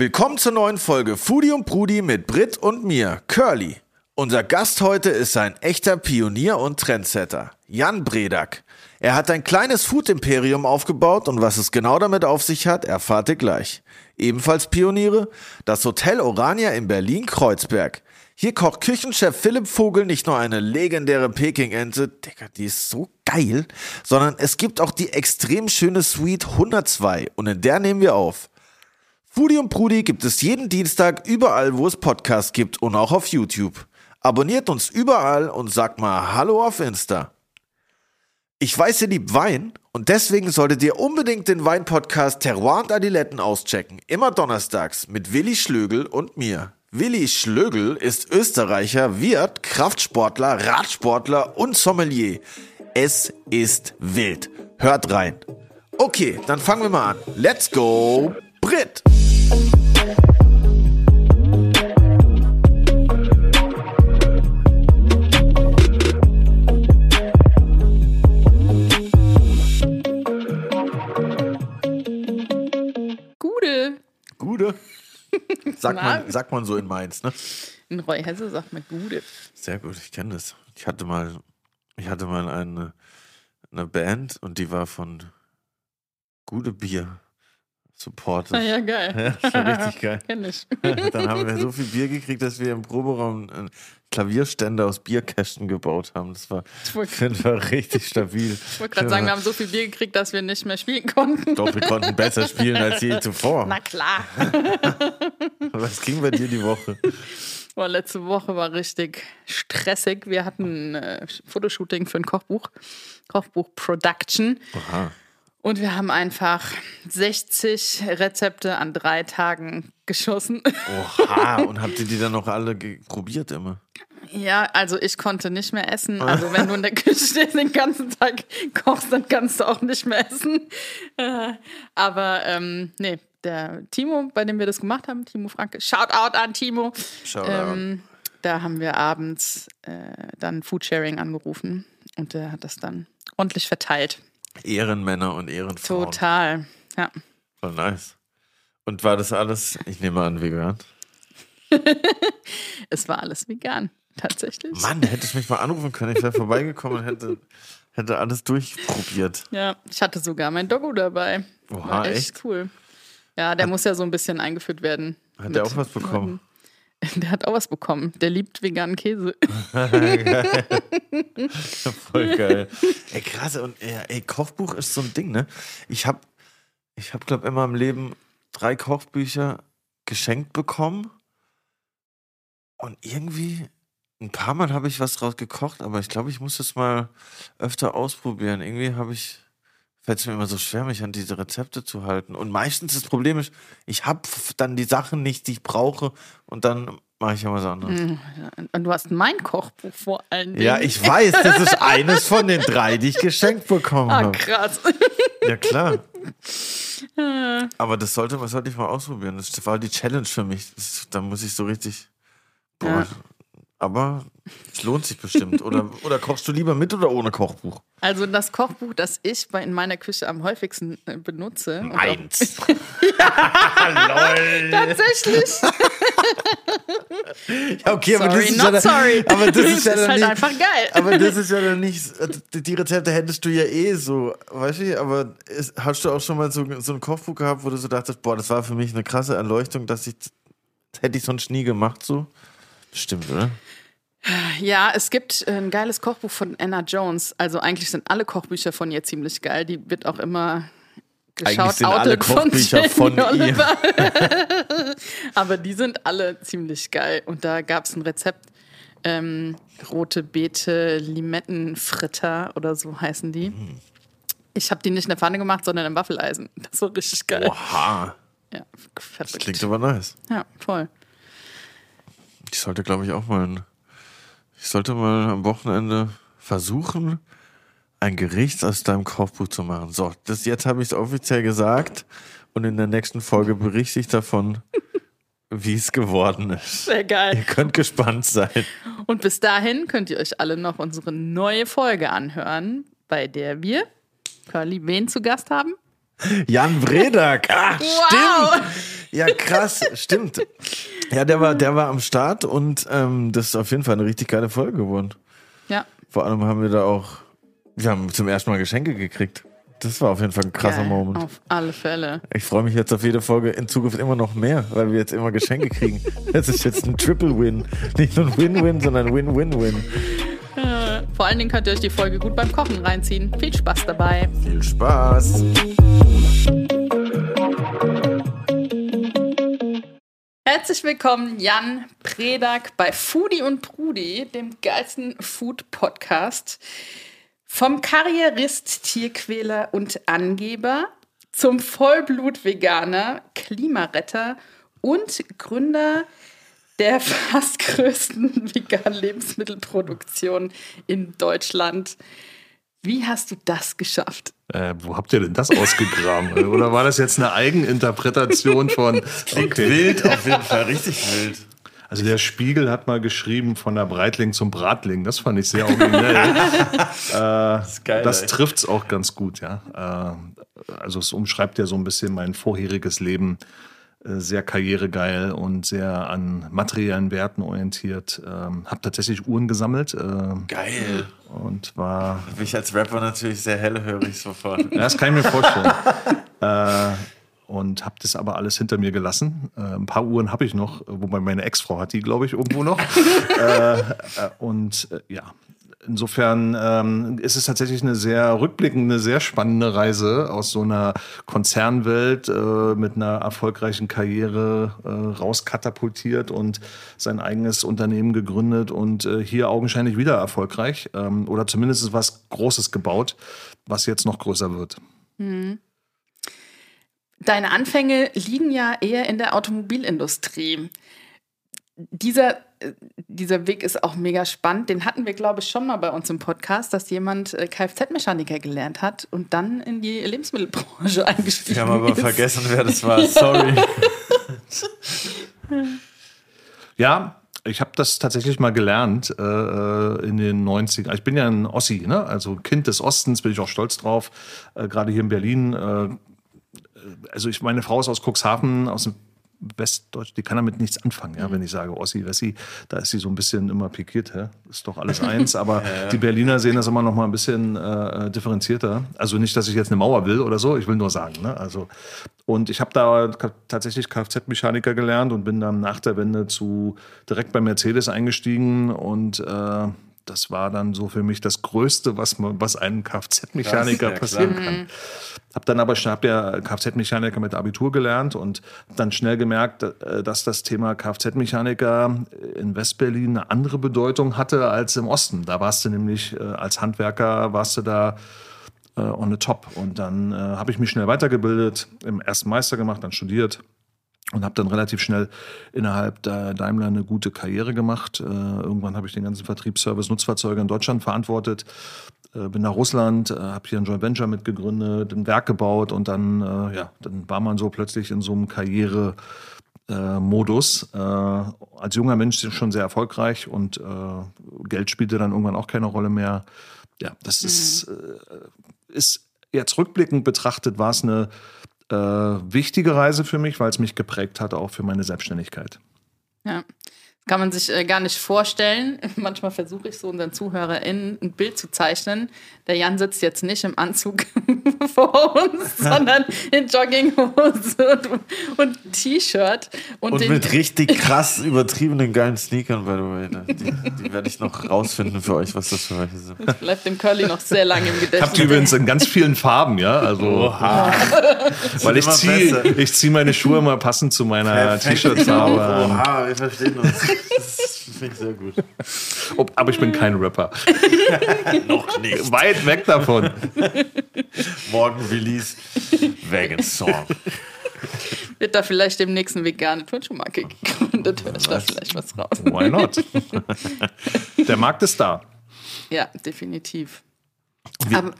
Willkommen zur neuen Folge Foodie und Prudi mit Brit und mir, Curly. Unser Gast heute ist ein echter Pionier und Trendsetter, Jan Bredak. Er hat ein kleines Food-Imperium aufgebaut und was es genau damit auf sich hat, erfahrt ihr gleich. Ebenfalls Pioniere, das Hotel Orania in Berlin-Kreuzberg. Hier kocht Küchenchef Philipp Vogel nicht nur eine legendäre Peking-Ente, Digga, die ist so geil, sondern es gibt auch die extrem schöne Suite 102 und in der nehmen wir auf. Foodie und Prudi gibt es jeden Dienstag überall, wo es Podcasts gibt und auch auf YouTube. Abonniert uns überall und sagt mal Hallo auf Insta. Ich weiß, ihr liebt Wein und deswegen solltet ihr unbedingt den Wein-Podcast Terroir und Adiletten auschecken. Immer donnerstags mit Willi Schlögel und mir. Willi Schlögel ist Österreicher, Wirt, Kraftsportler, Radsportler und Sommelier. Es ist wild. Hört rein. Okay, dann fangen wir mal an. Let's go, Brit! Gude. Gude. Sagt man, sagt man so in Mainz, ne? In Roy Hesse sagt man Gude. Sehr gut, ich kenne das. Ich hatte mal, ich hatte mal eine, eine Band und die war von Gute Bier supported. Ah ja, geil. Ja, war richtig geil. Kenn ich. Dann haben wir so viel Bier gekriegt, dass wir im Proberaum einen Klavierständer aus Bierkästen gebaut haben. Das war, das war richtig stabil. ich wollte gerade sagen, wir haben so viel Bier gekriegt, dass wir nicht mehr spielen konnten. Doch, wir konnten besser spielen als je zuvor. Na klar. Was ging bei dir die Woche? Boah, letzte Woche war richtig stressig. Wir hatten ein äh, Fotoshooting für ein Kochbuch. Kochbuch Production. Aha. Und wir haben einfach 60 Rezepte an drei Tagen geschossen. Oha, und habt ihr die dann noch alle probiert immer? Ja, also ich konnte nicht mehr essen. Also wenn du in der Küche stehst den ganzen Tag kochst, dann kannst du auch nicht mehr essen. Äh, Aber ähm, nee, der Timo, bei dem wir das gemacht haben, Timo Franke, Shoutout an Timo. Schau Ähm, da haben wir abends äh, dann Foodsharing angerufen und der hat das dann ordentlich verteilt. Ehrenmänner und Ehrenfrauen. Total. Ja. Voll nice. Und war das alles, ich nehme an, vegan? Es war alles vegan, tatsächlich. Mann, hättest mich mal anrufen können. Ich wäre vorbeigekommen und hätte, hätte alles durchprobiert. Ja, ich hatte sogar mein Doggo dabei. Oha, War echt, echt? cool. Ja, der muss ja so ein bisschen eingeführt werden. Hat der auch was bekommen? Der hat auch was bekommen. Der liebt veganen Käse. Voll geil. Ey, krass. Und ey, Kochbuch ist so ein Ding, ne? Ich habe, ich hab, glaube immer im Leben drei Kochbücher geschenkt bekommen. Und irgendwie, ein paar Mal habe ich was draus gekocht, aber ich glaube, ich muss das mal öfter ausprobieren. Irgendwie habe ich, fällt es mir immer so schwer, mich an diese Rezepte zu halten. Und meistens das Problem ist, ich habe dann die Sachen nicht, die ich brauche, und dann mache ich ja was anderes. Und du hast mein Kochbuch vor allen Dingen. Ja, ich weiß, das ist eines von den drei, die ich geschenkt bekommen Ah, habe. krass. Ja, klar. Aber das sollte, das sollte ich mal ausprobieren. Das war die Challenge für mich. Das, da muss ich so richtig. Boah. Ja. Aber es lohnt sich bestimmt. Oder, oder kochst du lieber mit oder ohne Kochbuch? Also das Kochbuch, das ich bei, in meiner Küche am häufigsten äh, benutze. und auch- Eins. Lol. Tatsächlich. Ja, okay, aber das ist not ja, sorry. Aber das ist ja ist dann halt nicht, einfach geil. Aber das ist ja dann nicht, die Rezepte hättest du ja eh so, weißt du, aber ist, hast du auch schon mal so, so ein Kochbuch gehabt, wo du so dachtest, boah, das war für mich eine krasse Erleuchtung, dass ich, das hätte ich sonst nie gemacht, so? Stimmt, oder? Ja, es gibt äh, ein geiles Kochbuch von Anna Jones. Also eigentlich sind alle Kochbücher von ihr ziemlich geil. Die wird auch immer Eigentlich sind alle geschaut von Kochbücher von Jamie ihr. Aber die sind alle ziemlich geil. Und da gab es ein Rezept, ähm, rote Beete, Limettenfritter oder so heißen die. Mhm. Ich habe die nicht in der Pfanne gemacht, sondern im Waffeleisen. Das war richtig geil. Oha, Ja, das verrückt. klingt aber nice. Ja, voll. Ich sollte, glaube ich, auch mal, ein, ich sollte mal am Wochenende versuchen, ein Gericht aus deinem Kochbuch zu machen. So, das, jetzt habe ich es offiziell gesagt und in der nächsten Folge berichte ich davon, wie es geworden ist. Sehr geil. Ihr könnt gespannt sein. Und bis dahin könnt ihr euch alle noch unsere neue Folge anhören, bei der wir Curly wen zu Gast haben? Jan Bredak. Ah, Wow. stimmt. Ja, krass, stimmt. Ja, der war, der war am Start und ähm, das ist auf jeden Fall eine richtig geile Folge geworden. Ja. Vor allem haben wir da auch, wir haben zum ersten Mal Geschenke gekriegt. Das war auf jeden Fall ein krasser Geil, Moment. Auf alle Fälle. Ich freue mich jetzt auf jede Folge in Zukunft immer noch mehr, weil wir jetzt immer Geschenke kriegen. Das ist jetzt ein Triple-Win. Nicht nur ein Win-Win, sondern ein Win-Win-Win. Vor allen Dingen könnt ihr euch die Folge gut beim Kochen reinziehen. Viel Spaß dabei. Viel Spaß. Herzlich willkommen, Jan Predak bei Foodie und Prudi, dem geilsten Food-Podcast. Vom Karrierist, Tierquäler und Angeber zum Vollblut-Veganer, Klimaretter und Gründer der fast größten veganen Lebensmittelproduktion in Deutschland. Wie hast du das geschafft? Äh, wo habt ihr denn das ausgegraben? Oder war das jetzt eine Eigeninterpretation von okay. Wild, auf jeden Fall richtig wild. Also der Spiegel hat mal geschrieben von der Breitling zum Bratling. Das fand ich sehr originell. äh, das das ey. trifft's auch ganz gut, ja. Äh, also es umschreibt ja so ein bisschen mein vorheriges Leben. Äh, Sehr karrieregeil und sehr an materiellen Werten orientiert. Ähm, hab tatsächlich Uhren gesammelt äh, Geil. und war Bin ich als Rapper natürlich sehr hellhörig sofort. Ja, das kann ich mir vorstellen. äh, und habe das aber alles hinter mir gelassen. Äh, ein paar Uhren habe ich noch, wobei meine Ex-Frau hat die, glaube ich, irgendwo noch. äh, äh, und äh, ja, insofern ähm, ist es tatsächlich eine sehr rückblickende, sehr spannende Reise aus so einer Konzernwelt äh, mit einer erfolgreichen Karriere äh, rauskatapultiert und sein eigenes Unternehmen gegründet und äh, hier augenscheinlich wieder erfolgreich ähm, oder zumindest was Großes gebaut, was jetzt noch größer wird. Deine Anfänge liegen ja eher in der Automobilindustrie. Dieser, äh, dieser Weg ist auch mega spannend. Den hatten wir, glaube ich, schon mal bei uns im Podcast, dass jemand äh, Kfz-Mechaniker gelernt hat und dann in die Lebensmittelbranche eingestiegen Wir haben aber ist. vergessen, wer das war. Sorry. Ja, ich habe das tatsächlich mal gelernt äh, äh, in den 90ern. Ich bin ja ein Ossi, ne? also Kind des Ostens, bin ich auch stolz drauf. Äh, Gerade hier in Berlin. Äh, also ich, meine Frau ist aus Cuxhaven, aus dem Westdeutsch, die kann damit nichts anfangen, ja, wenn ich sage Ossi, Wessi, da ist sie so ein bisschen immer pikiert, hä? ist doch alles eins, aber die Berliner sehen das immer noch mal ein bisschen äh, differenzierter. Also nicht, dass ich jetzt eine Mauer will oder so, ich will nur sagen, ne? also und ich habe da tatsächlich Kfz-Mechaniker gelernt und bin dann nach der Wende zu direkt bei Mercedes eingestiegen und äh, das war dann so für mich das Größte, was, man, was einem Kfz-Mechaniker ja, passieren kann. Hab dann aber hab ja Kfz-Mechaniker mit Abitur gelernt und dann schnell gemerkt, äh, dass das Thema Kfz-Mechaniker in Westberlin eine andere Bedeutung hatte als im Osten. Da warst du nämlich äh, als Handwerker warst du da äh, on the top. Und dann habe ich mich schnell weitergebildet, im ersten Meister gemacht, dann studiert und habe dann relativ schnell innerhalb der Daimler eine gute Karriere gemacht. Äh, irgendwann habe ich den ganzen Vertriebsservice Nutzfahrzeuge in Deutschland verantwortet. Äh, bin nach Russland, äh, habe hier ein Joint Venture mitgegründet, ein Werk gebaut und dann, äh, ja, dann war man so plötzlich in so einem Karriere äh, Modus. Äh, als junger Mensch schon sehr erfolgreich und Geld spielte dann irgendwann auch keine Rolle mehr. Ja, das ist, äh, ist jetzt rückblickend betrachtet, war es eine äh, wichtige Reise für mich, weil es mich geprägt hat, auch für meine Selbstständigkeit. Ja. Kann man sich äh, gar nicht vorstellen. Manchmal versuche ich so unseren ZuhörerInnen ein Bild zu zeichnen. Der Jan sitzt jetzt nicht im Anzug vor uns, sondern in Jogginghose und, und T-Shirt. Und, Und mit richtig krass übertriebenen geilen Sneakern, by the way. Die, die werde ich noch rausfinden für euch, was das für welche sind. bleibt dem Curly noch sehr lange im Ich habe Gedächtnis. die übrigens in ganz vielen Farben, ja. Also, weil ich ziehe ich zieh meine Schuhe mal passend zu meiner T-Shirt-Farbe an. Oha, wir verstehen uns. Das finde ich sehr gut. Ob- Aber ich bin kein Rapper. Noch nicht. Weit weg davon. Morgen Release Vegan Song. Wird da vielleicht demnächst eine vegane Turnschuhmarke gegründet? Hör ich da vielleicht was raus? Why not? Der Markt ist da. Ja, definitiv. Wie- Aber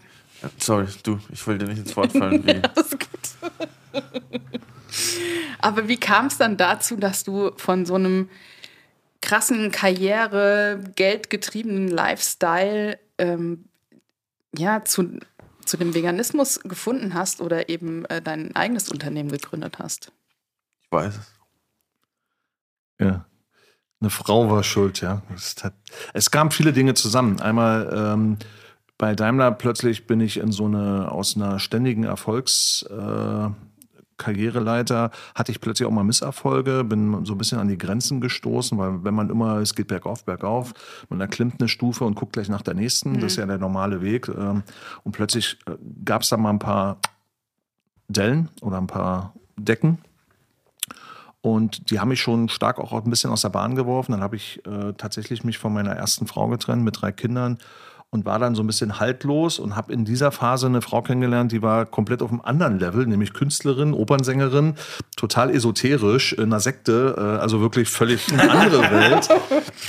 Sorry, du, ich wollte dir nicht ins Wort fallen. Wie, Das ist gut. Aber wie kam es dann dazu, dass du von so einem krassen Karriere, geldgetriebenen Lifestyle ähm, ja, zu, zu dem Veganismus gefunden hast oder eben äh, dein eigenes Unternehmen gegründet hast? weiß es. Ja. Eine Frau war schuld, ja. Es, hat, es kamen viele Dinge zusammen. Einmal ähm, bei Daimler plötzlich bin ich in so eine, aus einer ständigen Erfolgs, äh, Karriereleiter hatte ich plötzlich auch mal Misserfolge, bin so ein bisschen an die Grenzen gestoßen, weil wenn man immer, es geht bergauf, bergauf, man erklimmt eine Stufe und guckt gleich nach der nächsten, mhm. das ist ja der normale Weg. Ähm, und plötzlich äh, gab es da mal ein paar Dellen oder ein paar Decken. Und die haben mich schon stark auch ein bisschen aus der Bahn geworfen. Dann habe ich äh, tatsächlich mich von meiner ersten Frau getrennt mit drei Kindern und war dann so ein bisschen haltlos und habe in dieser Phase eine Frau kennengelernt, die war komplett auf einem anderen Level, nämlich Künstlerin, Opernsängerin, total esoterisch, in einer Sekte, äh, also wirklich völlig eine andere Welt.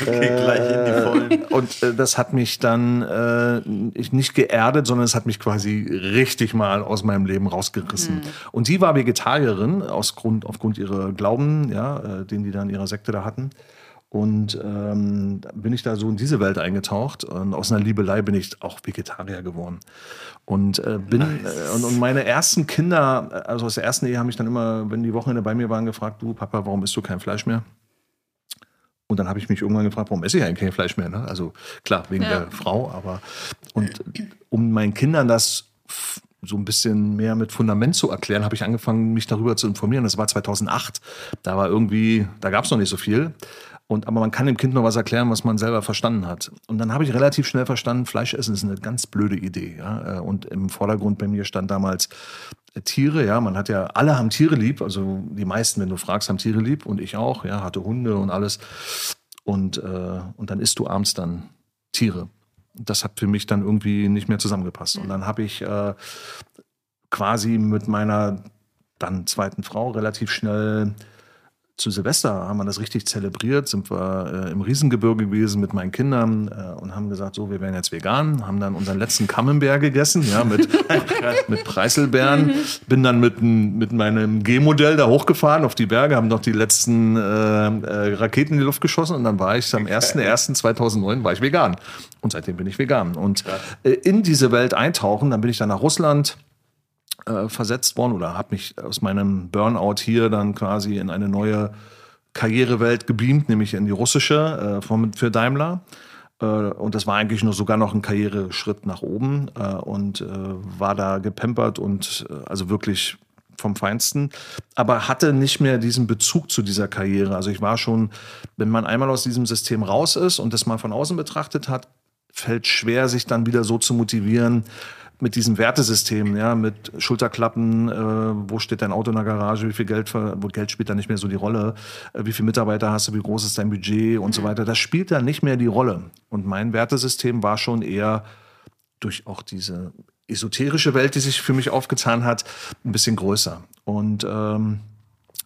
okay, äh, gleich in die Vollen. Und äh, das hat mich dann äh, nicht geerdet, sondern es hat mich quasi richtig mal aus meinem Leben rausgerissen. Mhm. Und die war Vegetarierin aus Grund, aufgrund ihrer Glauben, ja, äh, den die dann in ihrer Sekte da hatten. Und ähm, bin ich da so in diese Welt eingetaucht. Und aus einer Liebelei bin ich auch Vegetarier geworden. Und äh, bin nice. äh, und, und, meine ersten Kinder, also aus der ersten Ehe, haben mich dann immer, wenn die Wochenende bei mir waren, gefragt: Du Papa, warum isst du kein Fleisch mehr? Und dann habe ich mich irgendwann gefragt, warum esse ich eigentlich kein Fleisch mehr? Ne? Also klar, wegen ja. der Frau, aber und um meinen Kindern das so ein bisschen mehr mit Fundament zu erklären, habe ich angefangen, mich darüber zu informieren. Das war 2008. Da war irgendwie, da gab es noch nicht so viel. Und, aber man kann dem Kind noch was erklären, was man selber verstanden hat. Und dann habe ich relativ schnell verstanden, Fleisch essen ist eine ganz blöde Idee. Ja? Äh, und im Vordergrund bei mir stand damals äh, Tiere, ja, man hat ja, alle haben Tiere lieb, also die meisten, wenn du fragst, haben Tiere lieb und ich auch, ja, hatte Hunde und alles. Und, äh, und dann isst du abends dann Tiere. Das hat für mich dann irgendwie nicht mehr zusammengepasst. Und dann habe ich äh, quasi mit meiner dann zweiten Frau relativ schnell zu Silvester haben wir das richtig zelebriert, sind wir äh, im Riesengebirge gewesen mit meinen Kindern äh, und haben gesagt, so, wir werden jetzt vegan, haben dann unseren letzten Camembert gegessen, ja, mit, mit Preiselbeeren, mhm. bin dann mit, mit meinem G-Modell da hochgefahren auf die Berge, haben noch die letzten äh, äh Raketen in die Luft geschossen und dann war ich am 1.1.2009 war ich vegan. Und seitdem bin ich vegan. Und äh, in diese Welt eintauchen, dann bin ich dann nach Russland, äh, versetzt worden oder habe mich aus meinem Burnout hier dann quasi in eine neue Karrierewelt gebeamt, nämlich in die russische äh, für Daimler. Äh, und das war eigentlich nur sogar noch ein Karriereschritt nach oben äh, und äh, war da gepempert und äh, also wirklich vom Feinsten, aber hatte nicht mehr diesen Bezug zu dieser Karriere. Also ich war schon, wenn man einmal aus diesem System raus ist und das mal von außen betrachtet hat, fällt schwer, sich dann wieder so zu motivieren, mit diesem Wertesystem, ja, mit Schulterklappen, äh, wo steht dein Auto in der Garage, wie viel Geld, wo Geld spielt da nicht mehr so die Rolle, äh, wie viele Mitarbeiter hast du, wie groß ist dein Budget und mhm. so weiter. Das spielt da nicht mehr die Rolle. Und mein Wertesystem war schon eher durch auch diese esoterische Welt, die sich für mich aufgetan hat, ein bisschen größer. Und ähm,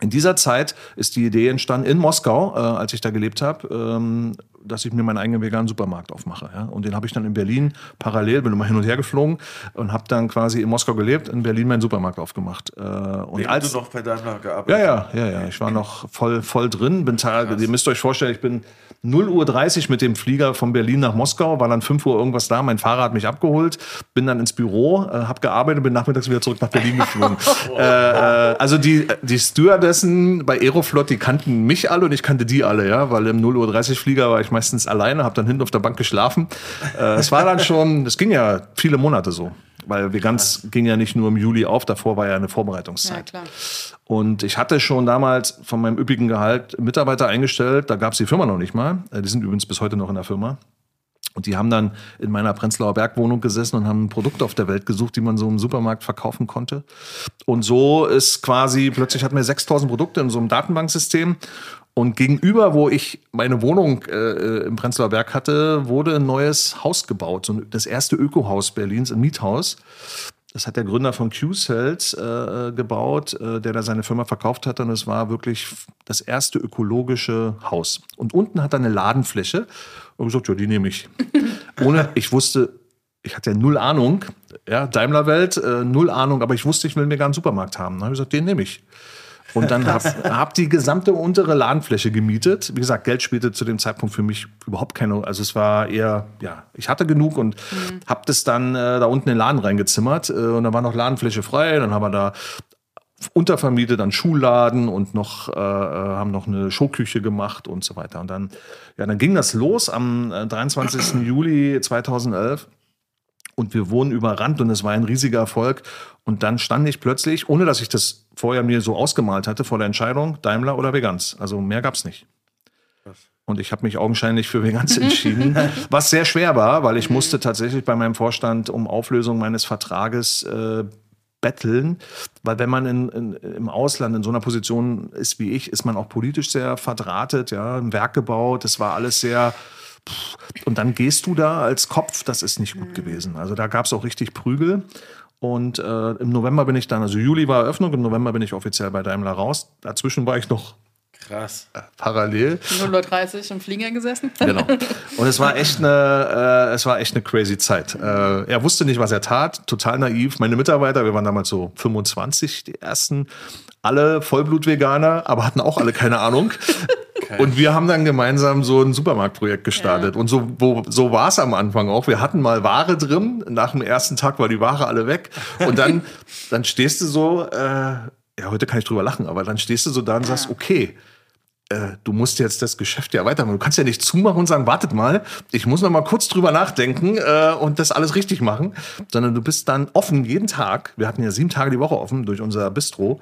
in dieser Zeit ist die Idee entstanden in Moskau, äh, als ich da gelebt habe, ähm, dass ich mir meinen eigenen veganen Supermarkt aufmache. Ja? Und den habe ich dann in Berlin parallel, bin immer hin und her geflogen und habe dann quasi in Moskau gelebt, in Berlin meinen Supermarkt aufgemacht. Äh, und Während als du noch bei Daimler gearbeitet Ja, ja, ja, ja. Ich war noch voll, voll drin. Bin Tag, ihr müsst euch vorstellen, ich bin 0 Uhr 30 mit dem Flieger von Berlin nach Moskau, war dann 5 Uhr irgendwas da, mein Fahrer hat mich abgeholt, bin dann ins Büro, äh, habe gearbeitet, bin nachmittags wieder zurück nach Berlin geflogen. äh, äh, also die, die Stewardessen bei Aeroflot, die kannten mich alle und ich kannte die alle, ja, weil im 0 Uhr 30 Flieger war ich meistens alleine, habe dann hinten auf der Bank geschlafen. Äh, es war dann schon, es ging ja viele Monate so. Weil Veganz ja. ging ja nicht nur im Juli auf, davor war ja eine Vorbereitungszeit. Ja, und ich hatte schon damals von meinem üppigen Gehalt Mitarbeiter eingestellt, da gab es die Firma noch nicht mal. Äh, die sind übrigens bis heute noch in der Firma. Und die haben dann in meiner Prenzlauer Bergwohnung gesessen und haben Produkte auf der Welt gesucht, die man so im Supermarkt verkaufen konnte. Und so ist quasi, plötzlich hatten wir 6000 Produkte in so einem Datenbanksystem. Und gegenüber, wo ich meine Wohnung äh, im Prenzlauer Berg hatte, wurde ein neues Haus gebaut. Das erste Ökohaus Berlins, ein Miethaus. Das hat der Gründer von Q-Cells äh, gebaut, äh, der da seine Firma verkauft hat. Und es war wirklich das erste ökologische Haus. Und unten hat er eine Ladenfläche. Und gesagt, ja, die nehme ich. Ohne, ich wusste, ich hatte ja null Ahnung, ja, Daimler-Welt, äh, null Ahnung, aber ich wusste, ich will mir gerne einen Supermarkt haben. Dann habe ich gesagt, den nehme ich. Und dann habe hab die gesamte untere Ladenfläche gemietet. Wie gesagt, Geld spielte zu dem Zeitpunkt für mich überhaupt keine. Also es war eher, ja, ich hatte genug und mhm. habe das dann äh, da unten in den Laden reingezimmert. Äh, und da war noch Ladenfläche frei. Dann haben wir da untervermietet an Schuhladen und noch, äh, haben noch eine Showküche gemacht und so weiter. Und dann, ja, dann ging das los am 23. Juli 2011 und wir wurden überrannt und es war ein riesiger Erfolg. Und dann stand ich plötzlich, ohne dass ich das vorher mir so ausgemalt hatte, vor der Entscheidung, Daimler oder Veganz. Also mehr gab es nicht. Und ich habe mich augenscheinlich für Veganz entschieden, was sehr schwer war, weil ich musste tatsächlich bei meinem Vorstand um Auflösung meines Vertrages äh, betteln, weil wenn man in, in, im Ausland in so einer Position ist wie ich, ist man auch politisch sehr verdrahtet, ja, im Werk gebaut, das war alles sehr und dann gehst du da als Kopf, das ist nicht gut gewesen. Also da gab es auch richtig Prügel. Und äh, im November bin ich dann, also Juli war Eröffnung, im November bin ich offiziell bei Daimler raus. Dazwischen war ich noch Krass. Äh, parallel. 0.30 Uhr im Flieger gesessen. Genau. Und es war echt eine, äh, es war echt eine crazy Zeit. Äh, er wusste nicht, was er tat, total naiv. Meine Mitarbeiter, wir waren damals so 25, die ersten, alle Vollblut-Veganer, aber hatten auch alle keine Ahnung. Okay. Und wir haben dann gemeinsam so ein Supermarktprojekt gestartet. Ja. Und so, wo, so war es am Anfang auch. Wir hatten mal Ware drin. Nach dem ersten Tag war die Ware alle weg. Und dann, dann stehst du so, äh, ja, heute kann ich drüber lachen, aber dann stehst du so da und sagst, okay, äh, du musst jetzt das Geschäft ja weitermachen. Du kannst ja nicht zumachen und sagen, wartet mal, ich muss noch mal kurz drüber nachdenken äh, und das alles richtig machen, sondern du bist dann offen jeden Tag. Wir hatten ja sieben Tage die Woche offen durch unser Bistro.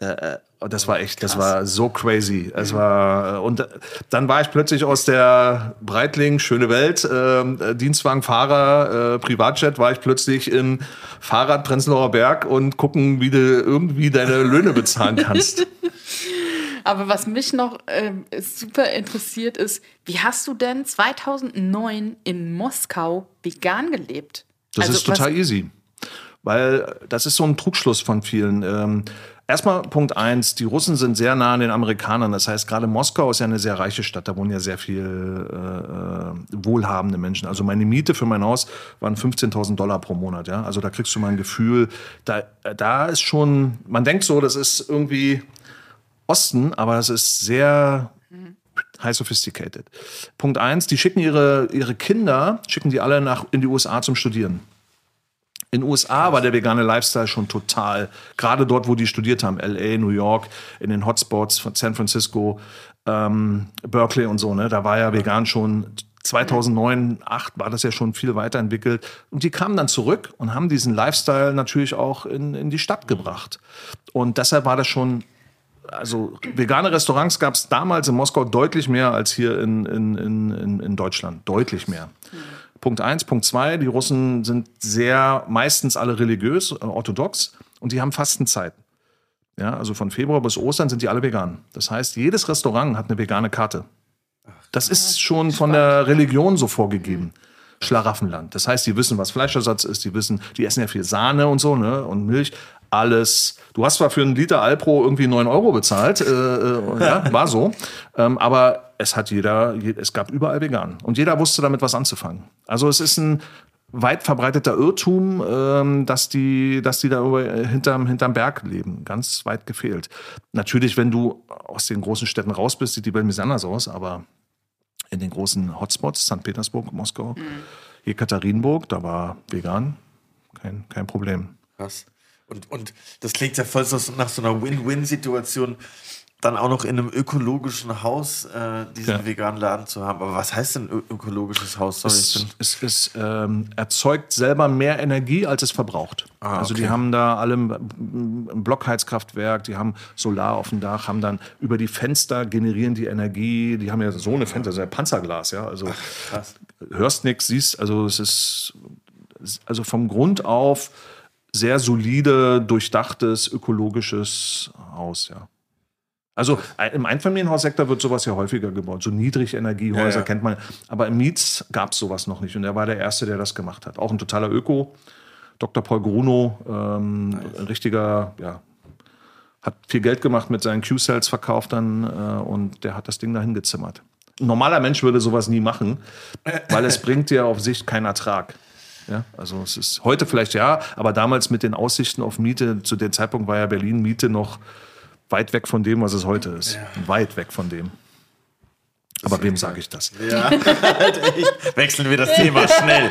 Äh, äh das war echt, Krass. das war so crazy. Es mhm. war äh, und dann war ich plötzlich aus der Breitling schöne Welt äh, Dienstwagenfahrer äh, Privatjet war ich plötzlich in Fahrrad Prenzlauer Berg und gucken, wie du irgendwie deine Löhne bezahlen kannst. Aber was mich noch äh, super interessiert ist, wie hast du denn 2009 in Moskau vegan gelebt? Das also, ist total easy. Weil das ist so ein Trugschluss von vielen. Ähm, Erstmal Punkt eins, die Russen sind sehr nah an den Amerikanern. Das heißt, gerade Moskau ist ja eine sehr reiche Stadt. Da wohnen ja sehr viel äh, wohlhabende Menschen. Also meine Miete für mein Haus waren 15.000 Dollar pro Monat. Ja? Also da kriegst du mal ein Gefühl. Da, da ist schon, man denkt so, das ist irgendwie Osten, aber das ist sehr high sophisticated. Punkt eins, die schicken ihre, ihre Kinder, schicken die alle nach, in die USA zum Studieren. In den USA war der vegane Lifestyle schon total, gerade dort, wo die studiert haben, LA, New York, in den Hotspots von San Francisco, ähm, Berkeley und so, ne, da war ja vegan schon 2009, 2008 war das ja schon viel weiterentwickelt. Und die kamen dann zurück und haben diesen Lifestyle natürlich auch in, in die Stadt gebracht. Und deshalb war das schon also vegane Restaurants gab es damals in Moskau deutlich mehr als hier in, in, in, in Deutschland. Deutlich mehr. Punkt eins. Punkt zwei, die Russen sind sehr, meistens alle religiös, äh, orthodox und die haben Fastenzeiten. Ja, also von Februar bis Ostern sind die alle vegan. Das heißt, jedes Restaurant hat eine vegane Karte. Das ist schon von der Religion so vorgegeben. Schlaraffenland. Das heißt, die wissen, was Fleischersatz ist, die wissen, die essen ja viel Sahne und so, ne, und Milch alles. Du hast zwar für einen Liter Alpro irgendwie 9 Euro bezahlt, äh, äh, ja, war so, ähm, aber es hat jeder, es gab überall vegan und jeder wusste damit was anzufangen. Also es ist ein weit verbreiteter Irrtum, ähm, dass die, dass die da über, hinterm, hinterm Berg leben. Ganz weit gefehlt. Natürlich, wenn du aus den großen Städten raus bist, sieht die Welt ein bisschen anders aus, aber in den großen Hotspots, St. Petersburg, Moskau, mhm. Jekaterinburg, da war vegan, kein, kein Problem. Krass. Und, und das klingt ja voll so nach so einer Win-Win-Situation, dann auch noch in einem ökologischen Haus äh, diesen ja. veganen Laden zu haben. Aber was heißt denn ökologisches Haus? Sorry, es, es, es ähm, erzeugt selber mehr Energie, als es verbraucht. Ah, also die haben da alle ein Blockheizkraftwerk, die haben Solar auf dem Dach, haben dann über die Fenster generieren die Energie. Die haben ja so eine Fenster, so ein Panzerglas, ja. Also Ach, hörst nichts, siehst, also es ist also vom Grund auf sehr solide, durchdachtes, ökologisches Haus, ja. Also im Einfamilienhaussektor wird sowas ja häufiger gebaut. So Niedrigenergiehäuser ja, ja. kennt man. Aber im Miets gab es sowas noch nicht. Und er war der Erste, der das gemacht hat. Auch ein totaler Öko. Dr. Paul Gruno, ähm, nice. ein richtiger, ja, hat viel Geld gemacht mit seinen Q-Cells verkauft dann äh, und der hat das Ding dahin gezimmert. Ein normaler Mensch würde sowas nie machen, weil es bringt dir auf Sicht keinen Ertrag. Ja, also es ist heute vielleicht ja, aber damals mit den Aussichten auf Miete, zu dem Zeitpunkt war ja Berlin Miete noch weit weg von dem, was es heute ist. Ja. Weit weg von dem. Aber wem sage ich das? Ja, wechseln wir das Thema schnell.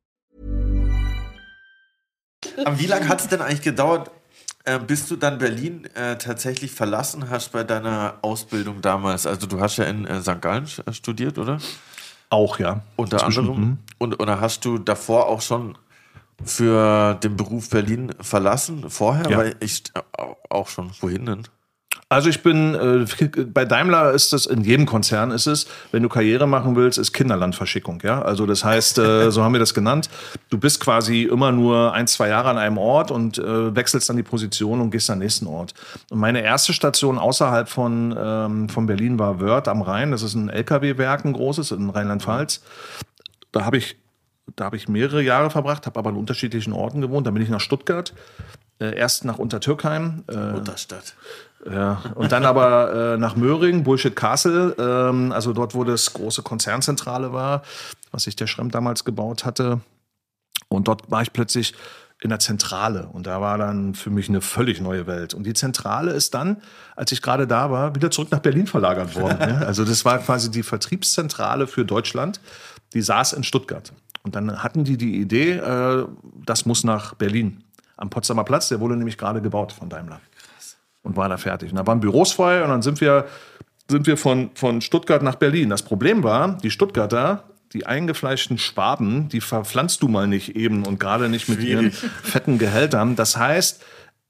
Aber wie lange hat es denn eigentlich gedauert, äh, bis du dann Berlin äh, tatsächlich verlassen hast bei deiner Ausbildung damals? Also du hast ja in äh, St. Gallen äh, studiert, oder? Auch, ja. Unter Zwischen- anderem. Mhm. Und oder hast du davor auch schon für den Beruf Berlin verlassen? Vorher? Ja. Weil ich äh, auch schon. Wohin denn? Also ich bin, äh, bei Daimler ist es, in jedem Konzern ist es, wenn du Karriere machen willst, ist Kinderlandverschickung, ja. Also das heißt, äh, so haben wir das genannt. Du bist quasi immer nur ein, zwei Jahre an einem Ort und äh, wechselst dann die Position und gehst an den nächsten Ort. Und meine erste Station außerhalb von, ähm, von Berlin war Wörth am Rhein. Das ist ein LKW-Werk, ein großes in Rheinland-Pfalz. Da habe ich, da habe ich mehrere Jahre verbracht, habe aber an unterschiedlichen Orten gewohnt. Dann bin ich nach Stuttgart, äh, erst nach Untertürkheim, äh, Unterstadt. Ja, und dann aber äh, nach Möhring, Bullshit Castle, ähm, also dort, wo das große Konzernzentrale war, was sich der Schremm damals gebaut hatte. Und dort war ich plötzlich in der Zentrale und da war dann für mich eine völlig neue Welt. Und die Zentrale ist dann, als ich gerade da war, wieder zurück nach Berlin verlagert worden. ne? Also das war quasi die Vertriebszentrale für Deutschland, die saß in Stuttgart. Und dann hatten die die Idee, äh, das muss nach Berlin. Am Potsdamer Platz, der wurde nämlich gerade gebaut von Daimler und war da fertig. Und da waren Büros frei und dann sind wir, sind wir von, von Stuttgart nach Berlin. Das Problem war, die Stuttgarter, die eingefleischten Schwaben, die verpflanzt du mal nicht eben und gerade nicht mit ihren fetten Gehältern. Das heißt,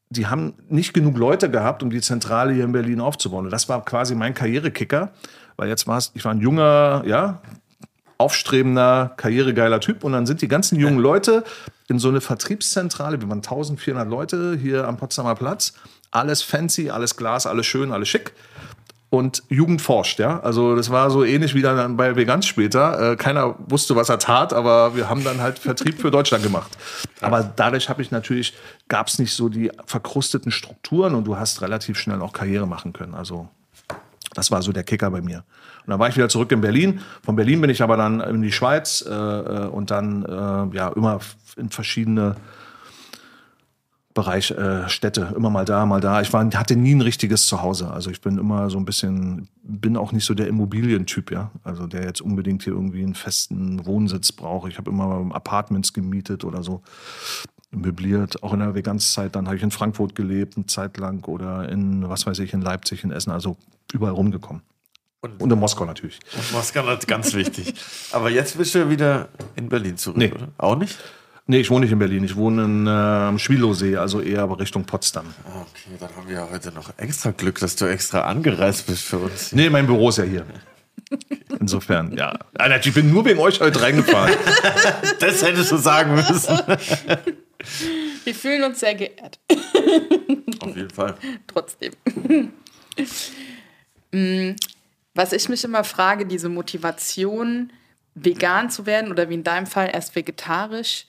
die haben nicht genug Leute gehabt, um die Zentrale hier in Berlin aufzubauen. Und das war quasi mein Karrierekicker, weil jetzt war es, ich war ein junger, ja, aufstrebender, karrieregeiler Typ. Und dann sind die ganzen jungen Leute in so eine Vertriebszentrale, wir waren 1400 Leute hier am Potsdamer Platz. Alles fancy, alles Glas, alles schön, alles schick. Und Jugend forscht, ja. Also das war so ähnlich wie dann bei Veganz später. Äh, keiner wusste, was er tat, aber wir haben dann halt Vertrieb für Deutschland gemacht. Aber dadurch habe ich natürlich, gab es nicht so die verkrusteten Strukturen und du hast relativ schnell auch Karriere machen können. Also das war so der Kicker bei mir. Und dann war ich wieder zurück in Berlin. Von Berlin bin ich aber dann in die Schweiz äh, äh, und dann äh, ja immer in verschiedene Bereich äh, Städte, immer mal da, mal da. Ich war, hatte nie ein richtiges Zuhause. Also ich bin immer so ein bisschen, bin auch nicht so der Immobilientyp, ja. Also der jetzt unbedingt hier irgendwie einen festen Wohnsitz braucht. Ich habe immer Apartments gemietet oder so möbliert. Auch in der Veganzzeit, dann habe ich in Frankfurt gelebt, eine Zeit lang oder in, was weiß ich, in Leipzig, in Essen, also überall rumgekommen. Und, in Moskau natürlich. Moskau ist ganz wichtig. Aber jetzt bist du wieder in Berlin zurück, Nee. oder? Auch nicht? Nee, ich wohne nicht in Berlin. Ich wohne in, äh, am Schwilowsee, also eher aber Richtung Potsdam. Ah, Okay, dann haben wir ja heute noch extra Glück, dass du extra angereist bist für uns. Nee, mein Büro ist ja hier. Insofern, ja. Alter, ich bin nur wegen euch heute reingefahren. Das hättest du sagen müssen. Wir fühlen uns sehr geehrt. Auf jeden Fall. Trotzdem. Mm, Was ich mich immer frage, diese Motivation, vegan zu werden oder wie in deinem Fall erst vegetarisch,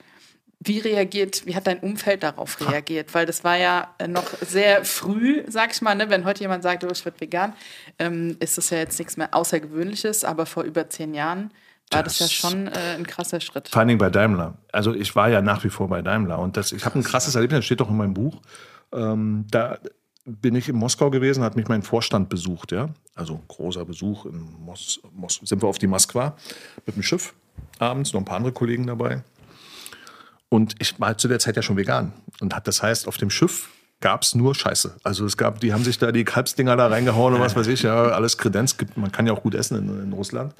wie reagiert, wie hat dein Umfeld darauf reagiert? Weil das war ja äh, noch sehr früh, sag ich mal, ne? wenn heute jemand sagt, oh, ich werde vegan, ähm, ist das ja jetzt nichts mehr Außergewöhnliches, aber vor über zehn Jahren war das, ja Das- schon äh, ein krasser Schritt. Vor allen Dingen bei Daimler. Also ich war ja nach wie vor bei Daimler. Und das, ich habe ein krasses Erlebnis, das steht doch in meinem Buch. Ähm, da bin ich in Moskau gewesen, hat mich mein Vorstand besucht, ja. Also großer Besuch in Mos, Mos sind wir auf die Moskwa mit dem Schiff abends, noch ein paar andere Kollegen dabei. Und ich war zu der Zeit ja schon vegan. Und hat, das heißt, auf dem Schiff gab es nur Scheiße. Also es gab, die haben sich da die Kalbsdinger da reingehauen und was weiß ich, ja, alles Kredenz gibt. Man kann ja auch gut essen in, in Russland.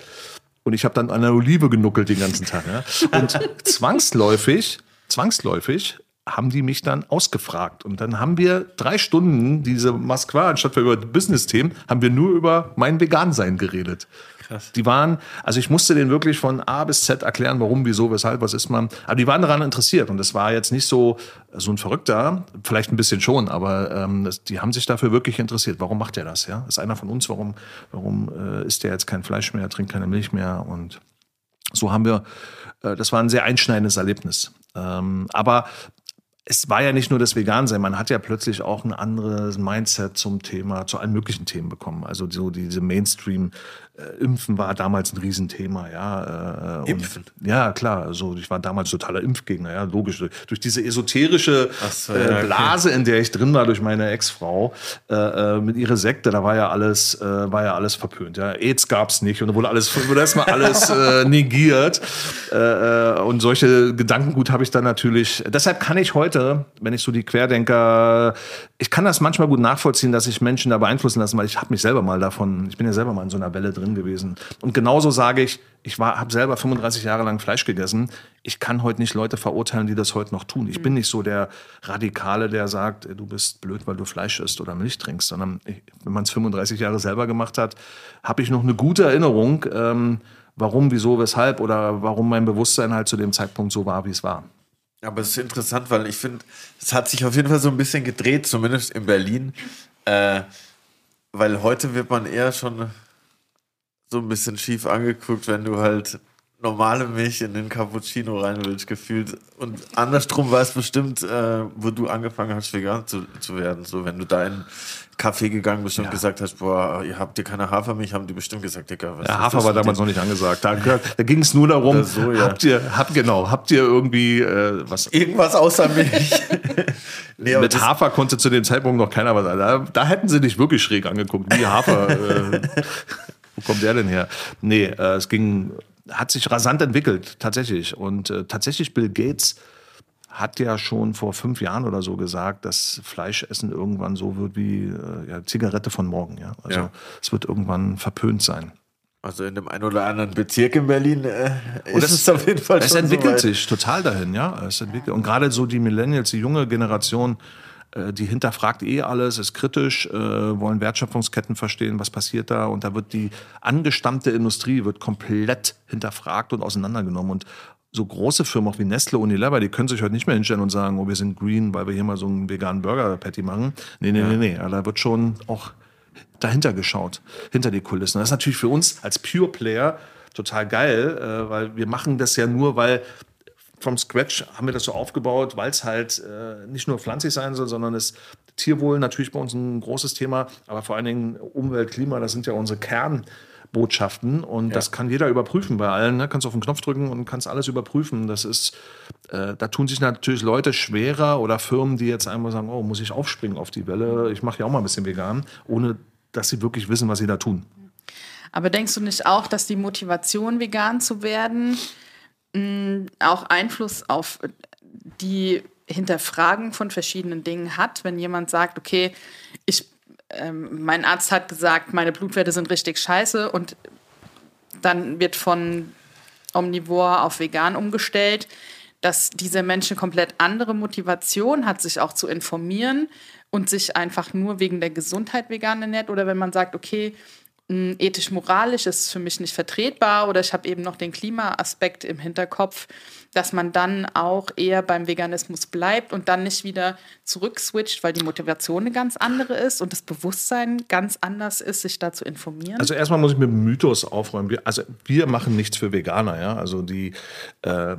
Und ich habe dann an der Olive genuckelt den ganzen Tag. Ja. Und zwangsläufig, zwangsläufig haben die mich dann ausgefragt. Und dann haben wir drei Stunden diese Moskwa, anstatt wir über Business-Themen, haben wir nur über mein Vegan-Sein geredet. Krass. Die waren, also ich musste denen wirklich von A bis Z erklären, warum, wieso, weshalb, was ist man. Aber die waren daran interessiert. Und das war jetzt nicht so, so ein Verrückter, vielleicht ein bisschen schon, aber ähm, das, die haben sich dafür wirklich interessiert. Warum macht er das? Ja? Ist einer von uns, warum, warum äh, isst der jetzt kein Fleisch mehr, trinkt keine Milch mehr und So haben wir, äh, das war ein sehr einschneidendes Erlebnis. Ähm, aber es war ja nicht nur das Vegan-Sein, man hat ja plötzlich auch ein anderes Mindset zum Thema, zu allen möglichen Themen bekommen. Also so diese Mainstream, äh, Impfen war damals ein Riesenthema, ja. Äh, Impfen? Und, ja, klar. Also ich war damals totaler Impfgegner, ja, logisch. Durch, diese esoterische so, äh, ja, okay. Blase, in der ich drin war, durch meine Ex-Frau, äh, äh, mit ihrer Sekte, da war ja alles, war ja alles verpönt. Ja. AIDS gab's nicht und da wurde alles, wurde erstmal alles negiert. Und solche Gedankengut habe ich dann natürlich. Deshalb kann ich heute, wenn ich so die Querdenker, ich kann das manchmal gut nachvollziehen, dass sich Menschen da beeinflussen lassen, weil ich habe mich selber mal davon, ich bin ja selber mal in so einer Welle drin gewesen. Und genauso sage ich, ich habe selber 35 Jahre lang Fleisch gegessen. Ich kann heute nicht Leute verurteilen, die das heute noch tun. Ich bin nicht so der Radikale, der sagt, du bist blöd, weil du Fleisch isst oder Milch trinkst, sondern ich, wenn man es 35 Jahre selber gemacht hat, habe ich noch eine gute Erinnerung, ähm, warum, wieso, weshalb oder warum mein Bewusstsein halt zu dem Zeitpunkt so war, wie es war. Aber es ist interessant, weil ich finde, es hat sich auf jeden Fall so ein bisschen gedreht, zumindest in Berlin. Äh, weil heute wird man eher schon so ein bisschen schief angeguckt, wenn du halt normale Milch in den Cappuccino rein willst, gefühlt. Und andersrum war es bestimmt, äh, wo du angefangen hast, vegan zu, zu werden. So, wenn du da in einen Café gegangen bist und gesagt hast, boah, ihr habt ihr keine Hafermilch, haben die bestimmt gesagt, Digga, was Ja, Hafer war damals noch nicht angesagt. Da, da ging es nur darum, so, ja. habt ihr, habt, genau, habt ihr irgendwie äh, was Irgendwas außer Milch. nee, Mit Hafer konnte zu dem Zeitpunkt noch keiner was. Da, da hätten sie dich wirklich schräg angeguckt. Wie Hafer. äh, wo kommt der denn her? Nee, äh, es ging, hat sich rasant entwickelt, tatsächlich. Und äh, tatsächlich Bill Gates hat ja schon vor fünf Jahren oder so gesagt, dass Fleischessen irgendwann so wird wie äh, ja, Zigarette von morgen. Ja? Also Ja. es wird irgendwann verpönt sein. Also in dem einen oder anderen Bezirk in Berlin äh, ist das- es auf jeden Fall Es schon entwickelt so weit. sich total dahin, ja. Es entwickelt. Und gerade so die Millennials, die junge Generation, die hinterfragt eh alles, ist kritisch, äh, wollen Wertschöpfungsketten verstehen, was passiert da. Und da wird die angestammte Industrie wird komplett hinterfragt und auseinandergenommen. Und so große Firmen auch wie Nestle, Unilever, die können sich heute nicht mehr hinstellen und sagen, oh, wir sind green, weil wir hier mal so einen veganen Burger-Patty machen. Nee, nee, nee, nee. Ja, Da wird schon auch dahinter geschaut, hinter die Kulissen. Das ist natürlich für uns als Pure Player total geil, äh, weil wir machen das ja nur, weil vom Scratch haben wir das so aufgebaut, weil es halt äh, nicht nur pflanzlich sein soll, sondern es Tierwohl natürlich bei uns ein großes Thema, aber vor allen Dingen Umwelt, Klima, das sind ja unsere Kernbotschaften und das kann jeder überprüfen bei allen. Ne? Kannst auf den Knopf drücken und kannst alles überprüfen. Das ist, äh, da tun sich natürlich Leute schwerer oder Firmen, die jetzt einmal sagen, oh, muss ich aufspringen auf die Welle, ich mache ja auch mal ein bisschen vegan, ohne dass sie wirklich wissen, was sie da tun. Aber denkst du nicht auch, dass die Motivation, vegan zu werden, mh, auch Einfluss auf die Hinterfragen von verschiedenen Dingen hat? Wenn jemand sagt, okay, ich, ähm, mein Arzt hat gesagt, meine Blutwerte sind richtig scheiße und dann wird von Omnivore auf vegan umgestellt, dass dieser Mensch eine komplett andere Motivation hat, sich auch zu informieren und sich einfach nur wegen der Gesundheit vegan ernährt. Oder wenn man sagt, okay, ethisch-moralisch ist es für mich nicht vertretbar oder ich habe eben noch den Klimaaspekt im Hinterkopf, dass man dann auch eher beim Veganismus bleibt und dann nicht wieder zurückswitcht, weil die Motivation eine ganz andere ist und das Bewusstsein ganz anders ist, sich da zu informieren. Also erstmal muss ich mit dem Mythos aufräumen. Also wir machen nichts für Veganer, ja. Also die, äh,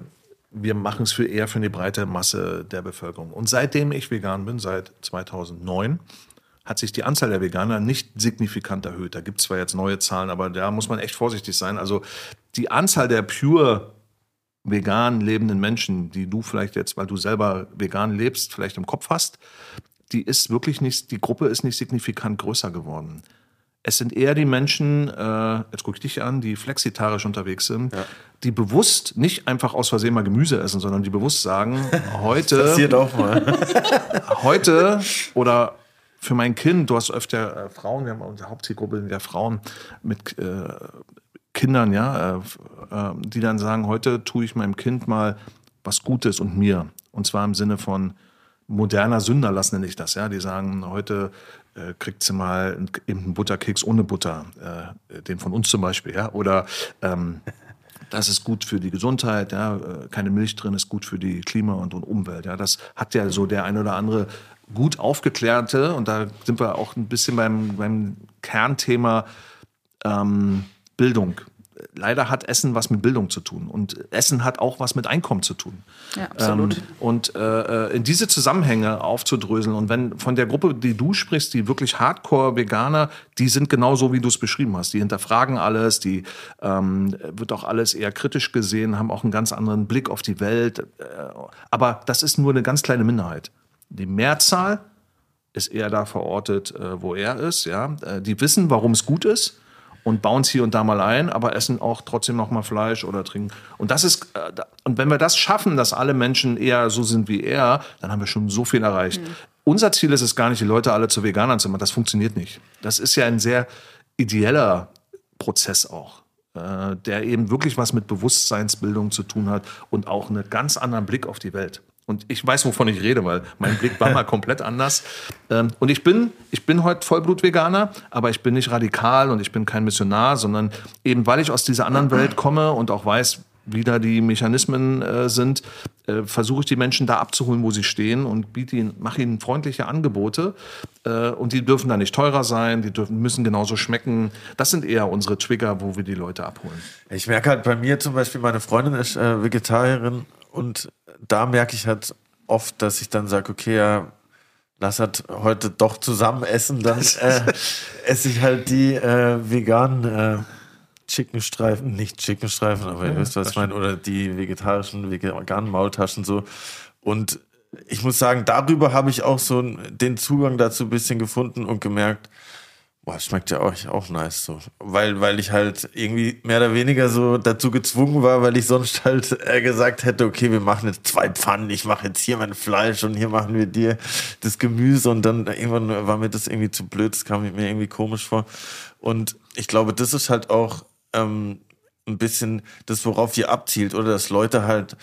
wir machen es für eher für eine breite Masse der Bevölkerung. Und seitdem ich vegan bin, seit 2009, hat sich die Anzahl der Veganer nicht signifikant erhöht. Da gibt es zwar jetzt neue Zahlen, aber da muss man echt vorsichtig sein. Also die Anzahl der pure vegan lebenden Menschen, die du vielleicht jetzt, weil du selber vegan lebst, vielleicht im Kopf hast, die ist wirklich nicht, die Gruppe ist nicht signifikant größer geworden. Es sind eher die Menschen, äh, jetzt gucke ich dich an, die flexitarisch unterwegs sind, die bewusst nicht einfach aus Versehen mal Gemüse essen, sondern die bewusst sagen, heute, Passiert auch mal. heute oder für mein Kind, du hast öfter äh, Frauen, wir haben unsere Hauptzielgruppe sind ja Frauen mit äh, Kindern, ja, äh, äh, die dann sagen, heute tue ich meinem Kind mal was Gutes und mir. Und zwar im Sinne von moderner Sünderlass nenne ich das, ja. Die sagen, heute äh, kriegt sie mal einen, einen Butterkeks ohne Butter, äh, den von uns zum Beispiel, ja. Oder ähm, das ist gut für die Gesundheit, ja, äh, keine Milch drin ist gut für die Klima und, und Umwelt. Ja, das hat ja so der ein oder andere gut aufgeklärte und da sind wir auch ein bisschen beim, beim Kernthema ähm, Bildung. leider hat Essen was mit Bildung zu tun und Essen hat auch was mit Einkommen zu tun. Ja, absolut. Ähm, und äh, in diese Zusammenhänge aufzudröseln und wenn von der Gruppe, die du sprichst, die wirklich Hardcore-Veganer, die sind genauso, wie du es beschrieben hast. Die hinterfragen alles, die ähm, wird auch alles eher kritisch gesehen, haben auch einen ganz anderen Blick auf die Welt. Äh, aber das ist nur eine ganz kleine Minderheit. Die Mehrzahl ist eher da verortet, äh, wo er ist. Ja, äh, die wissen, warum es gut ist und bauen es hier und da mal ein, aber essen auch trotzdem noch mal Fleisch oder trinken. Und das ist äh, und wenn wir das schaffen, dass alle Menschen eher so sind wie er, dann haben wir schon so viel erreicht. Unser Ziel ist es gar nicht, die Leute alle zu Veganern zu machen. Das funktioniert nicht. Das ist ja ein sehr ideeller Prozess auch, der eben wirklich was mit Bewusstseinsbildung zu tun hat und auch einen ganz anderen Blick auf die Welt. Und ich weiß, wovon ich rede, weil mein Blick war mal komplett anders. Ähm, und ich bin, ich bin heute Vollblut-Veganer, aber ich bin nicht radikal und ich bin kein Missionar, sondern eben weil ich aus dieser anderen Welt komme und auch weiß, wie da die Mechanismen äh, sind, äh, versuche ich die Menschen da abzuholen, wo sie stehen und biete ihnen, mache ihnen freundliche Angebote. Äh, und die dürfen da nicht teurer sein, die dürfen, müssen genauso schmecken. Das sind eher unsere Trigger, wo wir die Leute abholen. Ich merke halt bei mir zum Beispiel, meine Freundin ist äh, Vegetarierin und da merke ich halt oft, dass ich dann sage, okay, ja, lass halt heute doch zusammen essen, dann äh, esse ich halt die äh, veganen äh, Chickenstreifen, nicht Chickenstreifen, aber ihr wisst, was ich meine, oder die vegetarischen, veganen Maultaschen so. Und ich muss sagen, darüber habe ich auch so den Zugang dazu ein bisschen gefunden und gemerkt, Boah, schmeckt ja auch, auch nice so. Weil, weil ich halt irgendwie mehr oder weniger so dazu gezwungen war, weil ich sonst halt äh, gesagt hätte, okay, wir machen jetzt zwei Pfannen, ich mache jetzt hier mein Fleisch und hier machen wir dir das Gemüse und dann irgendwann war mir das irgendwie zu blöd, das kam mir irgendwie komisch vor. Und ich glaube, das ist halt auch ähm, ein bisschen das, worauf ihr abzielt, oder dass Leute halt,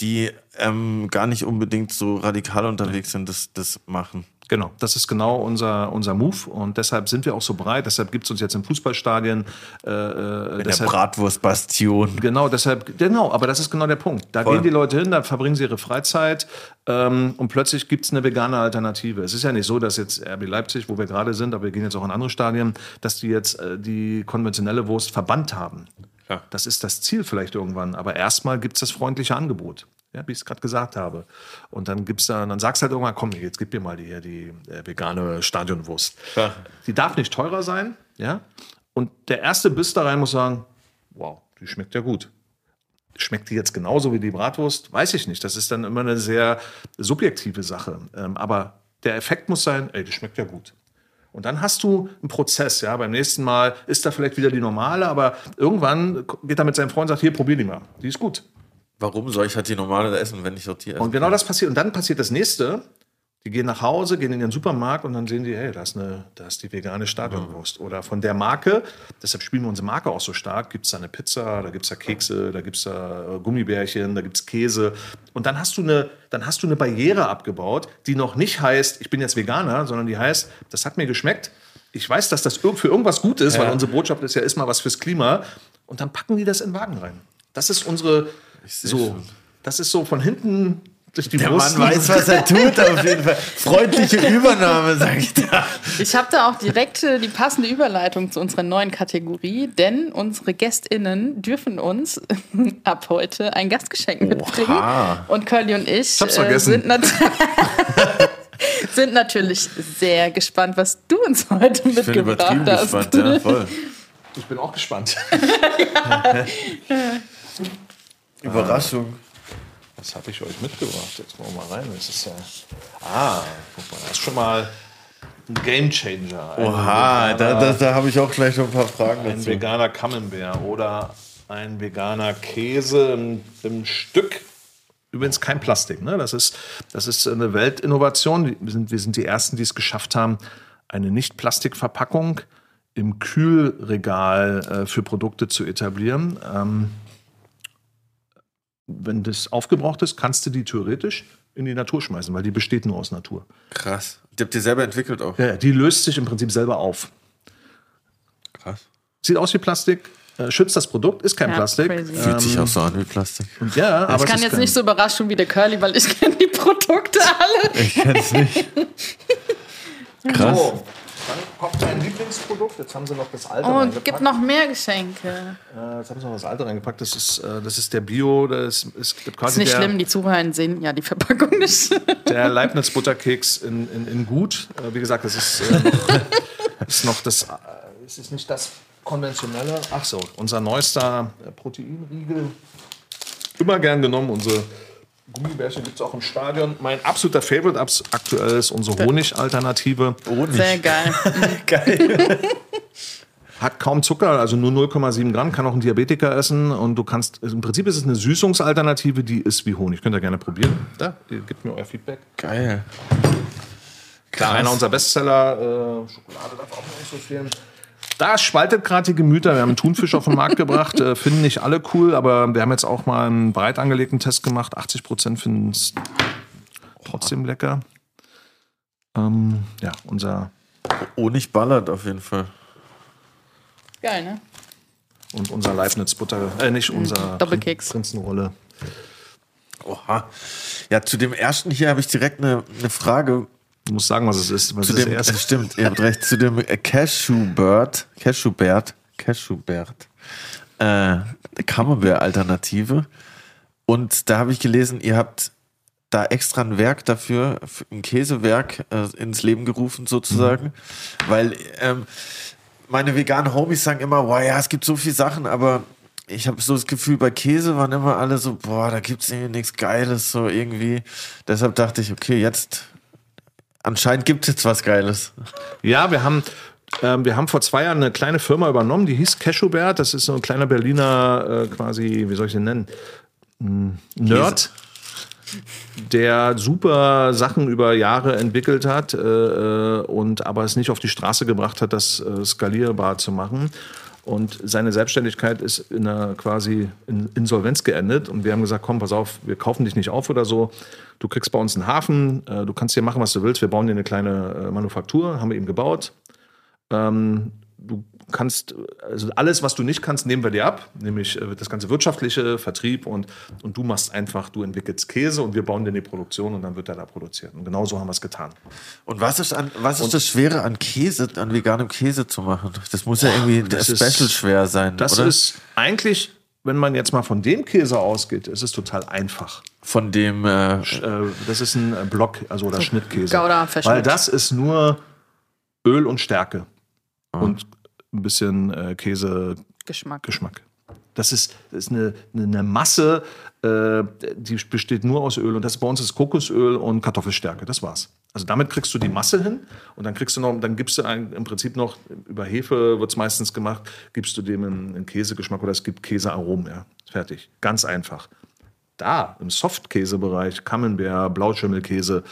die ähm, gar nicht unbedingt so radikal unterwegs sind, das, das machen. Genau, das ist genau unser, unser Move und deshalb sind wir auch so breit. Deshalb gibt es uns jetzt in Fußballstadien. Äh, äh, In der deshalb, Bratwurstbastion. Genau, deshalb, genau, aber das ist genau der Punkt. Da Voll. gehen die Leute hin, da verbringen sie ihre Freizeit ähm, und plötzlich gibt es eine vegane Alternative. Es ist ja nicht so, dass jetzt RB Leipzig, wo wir gerade sind, aber wir gehen jetzt auch in andere Stadien, dass die jetzt äh, die konventionelle Wurst verbannt haben. Ja. Das ist das Ziel vielleicht irgendwann, aber erstmal gibt es das freundliche Angebot. Ja, wie ich es gerade gesagt habe. Und dann gibt's da, dann sagst du halt irgendwann, komm, jetzt gib mir mal die, hier die äh, vegane Stadionwurst. Ja. Die darf nicht teurer sein, ja. Und der erste Biss da rein muss sagen, wow, die schmeckt ja gut. Schmeckt die jetzt genauso wie die Bratwurst? Weiß ich nicht. Das ist dann immer eine sehr subjektive Sache. Ähm, aber der Effekt muss sein, ey, die schmeckt ja gut. Und dann hast du einen Prozess, ja. Beim nächsten Mal ist da vielleicht wieder die normale, aber irgendwann geht er mit seinem Freund und sagt, hier, probier die mal. Die ist gut. Warum soll ich halt die normale essen, wenn ich dort die esse? Und genau das passiert. Und dann passiert das nächste. Die gehen nach Hause, gehen in den Supermarkt und dann sehen die, hey, da ist, eine, da ist die vegane Stadionwurst. Oder von der Marke, deshalb spielen wir unsere Marke auch so stark, gibt es da eine Pizza, da gibt es da Kekse, da gibt es da äh, Gummibärchen, da gibt es Käse. Und dann hast, du eine, dann hast du eine Barriere abgebaut, die noch nicht heißt, ich bin jetzt Veganer, sondern die heißt, das hat mir geschmeckt. Ich weiß, dass das für irgendwas gut ist, weil unsere Botschaft ist ja, ist mal was fürs Klima. Und dann packen die das in den Wagen rein. Das ist unsere, so, schon. das ist so von hinten durch die Der Brust. Mann weiß, was er tut, auf jeden Fall. Freundliche Übernahme, sag ich da. Ich habe da auch direkt äh, die passende Überleitung zu unserer neuen Kategorie, denn unsere GästInnen dürfen uns ab heute ein Gastgeschenk mitbringen. Und Curly und ich, hab's äh, vergessen. sind, nat sind natürlich sehr gespannt, was du uns heute Ich bin mitgebracht übertrieben hast. gespannt, ja, voll. Ich bin auch gespannt. Überraschung. Was habe ich euch mitgebracht? Jetzt gucken wir mal rein. Das ist ja. Ah, guck mal, das ist schon mal ein Game Changer. Ein Oha, da, veganer- da, da habe ich auch gleich noch ein paar Fragen ein dazu. veganer Camembert oder ein veganer Käse im, im Stück. Übrigens kein Plastik. Ne? Das, ist, das ist eine Weltinnovation. Wir sind, wir sind die Ersten, die es geschafft haben, eine Nicht-Plastikverpackung im Kühlregal äh, für Produkte zu etablieren. Ähm, wenn das aufgebraucht ist, kannst du die theoretisch in die Natur schmeißen, weil die besteht nur aus Natur. Krass. Die habt ihr selber entwickelt auch. Ja, die löst sich im Prinzip selber auf. Krass. Sieht aus wie Plastik, äh, schützt das Produkt, ist kein Ja, Plastik. crazy. Fühlt sich auch so an wie Plastik. Ja, aber Ich kann es jetzt kein- nicht so überraschen wie der Curly, weil ich kenne die Produkte alle. Ich kenn's nicht. Krass. So, dann kommt mein Lieblingsprodukt. Jetzt haben sie noch das alte Oh, reingepackt. gibt noch mehr Geschenke. Äh, jetzt haben sie noch das alte reingepackt. Das ist, äh, das ist der Bio, das ist Ist quasi nicht der, schlimm, die Zuhörer sehen ja die Verpackung nicht. der Leibniz Butterkeks in, in, in gut. Äh, wie gesagt, das ist, äh, noch, ist noch das, äh, es ist nicht das konventionelle. Ach so, unser neuester äh, Proteinriegel. Immer gern genommen. Unsere Gummibärchen gibt es auch im Stadion. Mein absoluter Favorite abs aktuell ist unsere Honig-Alternative. Sehr geil. Hat kaum Zucker, also nur 0,7 Gramm, kann auch ein Diabetiker essen. Und du kannst, also im Prinzip ist es eine Süßungsalternative, die ist wie Honig. Könnt ihr gerne probieren. Da, ihr gebt mir euer Feedback. Geil. Klar, einer unserer Bestseller. Äh, Schokolade darf auch nicht so fehlen. Da spaltet gerade die Gemüter. Wir haben einen Thunfisch auf den Markt gebracht. Äh, finden nicht alle cool, aber wir haben jetzt auch mal einen breit angelegten Test gemacht. 80 Prozent finden es trotzdem lecker. Ähm, ja, unser Honig ballert auf jeden Fall. Geil, ne? und unser Leibniz Butter, äh, nicht unser Doppelkeks. Prinzenrolle. Oha. Ja, zu dem ersten hier habe ich direkt eine, eine Frage. Du musst sagen, was es ist. Was Zu ist dem, das äh, stimmt, ihr habt recht. Zu dem äh, Cashew-Bird, Cashew-Bert, Cashew-Bert, äh, Camembert-Alternative. Und da habe ich gelesen, ihr habt da extra ein Werk dafür, ein Käsewerk äh, ins Leben gerufen sozusagen, weil ähm, meine veganen Homies sagen immer, boah, ja, es gibt so viele Sachen, aber ich habe so das Gefühl, bei Käse waren immer alle so, boah, da gibt's irgendwie nichts Geiles, so irgendwie. Deshalb dachte ich, okay, jetzt anscheinend gibt es jetzt was Geiles. Ja, wir haben, ähm, wir haben vor zwei Jahren eine kleine Firma übernommen, die hieß Cashewbert. Das ist so ein kleiner Berliner, äh, quasi, wie soll ich den nennen? Hm, Nerd. Der super Sachen über Jahre entwickelt hat äh, äh, und aber es nicht auf die Straße gebracht hat, das äh, skalierbar zu machen. Und seine Selbstständigkeit ist in einer quasi in Insolvenz geendet. Und wir haben gesagt, komm, pass auf, wir kaufen dich nicht auf oder so. Du kriegst bei uns einen Hafen, äh, du kannst hier machen, was du willst. Wir bauen dir eine kleine äh, Manufaktur, haben wir ihm gebaut. Ähm, du kannst, also alles, was du nicht kannst, nehmen wir dir ab, nämlich äh, das ganze wirtschaftliche, Vertrieb und, und du machst einfach, du entwickelst Käse und wir bauen dir die Produktion und dann wird er da produziert. Und genau so haben wir es getan. Und was ist, an, was ist das Schwere an Käse, an veganem Käse zu machen? Das muss ja irgendwie das das ist- special schwer sein, Das oder? ist eigentlich, wenn man jetzt mal von dem Käse ausgeht, ist es total einfach. Von dem, äh, Äh, das ist ein äh, Block, also oder Schnittkäse. Gouda verschnitt. Weil das ist nur Öl und Stärke und ein bisschen äh, Käsegeschmack. Geschmack. Das ist, das ist eine- eine Masse, äh, die besteht nur aus Öl. Und das bei uns ist Kokosöl und Kartoffelstärke. Das war's. Also damit kriegst du die Masse hin und dann kriegst du noch, dann gibst du ein, im Prinzip noch, über Hefe wird es meistens gemacht, gibst du dem einen, Käsegeschmack oder es gibt Käsearomen, ja. Fertig. Ganz einfach. Da, im Softkäsebereich, Camembert, Blauschimmelkäse,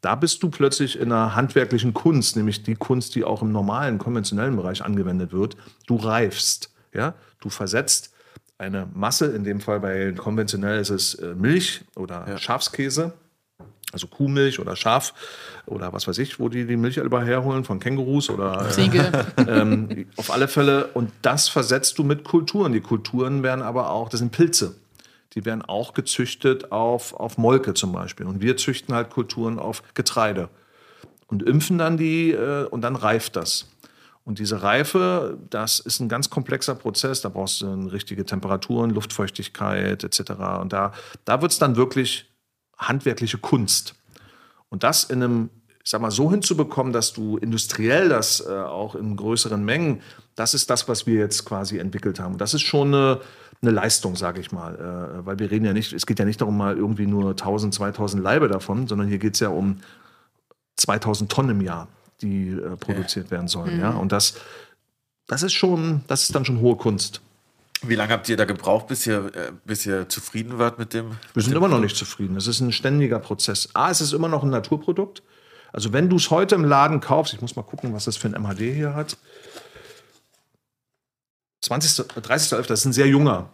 da bist du plötzlich in einer handwerklichen Kunst, nämlich die Kunst, die auch im normalen, konventionellen Bereich angewendet wird. Du reifst, ja, du versetzt eine Masse, in dem Fall bei konventionell ist es äh, Milch oder Schafskäse, also Kuhmilch oder Schaf oder was weiß ich, wo die die Milch selber herholen, von Kängurus oder äh, Ziege. ähm, auf alle Fälle. Und das versetzt du mit Kulturen. Die Kulturen werden aber auch, das sind Pilze. Die werden auch gezüchtet auf, auf Molke zum Beispiel. Und wir züchten halt Kulturen auf Getreide. Und impfen dann die äh, und dann reift das. Und diese Reife, das ist ein ganz komplexer Prozess. Da brauchst du richtige Temperaturen, Luftfeuchtigkeit etc. Und da, da wird es dann wirklich handwerkliche Kunst. Und das in einem, ich sag mal, so hinzubekommen, dass du industriell das äh, auch in größeren Mengen, das ist das, was wir jetzt quasi entwickelt haben. Das ist schon eine, eine Leistung, sage ich mal. Äh, weil wir reden ja nicht, es geht ja nicht darum, mal irgendwie nur 1000, 2000 Leibe davon, sondern hier geht es ja um 2000 Tonnen im Jahr, die äh, produziert werden sollen. Ja? Und das, das ist schon, das ist dann schon hohe Kunst. wie lange habt ihr da gebraucht, bis ihr, äh, bis ihr zufrieden wart mit dem? Wir sind immer noch nicht zufrieden. Es ist ein ständiger Prozess. A, es ist immer noch ein Naturprodukt. Also wenn du es heute im Laden kaufst, ich muss mal gucken, was das für ein MHD hier hat. 20. 30.11., das ist ein sehr junger.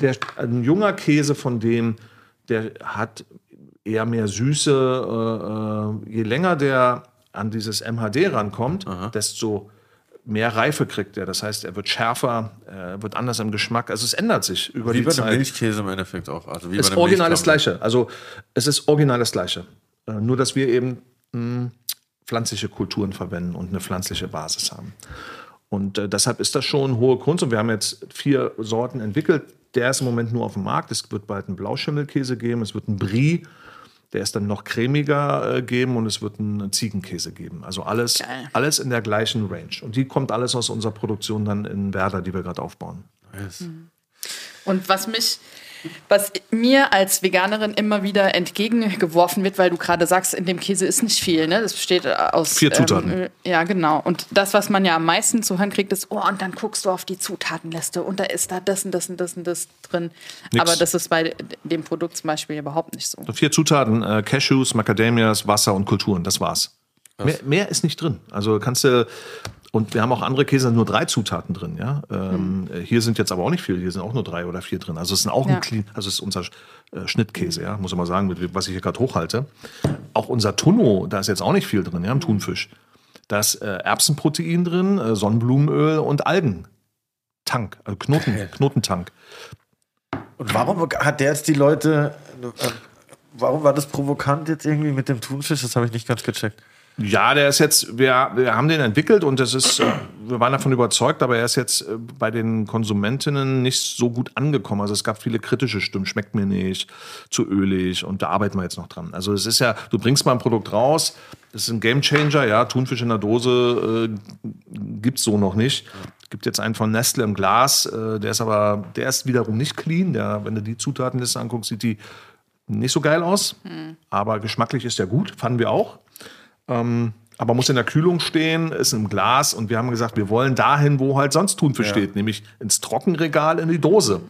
Der, ein junger Käse von dem, der hat eher mehr Süße. Äh, äh, je länger der an dieses MHD rankommt, desto mehr Reife kriegt er. Das heißt, er wird schärfer, er wird anders im Geschmack. Also es ändert sich über Wie die bei Zeit. dem Milchkäse im Endeffekt auch. Also wie Es ist bei original das. Gleiche. Also es ist original das Gleiche. Äh, nur, dass wir eben mh, pflanzliche Kulturen verwenden und eine pflanzliche Basis haben. Und äh, deshalb ist das schon hohe Kunst. Und wir haben jetzt vier Sorten entwickelt. Der ist im Moment nur auf dem Markt. Es wird bald einen Blauschimmelkäse geben. Es wird einen Brie. Der ist dann noch cremiger äh, geben und es wird einen Ziegenkäse geben. Also alles, Geil. alles in der gleichen Range. Und die kommt alles aus unserer Produktion dann in Werder, die wir gerade aufbauen. Und was mich, was mir als Veganerin immer wieder entgegengeworfen wird, weil du gerade sagst, in dem Käse ist nicht viel, ne? Das besteht aus Vier Zutaten. Ähm, ja, genau. Und das, was man ja am meisten zu hören kriegt, ist, oh, und dann guckst du auf die Zutatenliste und da ist da das und das und das und das drin. Nix. Aber das ist bei dem Produkt zum Beispiel überhaupt nicht so. So vier Zutaten: äh, Cashews, Macadamias, Wasser und Kulturen. Das war's. Mehr, mehr ist nicht drin. Also kannst du. Und wir haben auch andere Käse, nur drei Zutaten drin. Ja? Ähm, Hier sind jetzt aber auch nicht viel, hier sind auch nur drei oder vier drin. Also es ist auch Ja. ein clean, also es ist unser äh, Schnittkäse, ja, muss ich mal sagen, mit, was ich hier gerade hochhalte. Auch unser Tunno, da ist jetzt auch nicht viel drin, ja, im Thunfisch. Da ist äh, Erbsenprotein drin, äh, Sonnenblumenöl und Algen. Tank, also Knoten, Knotentank. Und warum hat der jetzt die Leute. Äh, warum war das provokant jetzt irgendwie mit dem Thunfisch? Das habe ich nicht ganz gecheckt. Ja, der ist jetzt, wir, wir haben den entwickelt und das ist, äh, wir waren davon überzeugt, aber er ist jetzt äh, bei den Konsumentinnen nicht so gut angekommen. Also es gab viele kritische Stimmen, schmeckt mir nicht, zu ölig und da arbeiten wir jetzt noch dran. Also es ist ja, du bringst mal ein Produkt raus, das ist ein Gamechanger, ja, Thunfisch in der Dose äh, gibt's so noch nicht. Gibt jetzt einen von Nestle im Glas, äh, der ist aber, der ist wiederum nicht clean. Der, wenn du die Zutatenliste anguckst, sieht die nicht so geil aus. Aber geschmacklich ist der gut, fanden wir auch aber muss in der Kühlung stehen, ist im Glas und wir haben gesagt, wir wollen dahin, wo halt sonst Thunfisch steht, nämlich ins Trockenregal in die Dose.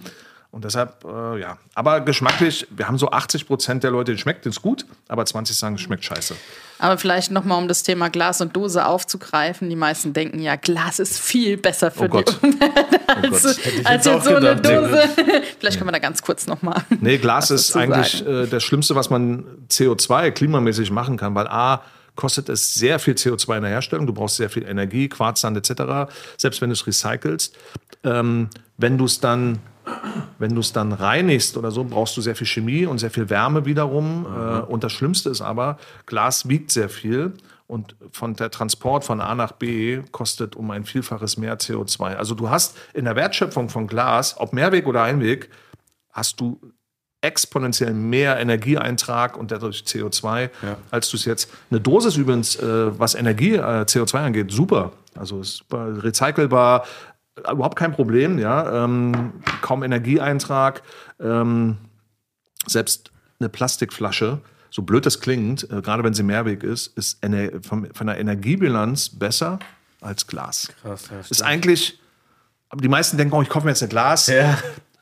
Und deshalb, äh, ja, aber geschmacklich, wir haben so 80 Prozent der Leute, denen schmeckt es gut, aber 20 sagen, es schmeckt scheiße. Aber vielleicht nochmal, um das Thema Glas und Dose aufzugreifen. Die meisten denken ja, Glas ist viel besser für Oh Gott. die Umwelt Oh als, Gott. ich als jetzt so eine gedacht, Dose. vielleicht können wir da ganz kurz nochmal. Nee, Glas ist eigentlich äh, das Schlimmste, was man CO2 klimamäßig machen kann, weil A, kostet es sehr viel CO2 in der Herstellung. Du brauchst sehr viel Energie, Quarzsand etc. Selbst wenn du es recycelst. Ähm, wenn du es dann wenn du es dann reinigst oder so, brauchst du sehr viel Chemie und sehr viel Wärme wiederum. Äh, und das Schlimmste ist aber, Glas wiegt sehr viel und von der Transport von A nach B kostet um ein Vielfaches mehr CO2. Also du hast in der Wertschöpfung von Glas, ob Mehrweg oder Einweg, hast du exponentiell mehr Energieeintrag und dadurch CO2, als du es jetzt. Eine Dosis übrigens, äh, was Energie, äh, CO2 angeht, super. Also ist super recycelbar, äh, überhaupt kein Problem, ja. Ähm, kaum Energieeintrag. Ähm, selbst eine Plastikflasche, so blöd das klingt, äh, gerade wenn sie Mehrweg ist, ist ener von, von der Energiebilanz besser als Glas. Krass, ja, ist eigentlich, aber die meisten denken, oh, ich kaufe mir jetzt ein Glas. Ja,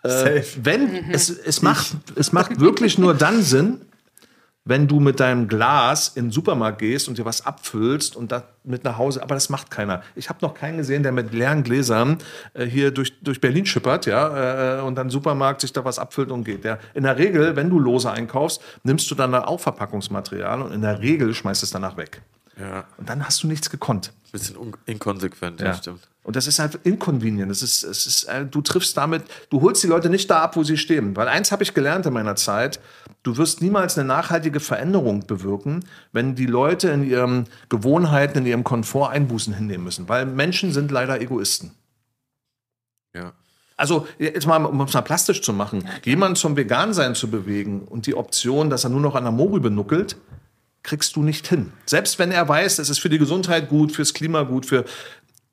Äh, wenn es, es macht es macht wirklich nur dann Sinn, wenn du mit deinem Glas in den Supermarkt gehst und dir was abfüllst und das mit nach Hause, aber das macht keiner. Ich habe noch keinen gesehen, der mit leeren Gläsern äh, hier durch, durch Berlin schippert, ja, äh, und dann im Supermarkt sich da was abfüllt und geht. Ja. In der Regel, wenn du lose einkaufst, nimmst du dann auch Verpackungsmaterial und in der Regel schmeißt es danach weg. Ja, Und dann hast du nichts gekonnt. bisschen inkonsequent, ja, stimmt. Und das ist halt inconvenient. Das ist, es ist, äh, du triffst damit, du holst die Leute nicht da ab, wo sie stehen. Weil eins habe ich gelernt in meiner Zeit, du wirst niemals eine nachhaltige Veränderung bewirken, wenn die Leute in ihren Gewohnheiten, in ihrem Komfort Einbußen hinnehmen müssen. Weil Menschen sind leider Egoisten. Ja. Also jetzt mal, um es mal plastisch zu machen, jemanden zum Vegansein zu bewegen und die Option, dass er nur noch an der Morübe nuckelt, kriegst du nicht hin. Selbst wenn er weiß, es ist für die Gesundheit gut, fürs Klima gut, für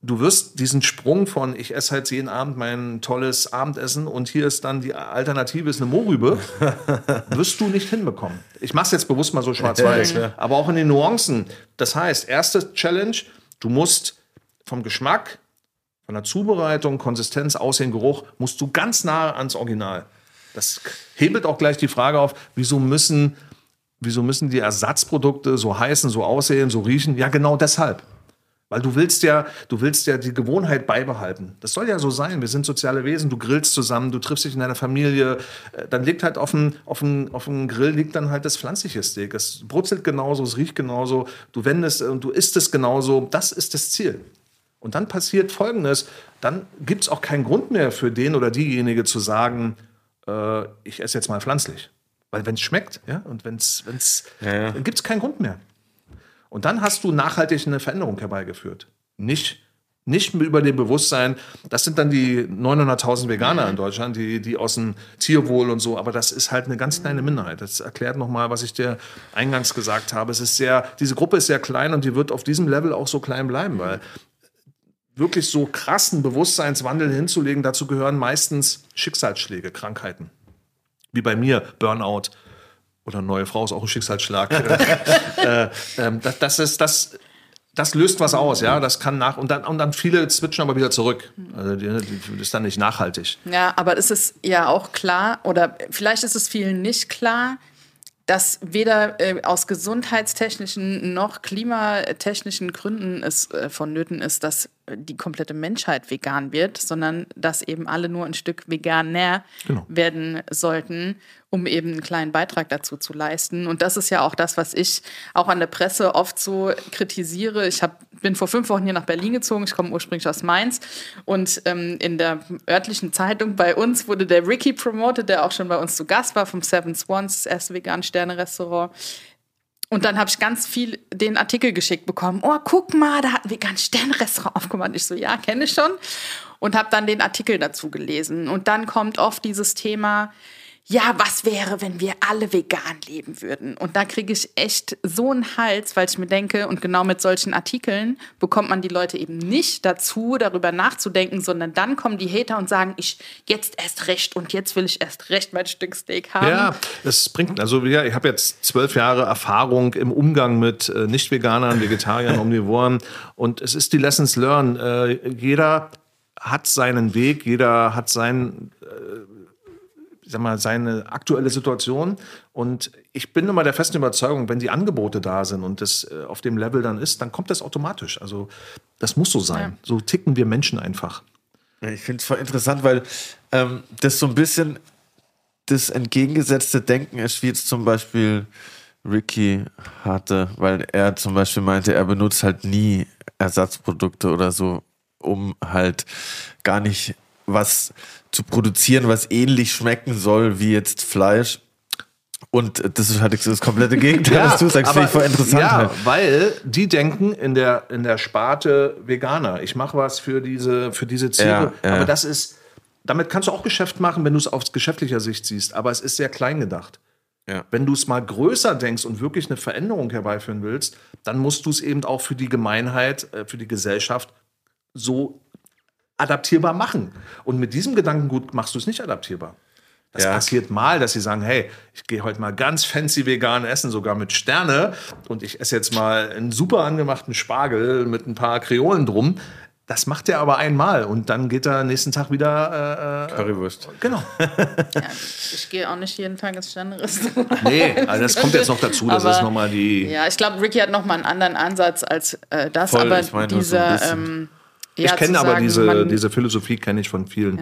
du wirst diesen Sprung von ich esse halt jeden Abend mein tolles Abendessen und hier ist dann die Alternative ist eine Mohrrübe, wirst du nicht hinbekommen. Ich mache es jetzt bewusst mal so schwarz-weiß, aber auch in den Nuancen. Das heißt, erste Challenge, du musst vom Geschmack, von der Zubereitung, Konsistenz, Aussehen, Geruch, musst du ganz nah ans Original. Das hebelt auch gleich die Frage auf, wieso müssen, wieso müssen die Ersatzprodukte so heißen, so aussehen, so riechen? Ja, genau deshalb. Weil du willst ja, du willst ja die Gewohnheit beibehalten. Das soll ja so sein. Wir sind soziale Wesen. Du grillst zusammen, du triffst dich in deiner Familie. Äh, Dann liegt halt auf dem, auf dem, auf dem Grill liegt dann halt das pflanzliche Steak. Es brutzelt genauso, es riecht genauso. Du wendest und du isst es genauso. Das ist das Ziel. Und dann passiert Folgendes: Dann gibt es auch keinen Grund mehr für den oder diejenige zu sagen, äh, ich esse jetzt mal pflanzlich. Weil wenn es schmeckt, ja, und wenn es, Ja, ja. dann gibt es keinen Grund mehr. Und dann hast du nachhaltig eine Veränderung herbeigeführt. Nicht, nicht über dem Bewusstsein, das sind dann die 900.000 Veganer in Deutschland, die, die aus dem Tierwohl und so, aber das ist halt eine ganz kleine Minderheit. Das erklärt nochmal, was ich dir eingangs gesagt habe. Es ist sehr, diese Gruppe ist sehr klein und die wird auf diesem Level auch so klein bleiben, weil wirklich so krassen Bewusstseinswandel hinzulegen, dazu gehören meistens Schicksalsschläge, Krankheiten. Wie bei mir, Burnout oder neue Frau ist auch ein Schicksalsschlag. äh, äh, das, das, ist, das, das löst was aus, ja. Das kann nach und dann, und dann viele switchen aber wieder zurück. Also die, ist dann nicht nachhaltig. Ja, aber es ist ja auch klar, oder vielleicht ist es vielen nicht klar, dass weder äh, aus gesundheitstechnischen noch klimatechnischen Gründen es äh, vonnöten ist, dass die komplette Menschheit vegan wird, sondern dass eben alle nur ein Stück veganer Genau. werden sollten, um eben einen kleinen Beitrag dazu zu leisten. Und das ist ja auch das, was ich auch an der Presse oft so kritisiere. Ich hab, bin vor fünf Wochen hier nach Berlin gezogen. Ich komme ursprünglich aus Mainz. Und ähm, in der örtlichen Zeitung bei uns wurde der Ricky promoted, der auch schon bei uns zu Gast war vom Seven Swans, das erste vegan-Sterne-Restaurant. Und dann habe ich ganz viel den Artikel geschickt bekommen. Oh, guck mal, da hat ein veganes Sternrestaurant aufgemacht. Ich so, ja, kenne ich schon. Und habe dann den Artikel dazu gelesen. Und dann kommt oft dieses Thema, ja, was wäre, wenn wir alle vegan leben würden? Und da kriege ich echt so einen Hals, weil ich mir denke, und genau mit solchen Artikeln bekommt man die Leute eben nicht dazu, darüber nachzudenken, sondern dann kommen die Hater und sagen, ich jetzt erst recht und jetzt will ich erst recht mein Stück Steak haben. Ja, es bringt, also ja, ich habe jetzt zwölf Jahre Erfahrung im Umgang mit äh, Nicht-Veganern, Vegetariern, Omnivoren und es ist die Lessons learned. Äh, jeder hat seinen Weg, jeder hat sein, äh, sag mal, seine aktuelle Situation und ich bin immer der festen Überzeugung, wenn die Angebote da sind und das äh, auf dem Level dann ist, dann kommt das automatisch. Also das muss so sein. Ja. So ticken wir Menschen einfach. Ich finde es voll interessant, weil ähm, das so ein bisschen das entgegengesetzte Denken ist, wie jetzt zum Beispiel Ricky hatte, weil er zum Beispiel meinte, er benutzt halt nie Ersatzprodukte oder so, um halt gar nicht was zu produzieren, was ähnlich schmecken soll wie jetzt Fleisch. Und das ist halt das komplette Gegenteil, was du sagst, finde ich voll interessant. Ja, halt. weil die denken in der, in der Sparte Veganer. Ich mache was für diese, für diese Ziele. Ja, ja. Aber das ist, damit kannst du auch Geschäft machen, wenn du es aus geschäftlicher Sicht siehst. Aber es ist sehr klein gedacht. Ja. Wenn du es mal größer denkst und wirklich eine Veränderung herbeiführen willst, dann musst du es eben auch für die Gemeinheit, äh, für die Gesellschaft so adaptierbar machen. Und mit diesem Gedankengut machst du es nicht adaptierbar. Das Ja. passiert mal, dass sie sagen, hey, ich gehe heute mal ganz fancy vegan essen, sogar mit Sterne und ich esse jetzt mal einen super angemachten Spargel mit ein paar Kreolen drum. Das macht er aber einmal und dann geht er nächsten Tag wieder. Äh, äh, Currywurst. genau. Ja, ich gehe auch nicht jeden Tag ins Sterne-Restaurant. Nee, also das kommt jetzt noch dazu. Das Aber- ist nochmal die. Ja, ich glaube, Ricky hat noch mal einen anderen Ansatz als äh, das, Voll, aber ich so dieser. ein Ich ja, kenne aber sagen, diese, diese Philosophie kenne ich von vielen.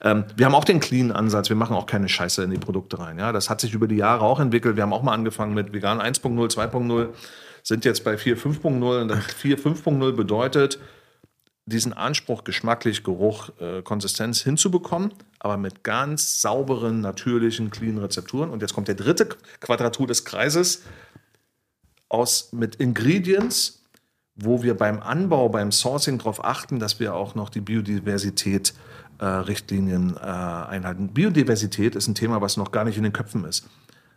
Ähm, wir haben auch den clean-Ansatz. Wir machen auch keine Scheiße in die Produkte rein. Ja, das hat sich über die Jahre auch entwickelt. Wir haben auch mal angefangen mit vegan 1.0, 2.0, sind jetzt bei 4, 5.0. Und das 4, 5.0 bedeutet, diesen Anspruch, geschmacklich, Geruch, äh, Konsistenz hinzubekommen, aber mit ganz sauberen, natürlichen, clean Rezepturen. Und jetzt kommt der dritte Quadratur des Kreises aus mit Ingredients, wo wir beim Anbau, beim Sourcing darauf achten, dass wir auch noch die Biodiversität äh, Richtlinien äh, einhalten. Biodiversität ist ein Thema, was noch gar nicht in den Köpfen ist.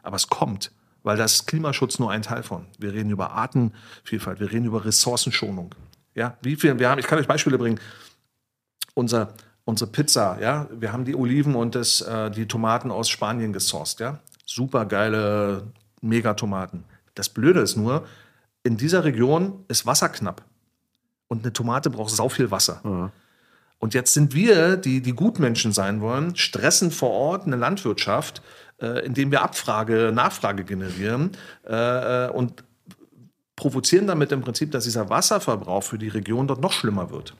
Aber es kommt, weil das Klimaschutz nur ein Teil von. Wir reden über Artenvielfalt, wir reden über Ressourcenschonung. Ja, wie viel, wir haben, ich kann euch Beispiele bringen. Unser, unsere Pizza, ja, wir haben die Oliven und das, äh, die Tomaten aus Spanien gesourced, ja. Super geile Megatomaten. Das Blöde ist nur, in dieser Region ist Wasser knapp. Und eine Tomate braucht sau viel Wasser. Und jetzt sind wir, die, die Gutmenschen sein wollen, stressen vor Ort eine Landwirtschaft, äh, indem wir Abfrage, Nachfrage generieren äh, äh, und provozieren damit im Prinzip, dass dieser Wasserverbrauch für die Region dort noch schlimmer wird.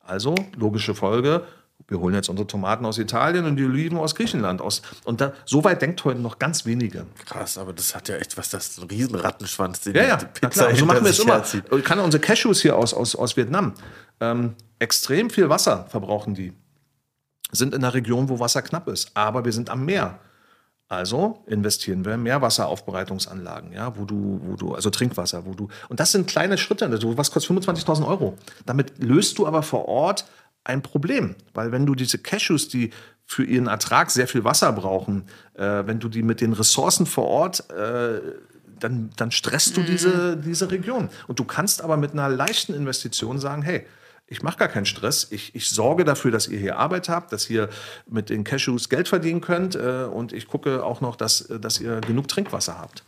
Also, logische Folge, wir holen jetzt unsere Tomaten aus Italien und die Oliven aus Griechenland aus. Und da, so weit denkt heute noch ganz wenige. Krass, aber das hat ja echt was, das ist ein riesen Rattenschwanz, den Ja, ja, die Pizza klar. So hinter machen wir es immer. Ich kann unsere Cashews hier aus, aus, aus Vietnam. Ähm, extrem viel Wasser verbrauchen die. Sind in einer Region, wo Wasser knapp ist. Aber wir sind am Meer. Also investieren wir in Meerwasseraufbereitungsanlagen, ja, wo du, wo du, also Trinkwasser, wo du, und das sind kleine Schritte, also was kostet 25.000 Euro. Damit löst du aber vor Ort ein Problem, weil wenn du diese Cashews, die für ihren Ertrag sehr viel Wasser brauchen, äh, wenn du die mit den Ressourcen vor Ort äh, dann, dann stresst du diese, diese Region. Und du kannst aber mit einer leichten Investition sagen, hey, ich mache gar keinen Stress. Ich, ich sorge dafür, dass ihr hier Arbeit habt, dass ihr mit den Cashews Geld verdienen könnt äh, und ich gucke auch noch, dass, dass ihr genug Trinkwasser habt.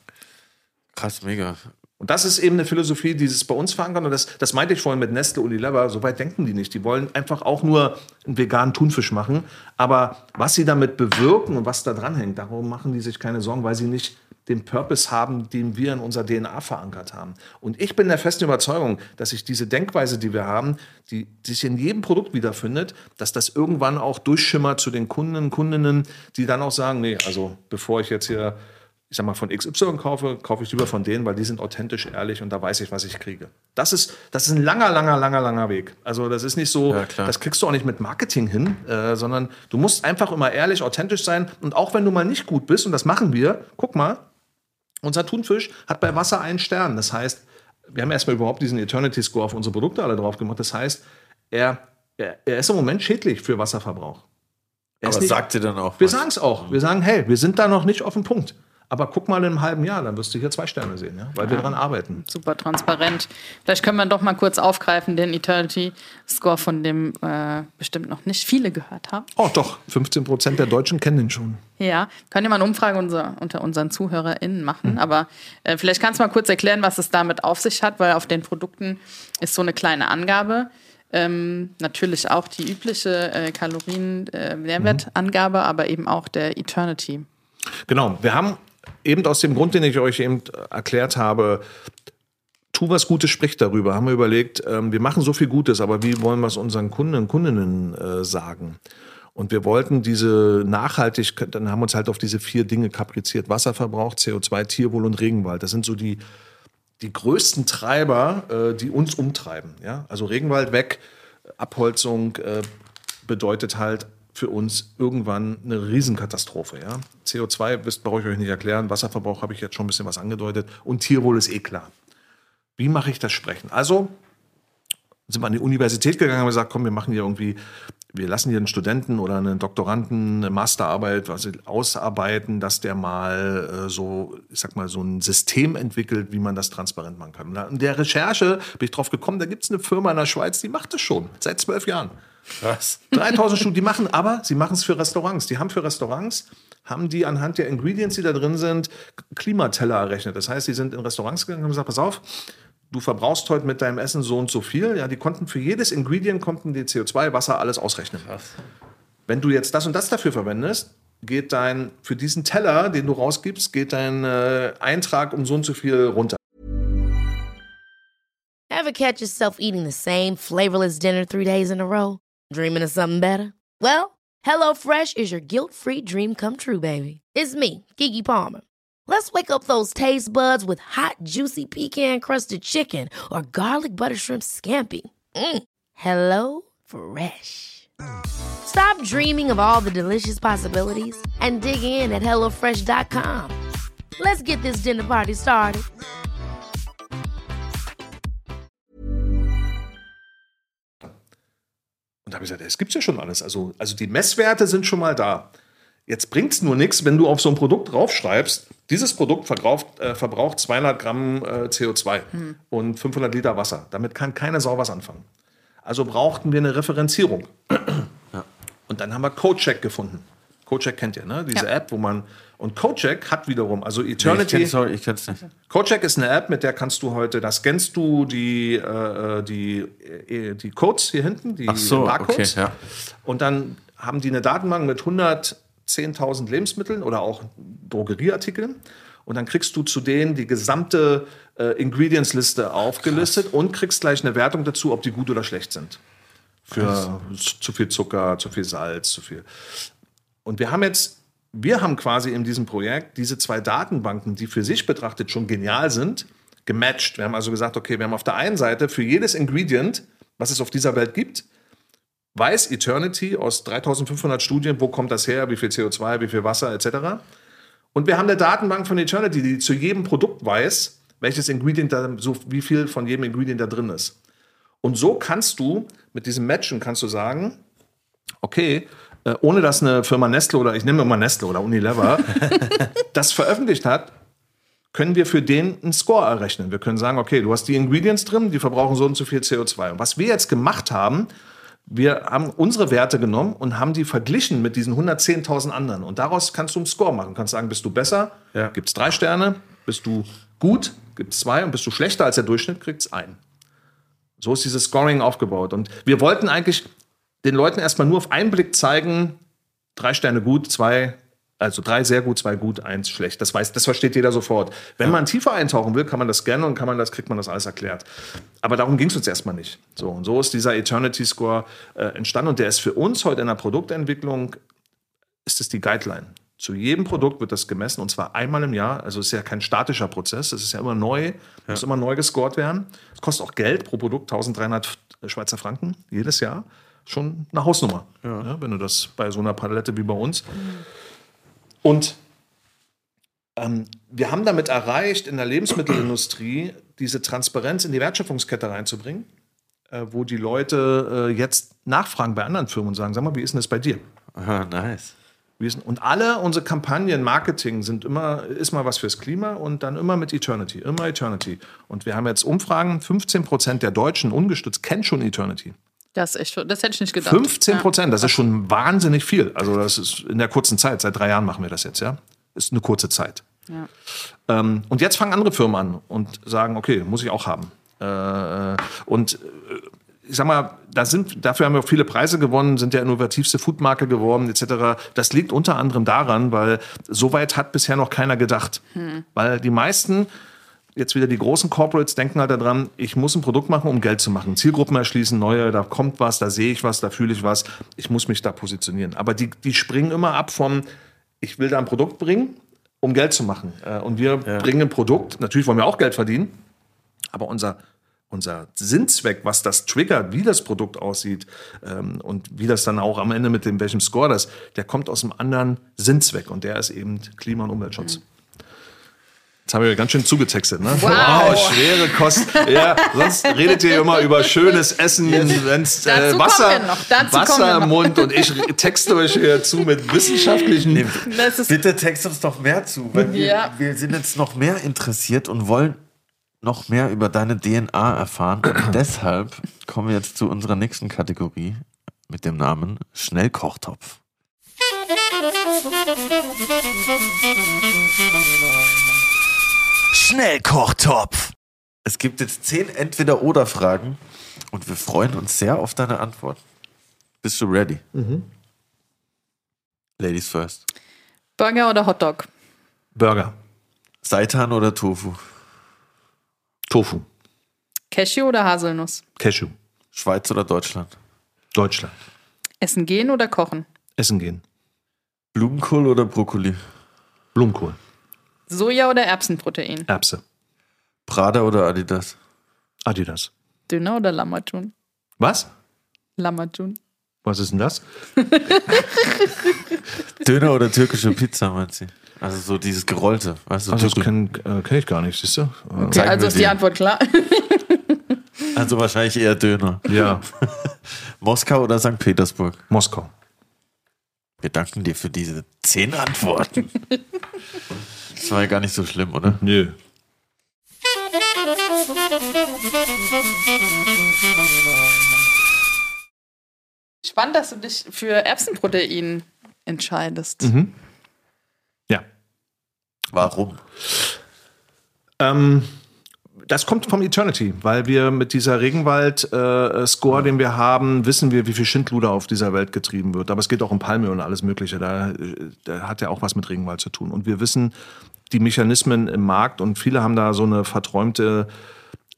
Krass, mega. Und das ist eben eine Philosophie, die es bei uns verankert. Und das, das meinte ich vorhin mit Nestle Unilever. So weit denken die nicht. Die wollen einfach auch nur einen veganen Thunfisch machen. Aber was sie damit bewirken und was da dran hängt, darum machen die sich keine Sorgen, weil sie nicht den Purpose haben, den wir in unserer DNA verankert haben. Und ich bin der festen Überzeugung, dass sich diese Denkweise, die wir haben, die, die sich in jedem Produkt wiederfindet, dass das irgendwann auch durchschimmert zu den Kunden, Kundinnen, die dann auch sagen, nee, also bevor ich jetzt hier ich sag mal, von XY kaufe, kaufe ich lieber von denen, weil die sind authentisch, ehrlich und da weiß ich, was ich kriege. Das ist, das ist ein langer, langer, langer, langer Weg. Also das ist nicht so, ja, das kriegst du auch nicht mit Marketing hin, äh, sondern du musst einfach immer ehrlich, authentisch sein und auch wenn du mal nicht gut bist, und das machen wir, guck mal, unser Thunfisch hat bei Wasser einen Stern. Das heißt, wir haben erstmal überhaupt diesen Eternity Score auf unsere Produkte alle drauf gemacht. Das heißt, er, er, er ist im Moment schädlich für Wasserverbrauch. Er Aber sagt ihr dann auch? Wir sagen es auch. Wir sagen, hey, wir sind da noch nicht auf dem Punkt. Aber guck mal in einem halben Jahr, dann wirst du hier zwei Sterne sehen, ja? weil ja. wir daran arbeiten. Super transparent. Vielleicht können wir doch mal kurz aufgreifen, den Eternity Score, von dem äh, bestimmt noch nicht viele gehört haben. Oh, doch. 15 Prozent der Deutschen kennen den schon. Ja, können ja mal eine Umfrage unser, unter unseren ZuhörerInnen machen. Mhm. Aber äh, vielleicht kannst du mal kurz erklären, was es damit auf sich hat, weil auf den Produkten ist so eine kleine Angabe. Ähm, natürlich auch die übliche äh, Kalorien-Nährwertangabe, äh, mhm. aber eben auch der Eternity. Genau, wir haben eben aus dem Grund, den ich euch eben erklärt habe, tu was Gutes, sprich darüber. Haben wir überlegt, ähm, wir machen so viel Gutes, aber wie wollen wir es unseren Kunden und Kundinnen äh, sagen? Und wir wollten diese Nachhaltigkeit, dann haben wir uns halt auf diese vier Dinge kapriziert. Wasserverbrauch, CO2, Tierwohl und Regenwald. Das sind so die, die größten Treiber, äh, die uns umtreiben. Ja? Also Regenwald weg, Abholzung äh, bedeutet halt für uns irgendwann eine Riesenkatastrophe. Ja? CO2 brauche ich euch nicht erklären, Wasserverbrauch habe ich jetzt schon ein bisschen was angedeutet und Tierwohl ist eh klar. Wie mache ich das Sprechen? Also sind wir an die Universität gegangen und gesagt, komm, wir machen hier irgendwie, wir lassen hier einen Studenten oder einen Doktoranden eine Masterarbeit also ausarbeiten, dass der mal äh, so, ich sag mal, so ein System entwickelt, wie man das transparent machen kann. In der Recherche bin ich drauf gekommen, da gibt es eine Firma in der Schweiz, die macht das schon seit zwölf Jahren. Was? 3000 Stunden, die machen aber, sie machen es für Restaurants. Die haben für Restaurants, haben die anhand der Ingredients, die da drin sind, Klimateller errechnet. Das heißt, sie sind in Restaurants gegangen und haben gesagt, pass auf, du verbrauchst heute mit deinem Essen so und so viel. Ja, die konnten für jedes Ingredient, konnten die CO2, Wasser, alles ausrechnen. Was? Wenn du jetzt das und das dafür verwendest, geht dein, für diesen Teller, den du rausgibst, geht dein äh, Eintrag um so und so viel runter. Ever catch yourself eating the same flavorless dinner three days in a row? Dreaming of something better? Well, HelloFresh is your guilt-free dream come true, baby. It's me, Kiki Palmer. Let's wake up those taste buds with hot, juicy pecan-crusted chicken or garlic butter shrimp scampi. Mm. Hello Fresh. Stop dreaming of all the delicious possibilities and dig in at HelloFresh.com. Let's get this dinner party started. Und da habe ich gesagt, es gibt ja schon alles. Also, also die Messwerte sind schon mal da. Jetzt bringt es nur nichts, wenn du auf so ein Produkt draufschreibst, dieses Produkt verbraucht, äh, verbraucht 200 Gramm äh, CO2 hm. und 500 Liter Wasser. Damit kann keine Sau was anfangen. Also brauchten wir eine Referenzierung. Ja. Und dann haben wir CodeCheck gefunden. CodeCheck kennt ihr, ne? Diese ja. App, wo man. Und CodeCheck hat wiederum, also Eternity. Nee, ich kenn's, ich kenn's nicht. CodeCheck ist eine App, mit der kannst du heute, da scannst du die, äh, die, äh, die Codes hier hinten, die Ach so, Barcodes. Okay, ja. Und dann haben die eine Datenbank mit 110.000 Lebensmitteln oder auch Drogerieartikeln. Und dann kriegst du zu denen die gesamte äh, Ingredients-Liste aufgelistet Krass. und kriegst gleich eine Wertung dazu, ob die gut oder schlecht sind. Für also. zu viel Zucker, zu viel Salz, zu viel. Und wir haben jetzt, wir haben quasi in diesem Projekt diese zwei Datenbanken, die für sich betrachtet schon genial sind, gematcht. Wir haben also gesagt, okay, wir haben auf der einen Seite für jedes Ingredient, was es auf dieser Welt gibt, weiß Eternity aus 3500 Studien, wo kommt das her, wie viel CO2, wie viel Wasser etc. Und wir haben eine Datenbank von Eternity, die zu jedem Produkt weiß, welches Ingredient da, so wie viel von jedem Ingredient da drin ist. Und so kannst du mit diesem Matchen kannst du sagen, okay, äh, ohne dass eine Firma Nestle oder ich nehme immer Nestle oder Unilever das veröffentlicht hat, können wir für den einen Score errechnen. Wir können sagen, okay, du hast die Ingredients drin, die verbrauchen so und so viel CO2. Und was wir jetzt gemacht haben, wir haben unsere Werte genommen und haben die verglichen mit diesen 110.000 anderen. Und daraus kannst du einen Score machen. Du kannst sagen, bist du besser, Ja. gibt es drei Sterne, bist du gut, gibt es zwei und bist du schlechter als der Durchschnitt, kriegt es einen. So ist dieses Scoring aufgebaut. Und wir wollten eigentlich den Leuten erstmal nur auf einen Blick zeigen, drei Sterne gut, zwei, also drei sehr gut, zwei gut, eins schlecht. Das weiß, das versteht jeder sofort. Wenn man tiefer eintauchen will, kann man das gerne und kann man das, kriegt man das alles erklärt. Aber darum ging es uns erstmal nicht. So, und so ist dieser Eternity Score äh, entstanden und der ist für uns heute in der Produktentwicklung, ist es die Guideline. Zu jedem Produkt wird das gemessen und zwar einmal im Jahr. Also es ist ja kein statischer Prozess, es ist ja immer neu, muss immer neu gescored werden. Es kostet auch Geld pro Produkt, 1300 Schweizer Franken jedes Jahr. Schon eine Hausnummer, ja, wenn du das bei so einer Palette wie bei uns. Und ähm, wir haben damit erreicht, in der Lebensmittelindustrie diese Transparenz in die Wertschöpfungskette reinzubringen, äh, wo die Leute äh, jetzt nachfragen bei anderen Firmen und sagen, sag mal, wie ist denn das bei dir? Ah, nice. Und alle unsere Kampagnen, Marketing sind immer, ist mal was fürs Klima und dann immer mit Eternity, immer Eternity. Und wir haben jetzt Umfragen, 15 Prozent der Deutschen ungestützt kennen schon Eternity. Das, ist echt, schon- das hätte ich nicht gedacht. 15 Prozent, das ist schon wahnsinnig viel. Also das ist in der kurzen Zeit, seit drei Jahren machen wir das jetzt, ja. Ist eine kurze Zeit. Ja. Ähm, und jetzt fangen andere Firmen an und sagen, okay, muss ich auch haben. Äh, und äh, ich sag mal, da sind, dafür haben wir auch viele Preise gewonnen, sind der innovativste Foodmarke geworden, etc. Das liegt unter anderem daran, weil so weit hat bisher noch keiner gedacht. Weil die meisten, jetzt wieder die großen Corporates, denken halt daran, ich muss ein Produkt machen, um Geld zu machen. Zielgruppen erschließen, neue, da kommt was, da sehe ich was, da fühle ich was, ich muss mich da positionieren. Aber die, die springen immer ab vom, ich will da ein Produkt bringen, um Geld zu machen. Äh, Und wir bringen ein Produkt, natürlich wollen wir auch Geld verdienen, aber unser, unser Sinnzweck, was das triggert, wie das Produkt aussieht ähm, und wie das dann auch am Ende mit dem welchem Score das, der kommt aus einem anderen Sinnzweck und der ist eben Klima- und Umweltschutz. Jetzt haben wir ganz schön zugetextet, ne? Wow. schwere Kost. Ja, sonst redet ihr immer über schönes Essen, wenn's äh, Wasser, wir Wasser wir im. Mund und ich texte euch hier zu mit wissenschaftlichen. Ist, Bitte text uns doch mehr zu, weil wir, Ja. wir sind jetzt noch mehr interessiert und wollen noch mehr über deine DNA erfahren. Und deshalb kommen wir jetzt zu unserer nächsten Kategorie mit dem Namen Schnellkochtopf. Schnellkochtopf. Es gibt jetzt zehn Entweder-Oder-Fragen und wir freuen uns sehr auf deine Antwort. Bist du ready? Ladies first. Burger oder Hotdog? Burger, Seitan oder Tofu? Tofu, Cashew oder Haselnuss? Cashew, Schweiz oder Deutschland? Deutschland. Essen gehen oder kochen? Essen gehen. Blumenkohl oder Brokkoli? Blumenkohl, Soja oder Erbsenprotein? Erbse, Prada oder Adidas? Adidas. Döner oder Lammatschun? Was? Lammatschun. Was ist denn das? Döner oder türkische Pizza, meint sie? Also so dieses Gerollte, weißt du? Also das kenne äh, kenn ich gar nicht, siehst du? Äh, Okay, also ist die. Antwort klar. also wahrscheinlich eher Döner. Ja, Moskau oder St. Petersburg? Moskau. Wir danken dir für diese zehn Antworten. Das war ja gar nicht so schlimm, oder? Nö. Spannend, dass du dich für Erbsenprotein entscheidest. Mhm. Ja. Warum? Ähm, das kommt vom Eternity, weil wir mit dieser Regenwald-Score, den wir haben, wissen wir, wie viel Schindluder auf dieser Welt getrieben wird. Aber es geht auch um Palmöl und alles Mögliche. Da, da hat ja auch was mit Regenwald zu tun. Und wir wissen die Mechanismen im Markt und viele haben da so eine verträumte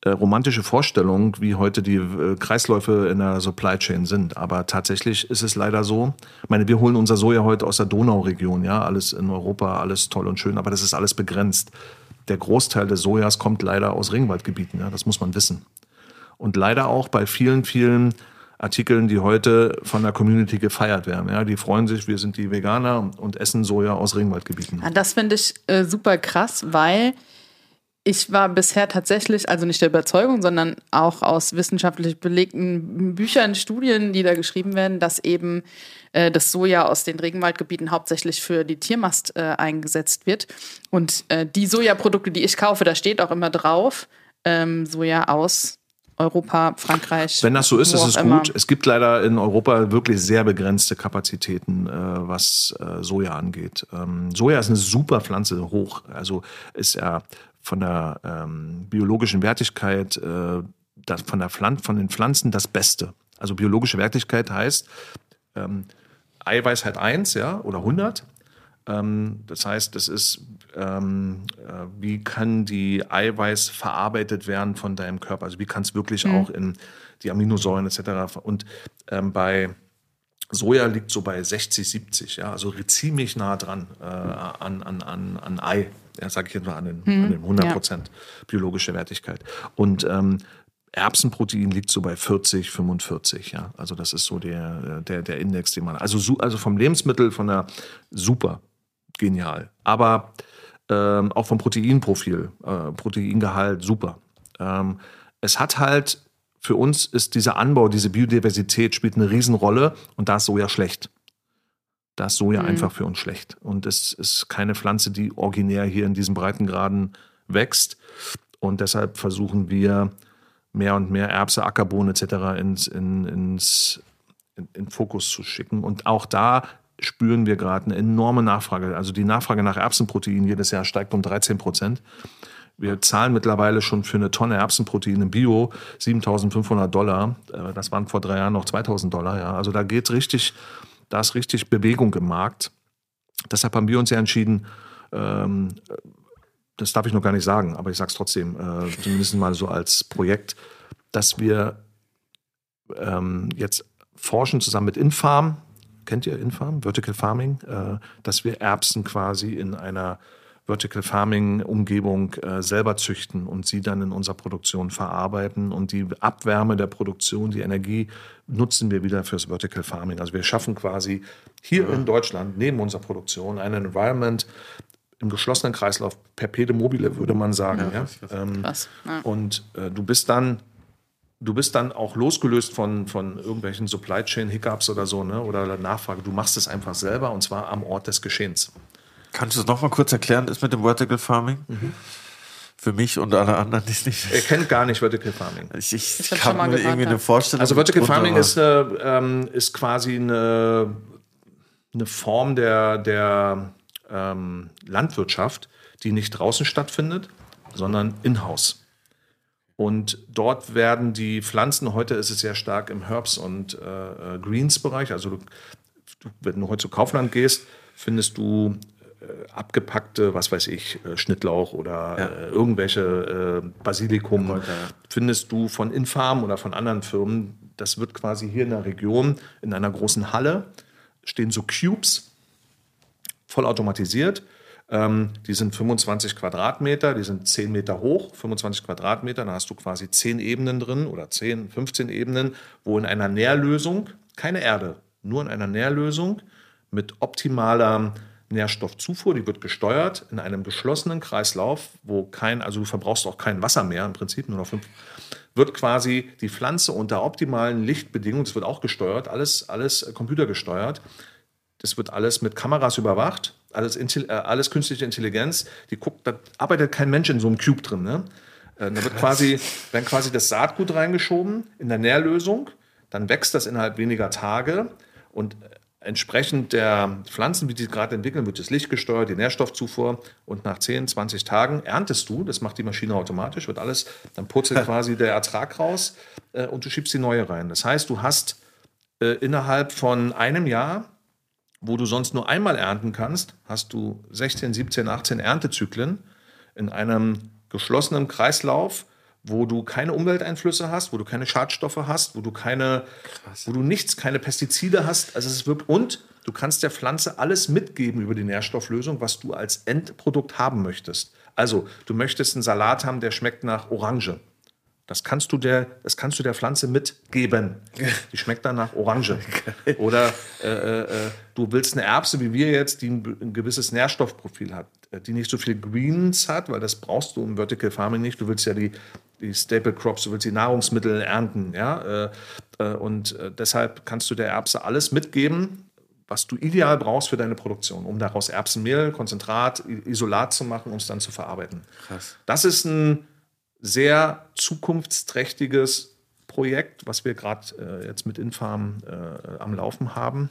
äh, romantische Vorstellung, wie heute die äh, Kreisläufe in der Supply Chain sind. Aber tatsächlich ist es leider so. Ich meine, wir holen unser Soja heute aus der Donauregion, ja, alles in Europa, alles toll und schön, aber das ist alles begrenzt. Der Großteil des Sojas kommt leider aus Regenwaldgebieten, ja, das muss man wissen. Und leider auch bei vielen, vielen Artikeln, die heute von der Community gefeiert werden. Ja, die freuen sich, wir sind die Veganer und essen Soja aus Regenwaldgebieten. Ja, das finde ich äh, super krass, weil ich war bisher tatsächlich, also nicht der Überzeugung, sondern auch aus wissenschaftlich belegten Büchern, Studien, die da geschrieben werden, dass eben äh, das Soja aus den Regenwaldgebieten hauptsächlich für die Tiermast äh, eingesetzt wird. Und äh, die Sojaprodukte, die ich kaufe, da steht auch immer drauf, ähm, Soja aus Europa, Frankreich. Wenn das so ist, ist es immer. gut. Es gibt leider in Europa wirklich sehr begrenzte Kapazitäten, äh, was äh, Soja angeht. Ähm, Soja ist eine super Pflanze, hoch. Also ist ja von der ähm, biologischen Wertigkeit, äh, das, von, der Pflan von den Pflanzen das Beste. Also biologische Wertigkeit heißt ähm, Eiweiß hat 1 ja, oder 100. Ähm, das heißt, das ist, ähm, äh, wie kann die Eiweiß verarbeitet werden von deinem Körper? Also wie kann es wirklich mhm. auch in die Aminosäuren etc. Und ähm, bei Soja liegt so bei 60, 70, ja, also ziemlich nah dran äh, an, an, an, an Ei, sage ich jetzt mal an den, mhm. an den 100 Prozent ja. biologische Wertigkeit. Und ähm, Erbsenprotein liegt so bei 40, 45, ja. Also das ist so der, der, der Index, den man. Also, also vom Lebensmittel, von der super genial. Aber ähm, auch vom Proteinprofil, äh, Proteingehalt super. Ähm, es hat halt für uns ist dieser Anbau, diese Biodiversität spielt eine Riesenrolle und da ist Soja schlecht. Da ist Soja mhm. einfach für uns schlecht. Und es ist keine Pflanze, die originär hier in diesen Breitengraden wächst. Und deshalb versuchen wir mehr und mehr Erbse, Ackerbohnen etc. ins, in, ins in, in Fokus zu schicken. Und auch da spüren wir gerade eine enorme Nachfrage. Also die Nachfrage nach Erbsenprotein jedes Jahr steigt um 13 Prozent. Wir zahlen mittlerweile schon für eine Tonne Erbsenprotein im Bio 7.500 Dollar. Äh, das waren vor drei Jahren noch 2.000 Dollar. Ja. Also da geht richtig, da ist richtig Bewegung im Markt. Deshalb haben wir uns ja entschieden, ähm, das darf ich noch gar nicht sagen, aber ich sage es trotzdem, äh, zumindest mal so als Projekt, dass wir ähm, jetzt forschen zusammen mit Infarm, kennt ihr Infarm, Vertical Farming, äh, dass wir Erbsen quasi in einer Vertical Farming Umgebung äh, selber züchten und sie dann in unserer Produktion verarbeiten und die Abwärme der Produktion, die Energie nutzen wir wieder fürs Vertical Farming. Also wir schaffen quasi hier ja. in Deutschland neben unserer Produktion ein Environment im geschlossenen Kreislauf, perpede mobile würde man sagen. Ja, ja? Ähm, Krass. Ja. Und äh, du bist dann du bist dann auch losgelöst von, von irgendwelchen Supply Chain Hiccups oder so, ne? Oder Nachfrage. Du machst es einfach selber und zwar am Ort des Geschehens. Kannst du es nochmal kurz erklären, ist mit dem Vertical Farming? Mhm. Für mich und alle anderen, die es nicht. Er kennt gar nicht Vertical Farming. Ich, ich, ich kann mir irgendwie eine Vorstellung. Also Vertical Farming ist, eine, ähm, ist quasi eine, eine Form der, der ähm, Landwirtschaft, die nicht draußen stattfindet, sondern in-house. Und dort werden die Pflanzen, heute ist es sehr stark im Herbs- und äh, äh Greens-Bereich, also du, wenn du heute zu Kaufland gehst, findest du äh, abgepackte, was weiß ich, äh, Schnittlauch oder ja. äh, irgendwelche äh, Basilikum ja. findest du von Infarm oder von anderen Firmen. Das wird quasi hier in der Region in einer großen Halle stehen so Cubes, vollautomatisiert. Ähm, die sind 25 Quadratmeter, die sind 10 Meter hoch, 25 Quadratmeter. Da hast du quasi 10 Ebenen drin oder 10, 15 Ebenen, wo in einer Nährlösung, keine Erde, nur in einer Nährlösung mit optimaler Nährstoffzufuhr, die wird gesteuert in einem geschlossenen Kreislauf, wo kein, also du verbrauchst auch kein Wasser mehr, im Prinzip nur noch fünf, wird quasi die Pflanze unter optimalen Lichtbedingungen, das wird auch gesteuert, alles, alles computergesteuert. Das wird alles mit Kameras überwacht, alles, äh, alles künstliche Intelligenz. Die guckt, da arbeitet kein Mensch in so einem Cube drin. Ne? Äh, da wird quasi, werden quasi das Saatgut reingeschoben in der Nährlösung, dann wächst das innerhalb weniger Tage und entsprechend der Pflanzen, wie die gerade entwickeln, wird das Licht gesteuert, die Nährstoffzufuhr und nach 10, 20 Tagen erntest du, das macht die Maschine automatisch, wird alles, dann purzelt quasi der Ertrag raus äh, und du schiebst die neue rein. Das heißt, du hast äh, innerhalb von einem Jahr, wo du sonst nur einmal ernten kannst, hast du 16, 17, 18 Erntezyklen in einem geschlossenen Kreislauf, wo du keine Umwelteinflüsse hast, wo du keine Schadstoffe hast, wo du keine, Krass. wo du nichts, keine Pestizide hast. Also es wirklich, und du kannst der Pflanze alles mitgeben über die Nährstofflösung, was du als Endprodukt haben möchtest. Also du möchtest einen Salat haben, der schmeckt nach Orange. Das kannst du der, das kannst du der Pflanze mitgeben. Die schmeckt dann nach Orange. Oder äh, äh, du willst eine Erbse wie wir jetzt, die ein, ein, gewisses Nährstoffprofil hat, äh, die nicht so viel Greens hat, weil das brauchst du im Vertical Farming nicht. Du willst ja die, die Staple Crops, du willst die Nahrungsmittel ernten, ja. Äh, äh und äh, deshalb kannst du der Erbse alles mitgeben, was du ideal brauchst für deine Produktion, um daraus Erbsenmehl, Konzentrat, Isolat zu machen, um es dann zu verarbeiten. Krass. Das ist ein sehr zukunftsträchtiges Projekt, was wir gerade äh, jetzt mit Infarm äh, am Laufen haben.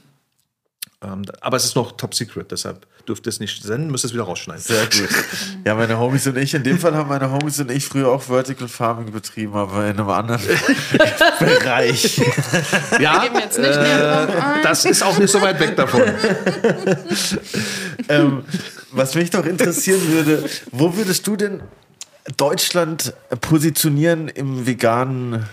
Ähm, aber es ist noch top secret, deshalb dürft ihr es nicht senden, müsst es wieder rausschneiden. Sehr gut. Ja, meine Homies und ich, in dem Fall haben meine Homies und ich früher auch Vertical Farming betrieben, aber in einem anderen Bereich. Ja, äh, das ist auch nicht so weit weg davon. ähm, was mich doch interessieren würde, wo würdest du denn Deutschland positionieren im veganen,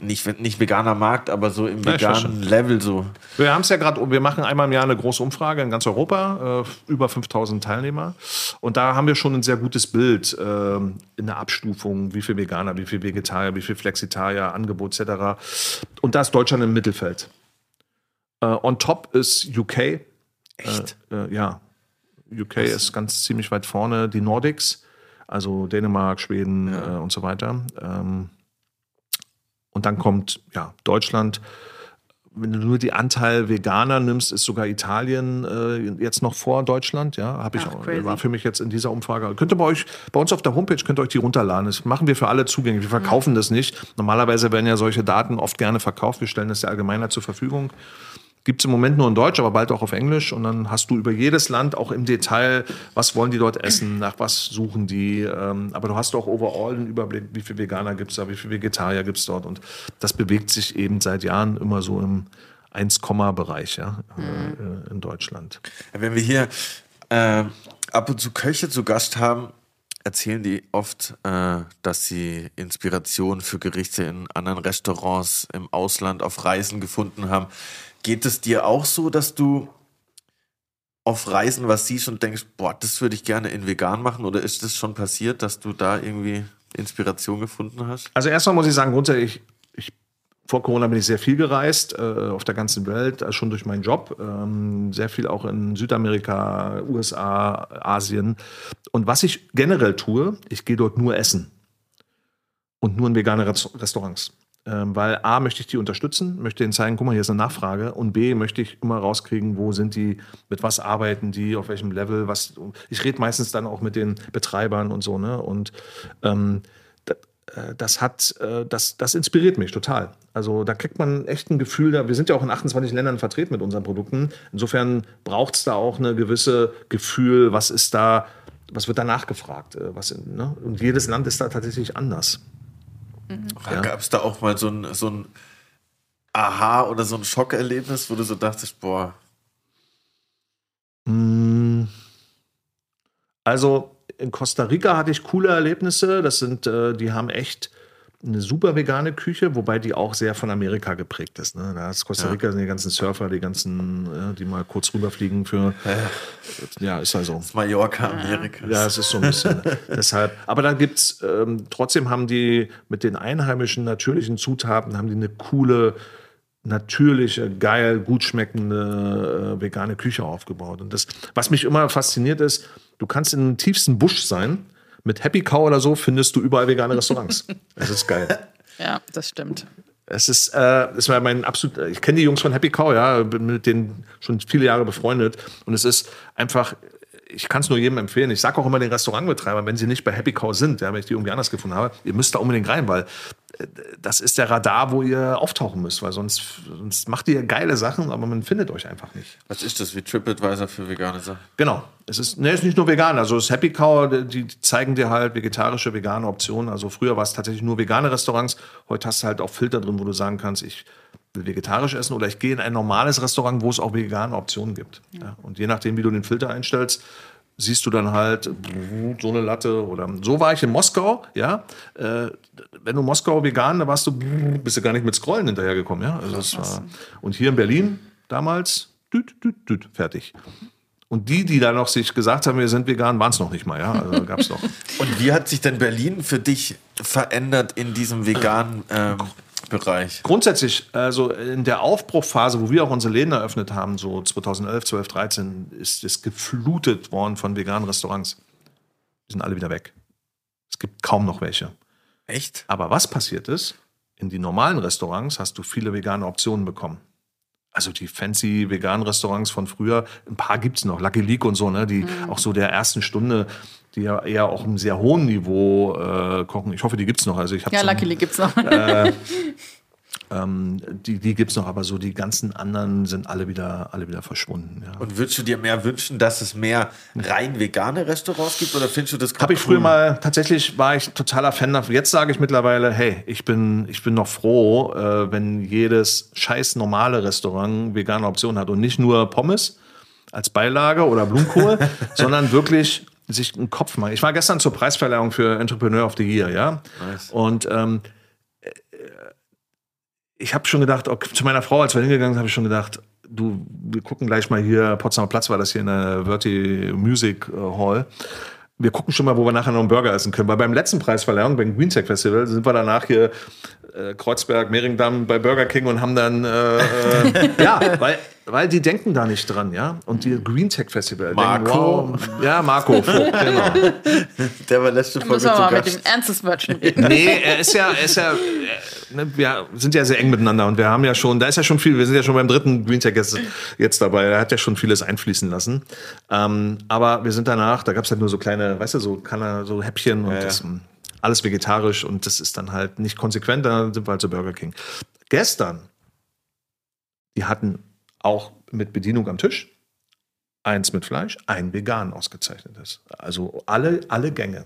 nicht, nicht veganer Markt, aber so im veganen Level so? Wir haben es ja gerade, wir machen einmal im Jahr eine große Umfrage in ganz Europa, äh, über 5000 Teilnehmer. Und da haben wir schon ein sehr gutes Bild äh, in der Abstufung, wie viel Veganer, wie viel Vegetarier, wie viel Flexitarier, Angebot etc. Und da ist Deutschland im Mittelfeld. Äh, on top ist UK. Echt? Äh, äh, ja. UK Was? ist ganz ziemlich weit vorne. Die Nordics also Dänemark, Schweden ja. äh, und so weiter. Ähm, und dann kommt ja, Deutschland. Wenn du nur die Anteil Veganer nimmst, ist sogar Italien äh, jetzt noch vor Deutschland. Ja, habe ich Ach, auch, war für mich jetzt in dieser Umfrage. Könnt ihr bei euch, bei uns auf der Homepage könnt ihr euch die runterladen. Das machen wir für alle zugänglich. Wir verkaufen mhm. das nicht. Normalerweise werden ja solche Daten oft gerne verkauft. Wir stellen das der Allgemeinheit zur Verfügung. Gibt es im Moment nur in Deutsch, aber bald auch auf Englisch. Und dann hast du über jedes Land auch im Detail, was wollen die dort essen, nach was suchen die. Ähm, aber du hast auch overall einen Überblick, wie viele Veganer gibt es da, wie viele Vegetarier gibt es dort. Und das bewegt sich eben seit Jahren immer so im 1-Bereich ja, mhm. in Deutschland. Wenn wir hier äh, ab und zu Köche zu Gast haben, erzählen die oft, äh, dass sie Inspiration für Gerichte in anderen Restaurants im Ausland auf Reisen gefunden haben. Geht es dir auch so, dass du auf Reisen was siehst und denkst, boah, das würde ich gerne in vegan machen? Oder ist das schon passiert, dass du da irgendwie Inspiration gefunden hast? Also erstmal muss ich sagen, grundsätzlich, ich, vor Corona bin ich sehr viel gereist, äh, auf der ganzen Welt, äh, schon durch meinen Job. Ähm, sehr viel auch in Südamerika, USA, Asien. Und was ich generell tue, ich gehe dort nur essen. Und nur in vegane Restaurants. Ähm, weil A, möchte ich die unterstützen, möchte ihnen zeigen, guck mal, hier ist eine Nachfrage. Und B, möchte ich immer rauskriegen, wo sind die, mit was arbeiten die, auf welchem Level, was. Ich rede meistens dann auch mit den Betreibern und so, ne? Und ähm, äh, das hat, äh, das, das inspiriert mich total. Also da kriegt man echt ein Gefühl, da, wir sind ja auch in 28 Ländern vertreten mit unseren Produkten. Insofern braucht es da auch eine gewisse Gefühl, was ist da, was wird da nachgefragt. Äh, was, ne? Und jedes Land ist da tatsächlich anders. Mhm. Ja. Gab es da auch mal so ein, so ein Aha- oder so ein Schockerlebnis, wo du so dachtest, boah. Hm. Also in Costa Rica hatte ich coole Erlebnisse. Das sind, äh, die haben echt eine super vegane Küche, wobei die auch sehr von Amerika geprägt ist. Ne? Da ist Costa Rica ja. sind die ganzen Surfer, die ganzen, ja, die mal kurz rüberfliegen für. Ja, ja ist also. Das Mallorca Amerika. Ja, es ist so ein bisschen. Deshalb. Aber dann gibt's ähm, trotzdem haben die mit den einheimischen natürlichen Zutaten haben die eine coole natürliche, geil, gut schmeckende äh, vegane Küche aufgebaut. Und das, was mich immer fasziniert ist, du kannst in den tiefsten Busch sein mit Happy Cow oder so findest du überall vegane Restaurants. Das ist geil. Ja, das stimmt. Es ist, äh, war mein absolut, ich kenne die Jungs von Happy Cow, ja, bin mit denen schon viele Jahre befreundet. Und es ist einfach, ich kann es nur jedem empfehlen. Ich sage auch immer den Restaurantbetreibern, wenn sie nicht bei Happy Cow sind, ja, wenn ich die irgendwie anders gefunden habe, ihr müsst da unbedingt rein, weil äh, das ist der Radar, wo ihr auftauchen müsst, weil sonst, sonst macht ihr geile Sachen, aber man findet euch einfach nicht. Was ist das wie TripAdvisor für vegane Sachen? Genau. Es ist, ne, ist nicht nur vegan. Also das Happy Cow, die zeigen dir halt vegetarische, vegane Optionen. Also früher war es tatsächlich nur vegane Restaurants. Heute hast du halt auch Filter drin, wo du sagen kannst, ich will vegetarisch essen oder ich gehe in ein normales Restaurant, wo es auch vegane Optionen gibt. Ja. Und je nachdem, wie du den Filter einstellst, siehst du dann halt so eine Latte oder so war ich in Moskau, ja. Äh, wenn du Moskau vegan, da warst du, bist du gar nicht mit Scrollen hinterhergekommen, ja. Also das war, und hier in Berlin damals, düt, düt, düt, fertig. Und die, die da noch sich gesagt haben, wir sind vegan, waren es noch nicht mal, ja. Also gab's noch. Und wie hat sich denn Berlin für dich verändert in diesem veganen ähm, Bereich? Grundsätzlich, also in der Aufbruchphase, wo wir auch unsere Läden eröffnet haben, so 2011, 12, 13, ist es geflutet worden von veganen Restaurants. Die sind alle wieder weg. Es gibt kaum noch welche. Echt? Aber was passiert ist, in die normalen Restaurants hast du viele vegane Optionen bekommen. Also die fancy veganen Restaurants von früher, ein paar gibt's noch, Lucky League und so, ne, die auch so der ersten Stunde, die ja eher auch im sehr hohen Niveau äh, kochen. Ich hoffe, die gibt's noch. Also ich Ja, so- Luckily gibt's noch. ähm, die, die gibt's noch, aber so die ganzen anderen sind alle wieder, alle wieder verschwunden. Ja. Und würdest du dir mehr wünschen, dass es mehr rein vegane Restaurants gibt oder findest du das Habe ich früher mal, tatsächlich war ich totaler Fan davon. Jetzt sage ich mittlerweile, hey, ich bin, ich bin noch froh, äh, wenn jedes scheiß normale Restaurant vegane Optionen hat und nicht nur Pommes als Beilage oder Blumenkohl, sondern wirklich sich einen Kopf machen. Ich war gestern zur Preisverleihung für Entrepreneur of the Year, ja. Nice. Und ähm, äh, ich habe schon gedacht, okay, zu meiner Frau, als wir hingegangen sind, habe ich schon gedacht, du, wir gucken gleich mal hier, Potsdamer Platz war das hier in der Verti Music äh, Hall. Wir gucken schon mal, wo wir nachher noch einen Burger essen können. Weil beim letzten Preisverleihung, beim Green Tech Festival, sind wir danach hier äh, Kreuzberg, Mehringdamm bei Burger King und haben dann, äh, äh, ja, weil, weil die denken da nicht dran, ja. Und die Green Tech Festival. Marco. Denken, wow, ja, Marco, Vogt, genau. Der war letzte Folge Müssen wir zu mal mit Gast. dem ernstes Wörtchen reden. Nee, er ist ja, er ist ja, äh, ne, wir sind ja sehr eng miteinander und wir haben ja schon, da ist ja schon viel, wir sind ja schon beim dritten Green Tech jetzt, jetzt dabei, er hat ja schon vieles einfließen lassen. Ähm, aber wir sind danach, da gab es halt nur so kleine, weißt du, so, kann er, so Häppchen und Ja, ja. das, mh, alles vegetarisch und das ist dann halt nicht konsequent, dann sind wir halt zu Burger King. Gestern, die hatten auch mit Bedienung am Tisch, eins mit Fleisch, ein vegan ausgezeichnetes. Also alle, alle Gänge.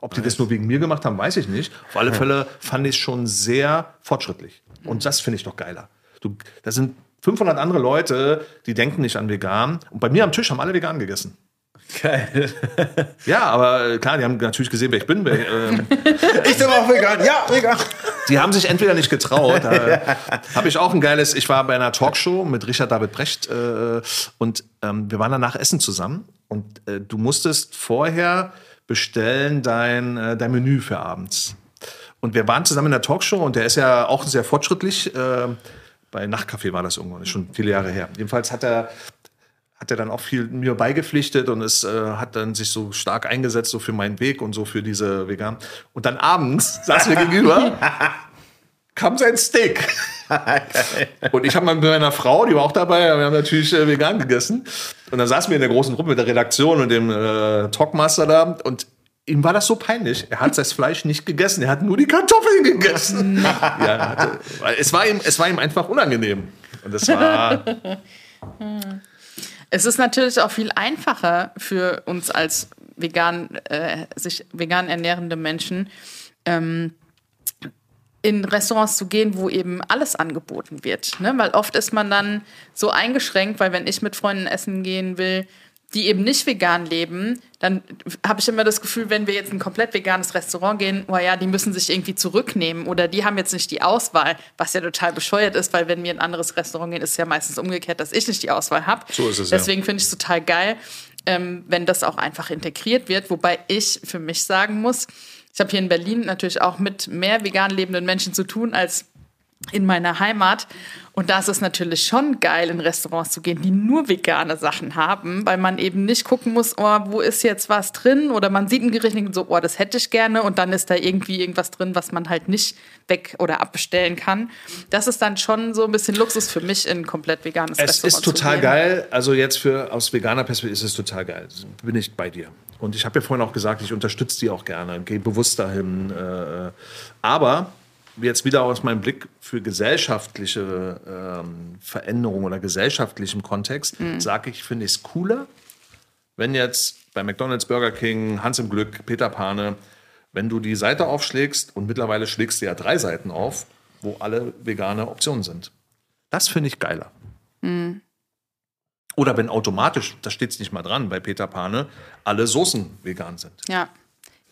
Ob die das nur wegen mir gemacht haben, weiß ich nicht. Auf alle Fälle fand ich es schon sehr fortschrittlich. Und das finde ich doch geiler. Du, da sind 500 andere Leute, die denken nicht an vegan. Und bei mir am Tisch haben alle vegan gegessen. Geil. Ja, aber äh, klar, die haben natürlich gesehen, wer ich bin. Wer, ähm, Ich bin auch vegan. Ja, vegan. die haben sich entweder nicht getraut. Da habe ich auch ein geiles. Ich war bei einer Talkshow mit Richard David Brecht äh, und ähm, wir waren danach essen zusammen. Und äh, du musstest vorher bestellen dein, äh, dein Menü für abends. Und wir waren zusammen in der Talkshow und der ist ja auch sehr fortschrittlich. Äh, bei Nachtcafé war das irgendwann, ist schon viele Jahre her. Jedenfalls hat er hat er dann auch viel mir beigepflichtet und es äh, hat dann sich so stark eingesetzt so für meinen Weg und so für diese vegan. Und dann abends saß mir gegenüber, kam sein Steak. und ich habe mal mit meiner Frau, die war auch dabei, wir haben natürlich äh, vegan gegessen. Und dann saßen wir in der großen Gruppe mit der Redaktion und dem äh, Talkmaster da und ihm war das so peinlich. Er hat das Fleisch nicht gegessen, er hat nur die Kartoffeln gegessen. ja, hatte, weil es, war ihm, es war ihm einfach unangenehm. Und das war. Es ist natürlich auch viel einfacher für uns als vegan, äh, sich vegan ernährende Menschen, ähm, in Restaurants zu gehen, wo eben alles angeboten wird. Ne? Weil oft ist man dann so eingeschränkt, weil wenn ich mit Freunden essen gehen will, die eben nicht vegan leben, dann habe ich immer das Gefühl, wenn wir jetzt in ein komplett veganes Restaurant gehen, oh ja, die müssen sich irgendwie zurücknehmen oder die haben jetzt nicht die Auswahl, was ja total bescheuert ist, weil wenn wir in ein anderes Restaurant gehen, ist es ja meistens umgekehrt, dass ich nicht die Auswahl habe. So ist es, ja. Deswegen finde ich es total geil, ähm, wenn das auch einfach integriert wird, wobei ich für mich sagen muss, ich habe hier in Berlin natürlich auch mit mehr vegan lebenden Menschen zu tun als in meiner Heimat. Und da ist es natürlich schon geil, in Restaurants zu gehen, die nur vegane Sachen haben, weil man eben nicht gucken muss, oh, wo ist jetzt was drin? Oder man sieht ein Gericht und so, oh, das hätte ich gerne. Und dann ist da irgendwie irgendwas drin, was man halt nicht weg- oder abbestellen kann. Das ist dann schon so ein bisschen Luxus für mich, in ein komplett veganes Es Restaurant ist total zu gehen. geil. Also jetzt für aus veganer Perspektive ist es total geil. Bin ich bei dir. Und ich habe ja vorhin auch gesagt, ich unterstütze die auch gerne, gehe bewusst dahin. Äh, aber jetzt wieder aus meinem Blick für gesellschaftliche ähm, Veränderungen oder gesellschaftlichem Kontext, sage ich, finde ich es cooler, wenn jetzt bei McDonald's, Burger King, Hans im Glück, Peter Pane, wenn du die Seite aufschlägst und mittlerweile schlägst du ja drei Seiten auf, wo alle vegane Optionen sind. Das finde ich geiler. Oder wenn automatisch, da steht es nicht mal dran, bei Peter Pane, alle Soßen vegan sind. Ja.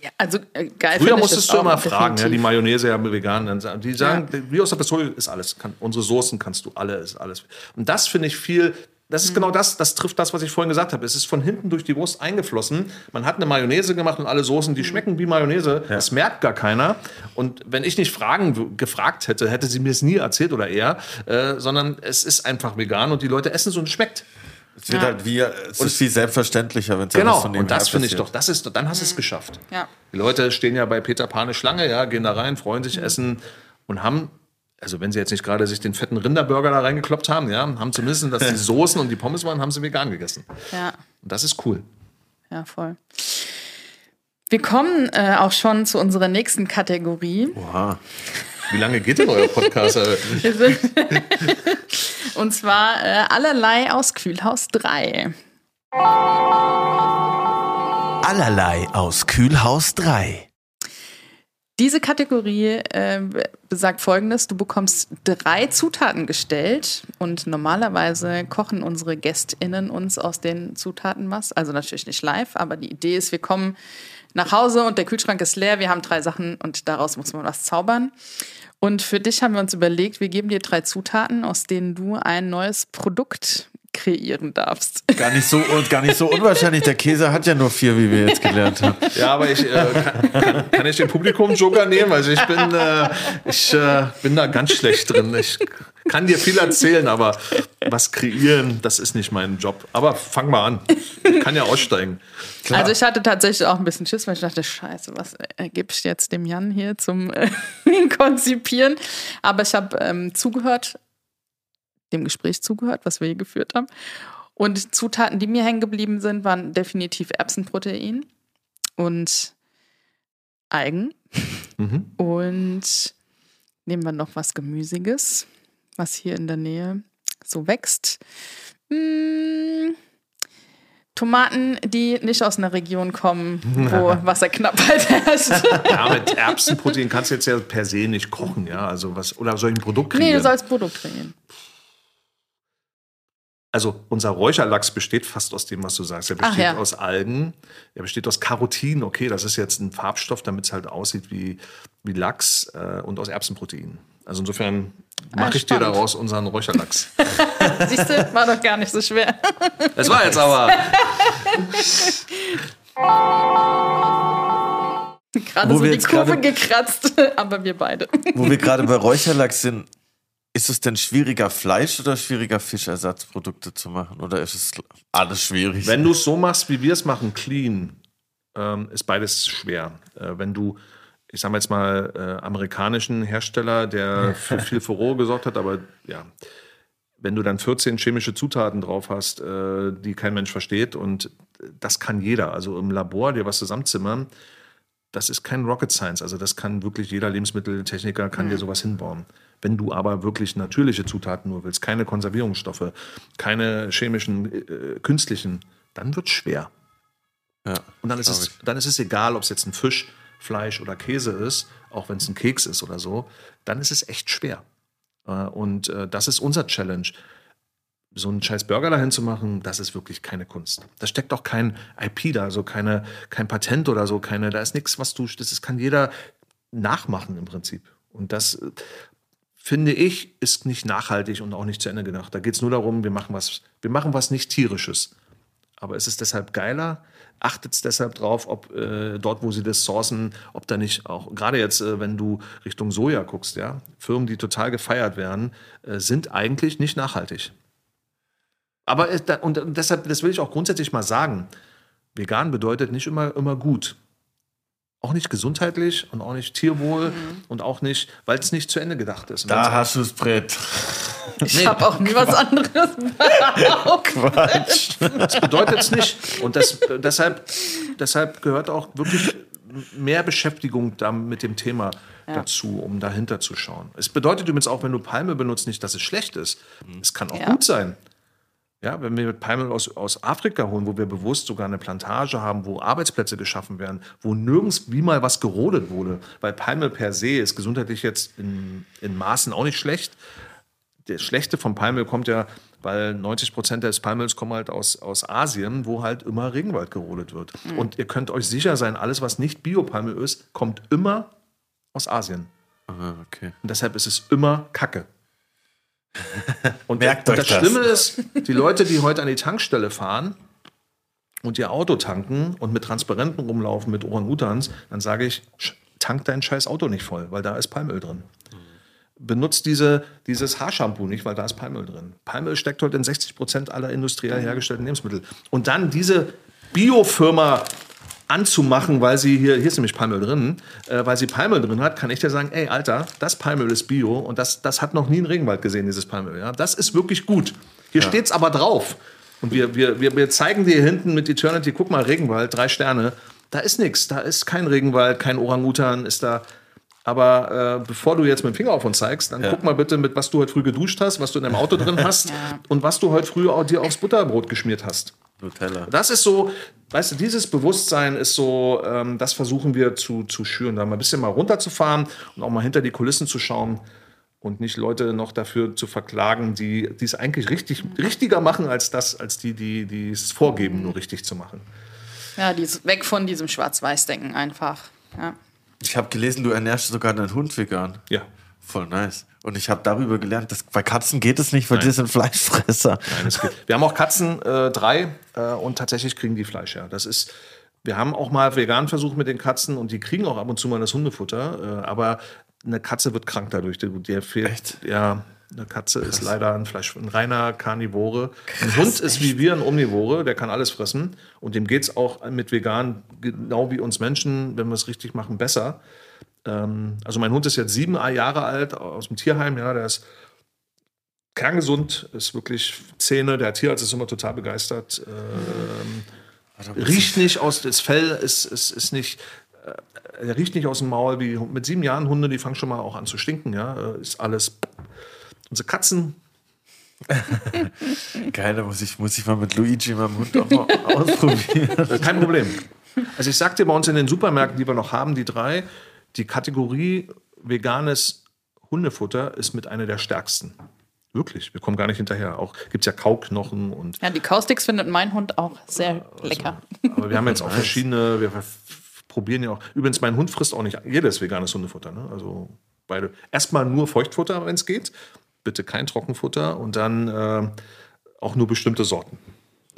Ja also äh, geil Früher musstest du immer fragen, ja, die. Mayonnaise ja vegan. Dann sagen- Die sagen, wie aus der Pistole ist alles. Kann, unsere Soßen kannst du alle, ist alles. Und das finde ich viel, das ist genau das, das trifft das, was ich vorhin gesagt habe. Es ist von hinten durch die Wurst eingeflossen. Man hat eine Mayonnaise gemacht und alle Soßen, die schmecken wie Mayonnaise. Das merkt gar keiner. Und wenn ich nicht fragen, gefragt hätte, hätte sie mir es nie erzählt oder er, äh, sondern es ist einfach vegan und die Leute essen es und es schmeckt. Es wird halt wie, es ist viel selbstverständlicher, wenn es Genau, alles so und das finde ich doch, das ist, dann hast du es geschafft. Ja. Die Leute stehen ja bei Peter Pane Schlange, ja, gehen da rein, freuen sich, essen und haben, also wenn sie jetzt nicht gerade sich den fetten Rinderburger da reingekloppt haben, ja, haben zumindest, dass die Soßen und die Pommes waren, haben sie vegan gegessen. Ja. Und das ist cool. Ja, voll. Wir kommen äh, auch schon zu unserer nächsten Kategorie. Oha. Wie lange geht denn euer Podcast? Und zwar äh, allerlei aus Kühlhaus 3. Allerlei aus Kühlhaus 3. Diese Kategorie äh, besagt folgendes: Du bekommst drei Zutaten gestellt und normalerweise kochen unsere GästInnen uns aus den Zutaten was. Also natürlich nicht live, aber die Idee ist, wir kommen nach Hause und der Kühlschrank ist leer, wir haben drei Sachen und daraus muss man was zaubern. Und für dich haben wir uns überlegt, wir geben dir drei Zutaten, aus denen du ein neues Produkt kreieren darfst. Gar nicht so und gar nicht so unwahrscheinlich. Der Käse hat ja nur vier, wie wir jetzt gelernt haben. Ja, aber ich äh, kann, kann, kann ich den Publikum-Joker nehmen? Also ich bin, äh, ich äh, bin da ganz schlecht drin. Ich kann dir viel erzählen, aber was kreieren, das ist nicht mein Job. Aber fang mal an. Ich kann ja aussteigen. Also ich hatte tatsächlich auch ein bisschen Schiss, weil ich dachte, scheiße, was gebe ich jetzt dem Jan hier zum äh, Konzipieren? Aber ich habe ähm, zugehört, dem Gespräch zugehört, was wir hier geführt haben. Und Zutaten, die mir hängen geblieben sind, waren definitiv Erbsenprotein und Algen. Mhm. Und nehmen wir noch was Gemüsiges, was hier in der Nähe so wächst. Mm, Tomaten, die nicht aus einer Region kommen, wo Wasserknappheit herrscht. Ja, mit Erbsenprotein kannst du jetzt ja per se nicht kochen, ja. Also was, oder soll ich ein Produkt kreieren? nee, du sollst Produkt kreieren. Also unser Räucherlachs besteht fast aus dem, was du sagst. Er Ach besteht ja. aus Algen, er besteht aus Carotin, okay, das ist jetzt ein Farbstoff, damit es halt aussieht wie, wie Lachs äh, und aus Erbsenprotein. Also insofern mache ich dir Ah, daraus unseren Räucherlachs. Siehst du, war doch gar nicht so schwer. Das war jetzt aber. Gerade Wo so wir die jetzt Kurve gerade- gekratzt, aber wir beide. Wo wir gerade bei Räucherlachs sind, ist es denn schwieriger, Fleisch- oder schwieriger, Fischersatzprodukte zu machen? Oder ist es alles schwierig? Wenn du es so machst, wie wir es machen, clean, ähm, ist beides schwer. Äh, wenn du, ich sage jetzt mal, äh, amerikanischen Hersteller, der für viel Furore gesorgt hat, aber ja, wenn du dann 14 chemische Zutaten drauf hast, äh, die kein Mensch versteht und das kann jeder. Also im Labor dir was zusammenzimmern, das ist kein Rocket Science. Also das kann wirklich jeder Lebensmitteltechniker kann dir sowas hinbauen. Wenn du aber wirklich natürliche Zutaten nur willst, keine Konservierungsstoffe, keine chemischen, äh, künstlichen, dann wird schwer. ja, Und dann ist, es, dann ist es egal, ob es jetzt ein Fisch, Fleisch oder Käse ist, auch wenn es ein Keks ist oder so, dann ist es echt schwer. Äh, Und äh, das ist unser Challenge. So einen scheiß Burger dahin zu machen, das ist wirklich keine Kunst. Da steckt auch kein IP da, so keine, kein Patent oder so, keine, da ist nichts, was du, das kann jeder nachmachen im Prinzip. Und das, finde ich, ist nicht nachhaltig und auch nicht zu Ende gedacht. Da geht es nur darum, wir machen was, wir machen was nicht tierisches. Aber es ist deshalb geiler. Achtet deshalb drauf, ob äh, dort, wo sie das sourcen, ob da nicht auch, gerade jetzt, äh, wenn du Richtung Soja guckst, ja, Firmen, die total gefeiert werden, äh, sind eigentlich nicht nachhaltig. Aber da, und deshalb, das will ich auch grundsätzlich mal sagen, vegan bedeutet nicht immer, immer gut. Auch nicht gesundheitlich und auch nicht Tierwohl und auch nicht, weil es nicht zu Ende gedacht ist. Und Da hast du das Brett. Ich habe auch nie was anderes. Quatsch. Das bedeutet es nicht. Und das, deshalb, deshalb gehört auch wirklich mehr Beschäftigung da mit dem Thema dazu, um dahinter zu schauen. Es bedeutet übrigens auch, wenn du Palme benutzt, nicht, dass es schlecht ist. Es kann auch Ja. gut sein. Ja, wenn wir Palme aus, aus Afrika holen, wo wir bewusst sogar eine Plantage haben, wo Arbeitsplätze geschaffen werden, wo nirgends wie mal was gerodet wurde, weil Palme per se ist gesundheitlich jetzt in, in Maßen auch nicht schlecht. Das Schlechte vom Palmöl kommt ja, weil 90 Prozent des Palmöls kommen halt aus, aus Asien, wo halt immer Regenwald gerodet wird. Und ihr könnt euch sicher sein, alles, was nicht Biopalmöl ist, kommt immer aus Asien. Ah, okay. Und deshalb ist es immer Kacke. Und, Merkt und euch das das. Schlimme ist, die Leute, die heute an die Tankstelle fahren und ihr Auto tanken und mit Transparenten rumlaufen, mit Orang-Utans, dann sage ich, tank dein scheiß Auto nicht voll, weil da ist Palmöl drin. Benutzt diese, dieses Haarshampoo nicht, weil da ist Palmöl drin. Palmöl steckt heute in 60 Prozent aller industriell hergestellten Lebensmittel. Und dann diese Biofirma anzumachen, weil sie hier, hier ist nämlich Palmöl drin, äh, weil sie Palmöl drin hat, kann ich dir sagen, ey, Alter, das Palmöl ist Bio und das, das hat noch nie ein Regenwald gesehen, dieses Palmöl. Ja? Das ist wirklich gut. Hier steht's aber drauf. Und wir, wir, wir, wir zeigen dir hinten mit Eternity, guck mal, Regenwald, drei Sterne. Da ist nichts, da ist kein Regenwald, kein Orangutan, ist da. Aber äh, bevor du jetzt mit dem Finger auf uns zeigst, dann guck mal bitte, mit was du heute früh geduscht hast, was du in deinem Auto drin hast und was du heute früh auch dir aufs Butterbrot geschmiert hast. Nutella. Das ist so, weißt du, dieses Bewusstsein ist so, ähm, das versuchen wir zu, zu schüren, da mal ein bisschen mal runterzufahren und auch mal hinter die Kulissen zu schauen und nicht Leute noch dafür zu verklagen, die die es eigentlich richtig, richtiger machen als das, als die, die, die es vorgeben, nur richtig zu machen. Ja, dies, weg von diesem Schwarz-Weiß-Denken einfach. Ja. Ich habe gelesen, du ernährst sogar deinen Hund vegan. Ja. Voll nice. Und ich habe darüber gelernt, dass bei Katzen geht es nicht, weil die sind Fleischfresser. Nein, es geht. Wir haben auch Katzen, äh, drei, äh, und tatsächlich kriegen die Fleisch, ja. Das ist, wir haben auch mal vegan versucht mit den Katzen und die kriegen auch ab und zu mal das Hundefutter, äh, aber eine Katze wird krank dadurch. Der, fehlt, Echt? Ja, eine Katze ist leider ein Fleisch, ein reiner Karnivore. ein Hund ist wie wir ein Omnivore, der kann alles fressen und dem geht es auch mit vegan genau wie uns Menschen, wenn wir es richtig machen, besser. Ähm, also mein Hund ist jetzt sieben Jahre alt aus dem Tierheim, ja, der ist kerngesund, ist wirklich Zähne. Der Tierarzt ist immer total begeistert. Ähm, riecht nicht aus, das Fell ist, ist, ist nicht, äh, er riecht nicht aus dem Maul wie mit sieben Jahren Hunde, die fangen schon mal auch an zu stinken, ja, äh, ist alles. Unsere Katzen, Geil, da muss ich, muss ich mal mit Luigi, meinem Hund, auch mal ausprobieren. äh, kein Problem. Also ich sagte bei uns in den Supermärkten, die wir noch haben, die drei, die Kategorie veganes Hundefutter ist mit einer der stärksten. Wirklich, wir kommen gar nicht hinterher. Auch gibt es ja Kauknochen und ja, die Kausticks findet mein Hund auch sehr lecker. Aber wir haben jetzt auch verschiedene, wir probieren ja auch. Übrigens, mein Hund frisst auch nicht jedes veganes Hundefutter. Ne? Also beide. Erstmal nur Feuchtfutter, wenn es geht. Bitte kein Trockenfutter und dann äh, auch nur bestimmte Sorten.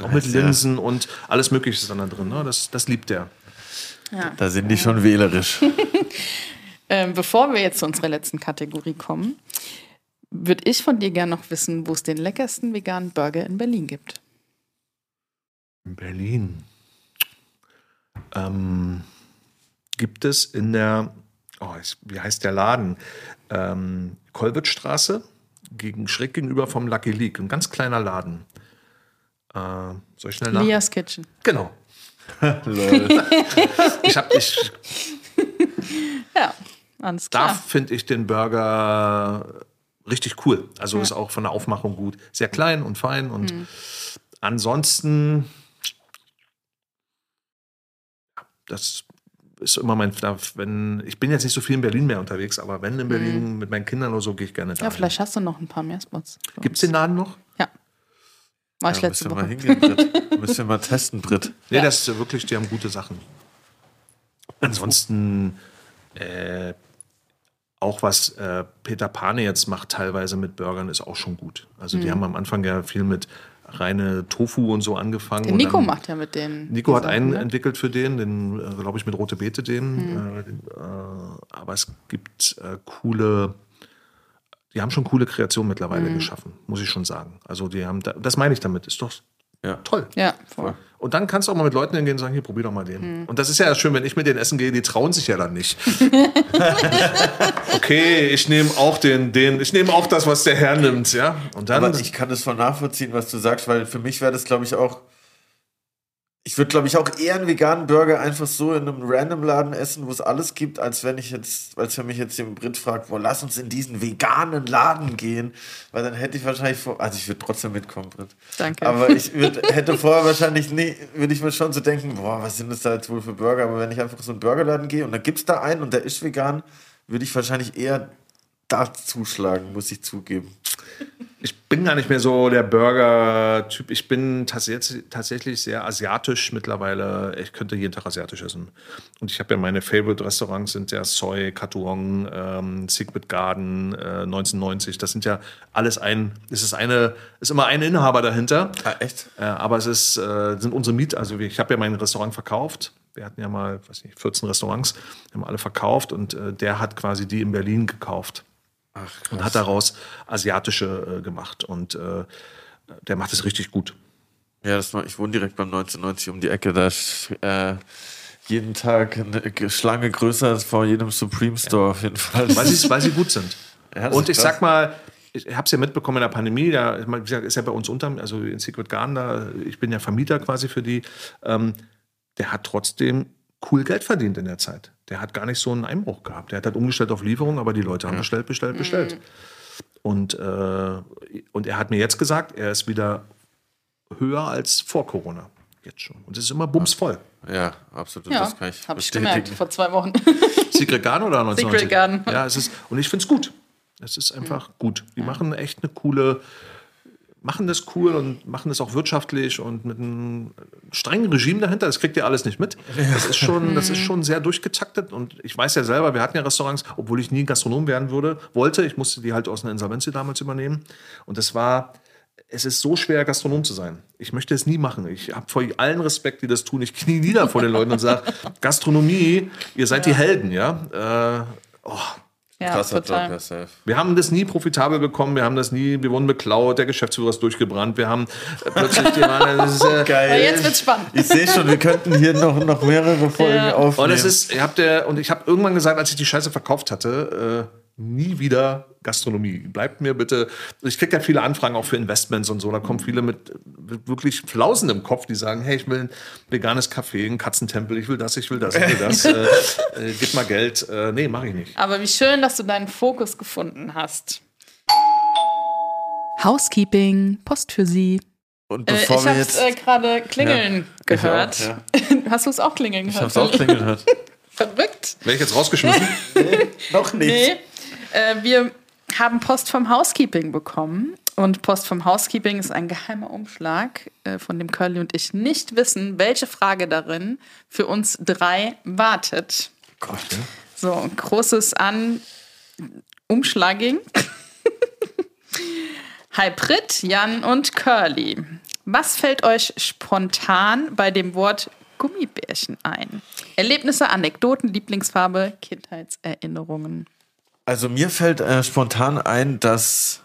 Auch mit. Linsen und alles Mögliche ist dann da drin. Ne? Das, das liebt er. Da sind die schon wählerisch. Ähm, bevor wir jetzt zu unserer letzten Kategorie kommen, würde ich von dir gerne noch wissen, wo es den leckersten veganen Burger in Berlin gibt. In Berlin. Ähm, gibt es in der, oh, ich- wie heißt der Laden? Ähm, Kolwitzstraße, gegen, schräg gegenüber vom Lucky League. Ein ganz kleiner Laden. Äh, soll ich schnell nach? Lias Kitchen. Genau. ich hab, ich, Ja, alles da klar. finde ich den Burger richtig cool. Also ist auch von der Aufmachung gut. Sehr klein und fein und ansonsten das ist immer mein, da- wenn, ich bin jetzt nicht so viel in Berlin mehr unterwegs, aber wenn in Berlin mit meinen Kindern oder so, gehe ich gerne da. Ja, vielleicht hast du noch ein paar mehr Spots. Gibt es den Laden noch? Ja. War ich Da letzte müssen wir mal Woche. hingehen, Britt. Müssen wir mal testen, Britt. Nee, Ja. das ist wirklich, die haben gute Sachen. Ansonsten äh, auch was äh, Peter Pane jetzt macht teilweise mit Burgern ist auch schon gut. Also Mhm. die haben am Anfang ja viel mit reine Tofu und so angefangen. und Nico dann- macht ja mit denen. Nico hat einen ne? entwickelt für den, den äh, glaube ich mit Rote Beete den. Mhm. Äh, den äh, aber es gibt äh, coole, die haben schon coole Kreationen mittlerweile Mhm. geschaffen, muss ich schon sagen. Also die haben, da, das meine ich damit, ist doch Ja. toll. Ja, voll. Und dann kannst du auch mal mit Leuten hingehen und sagen, hier, probier doch mal den. Mhm. Und das ist ja schön, wenn ich mit denen essen gehe, die trauen sich ja dann nicht. okay, ich nehme auch den, den, ich nehme auch das, was der Herr nimmt, ja. Und dann, Aber ich kann das voll nachvollziehen, was du sagst, weil für mich wäre das, glaube ich, auch. Ich würde, glaube ich, auch eher einen veganen Burger einfach so in einem random Laden essen, wo es alles gibt, als wenn ich jetzt, als wenn mich jetzt den Brit fragt, wo lass uns in diesen veganen Laden gehen, weil dann hätte ich wahrscheinlich vor, also ich würde trotzdem mitkommen, Brit. Danke. Aber ich würd, hätte vorher wahrscheinlich nie, würde ich mir schon so denken, boah, was sind das da jetzt wohl für Burger? Aber wenn ich einfach so in einen Burgerladen gehe und dann gibt es da einen und der ist vegan, würde ich wahrscheinlich eher da zuschlagen, muss ich zugeben. Ich bin gar nicht mehr so der Burger-Typ. Ich bin tatsächlich, tatsächlich sehr asiatisch mittlerweile. Ich könnte jeden Tag asiatisch essen. Und ich habe ja meine Favorite-Restaurants sind ja Soy, Katuong, ähm, Secret Garden, äh, 1990. Das sind ja alles ein, es ist eine, ist immer ein Inhaber dahinter. Ah, echt? Äh, aber es ist, äh, sind unsere Miet, also ich habe ja mein Restaurant verkauft. Wir hatten ja mal, weiß nicht, 14 Restaurants, haben alle verkauft und äh, der hat quasi die in Berlin gekauft Ach, und hat daraus asiatische äh, gemacht. Und äh, der macht es richtig gut. Ja, das war, ich wohne direkt beim 1990 um die Ecke. Da ist äh, jeden Tag eine Schlange größer als vor jedem Supreme Store auf jeden Fall. Weil sie, weil sie gut sind. Ja, und ich krass. sag mal, ich habe es ja mitbekommen in der Pandemie, da, wie gesagt, ist ja bei uns unter, also in Secret Garden, da, ich bin ja Vermieter quasi für die, ähm, der hat trotzdem cool Geld verdient in der Zeit. Der hat gar nicht so einen Einbruch gehabt. Der hat halt umgestellt auf Lieferung, aber die Leute haben bestellt, bestellt, bestellt. Und, äh, und er hat mir jetzt gesagt, er ist wieder höher als vor Corona. Jetzt schon. Und es ist immer bumsvoll. Ja, absolut. Ja, das kann ich habe ich bestätigen. gemerkt vor zwei Wochen. Secret Garden oder 1990? Secret Garden. Ja, es ist, und ich finde es gut. Es ist einfach gut. Die machen echt eine coole, machen das cool und machen das auch wirtschaftlich und mit einem strengen Regime dahinter. Das kriegt ihr alles nicht mit. Das ist schon, das ist schon sehr durchgetaktet und ich weiß ja selber, wir hatten ja Restaurants, obwohl ich nie Gastronom werden würde, wollte. Ich musste die halt aus einer Insolvenz damals übernehmen und das war, es ist so schwer, Gastronom zu sein. Ich möchte es nie machen. Ich habe vor allen Respekt, die das tun. Ich knie nieder vor den Leuten und sage, Gastronomie, ihr seid die Helden, ja. Äh, oh, Ja, Krasser Job, total. ja, safe. wir haben das nie profitabel bekommen, wir haben das nie, wir wurden beklaut, der Geschäftsführer ist durchgebrannt, wir haben äh, plötzlich die waren, das ist, äh, Geil. Aber jetzt wird's spannend. Ich sehe schon, wir könnten hier noch, noch mehrere Folgen Ja. aufnehmen. Und es ist, ihr habt der, und ich habe irgendwann gesagt, als ich die Scheiße verkauft hatte, äh, nie wieder Gastronomie. Bleibt mir bitte. Ich kriege ja viele Anfragen auch für Investments und so. Da kommen viele mit wirklich Flausen im Kopf, die sagen, hey, ich will ein veganes Café, einen Katzentempel, ich will das, ich will das, ich will das. äh, äh, gib mal Geld. Äh, nee, mache ich nicht. Aber wie schön, dass du deinen Fokus gefunden hast. Housekeeping, Post für Sie. Und Äh, bevor ich wir habe jetzt. äh, gerade klingeln Ich gehört. auch, ja. Hast du es auch klingeln ich gehört? hab's auch klingeln gehört. Verrückt. Wäre ich jetzt rausgeschmissen? noch nicht. Nee. Äh, wir haben Post vom Housekeeping bekommen. Und Post vom Housekeeping ist ein geheimer Umschlag, äh, von dem Curly und ich nicht wissen, welche Frage darin für uns drei wartet. Gott, ne? So, großes An Umschlagging. Hi Brit, Jan und Curly. Was fällt euch spontan bei dem Wort Gummibärchen ein? Erlebnisse, Anekdoten, Lieblingsfarbe, Kindheitserinnerungen. Also mir fällt äh, spontan ein, dass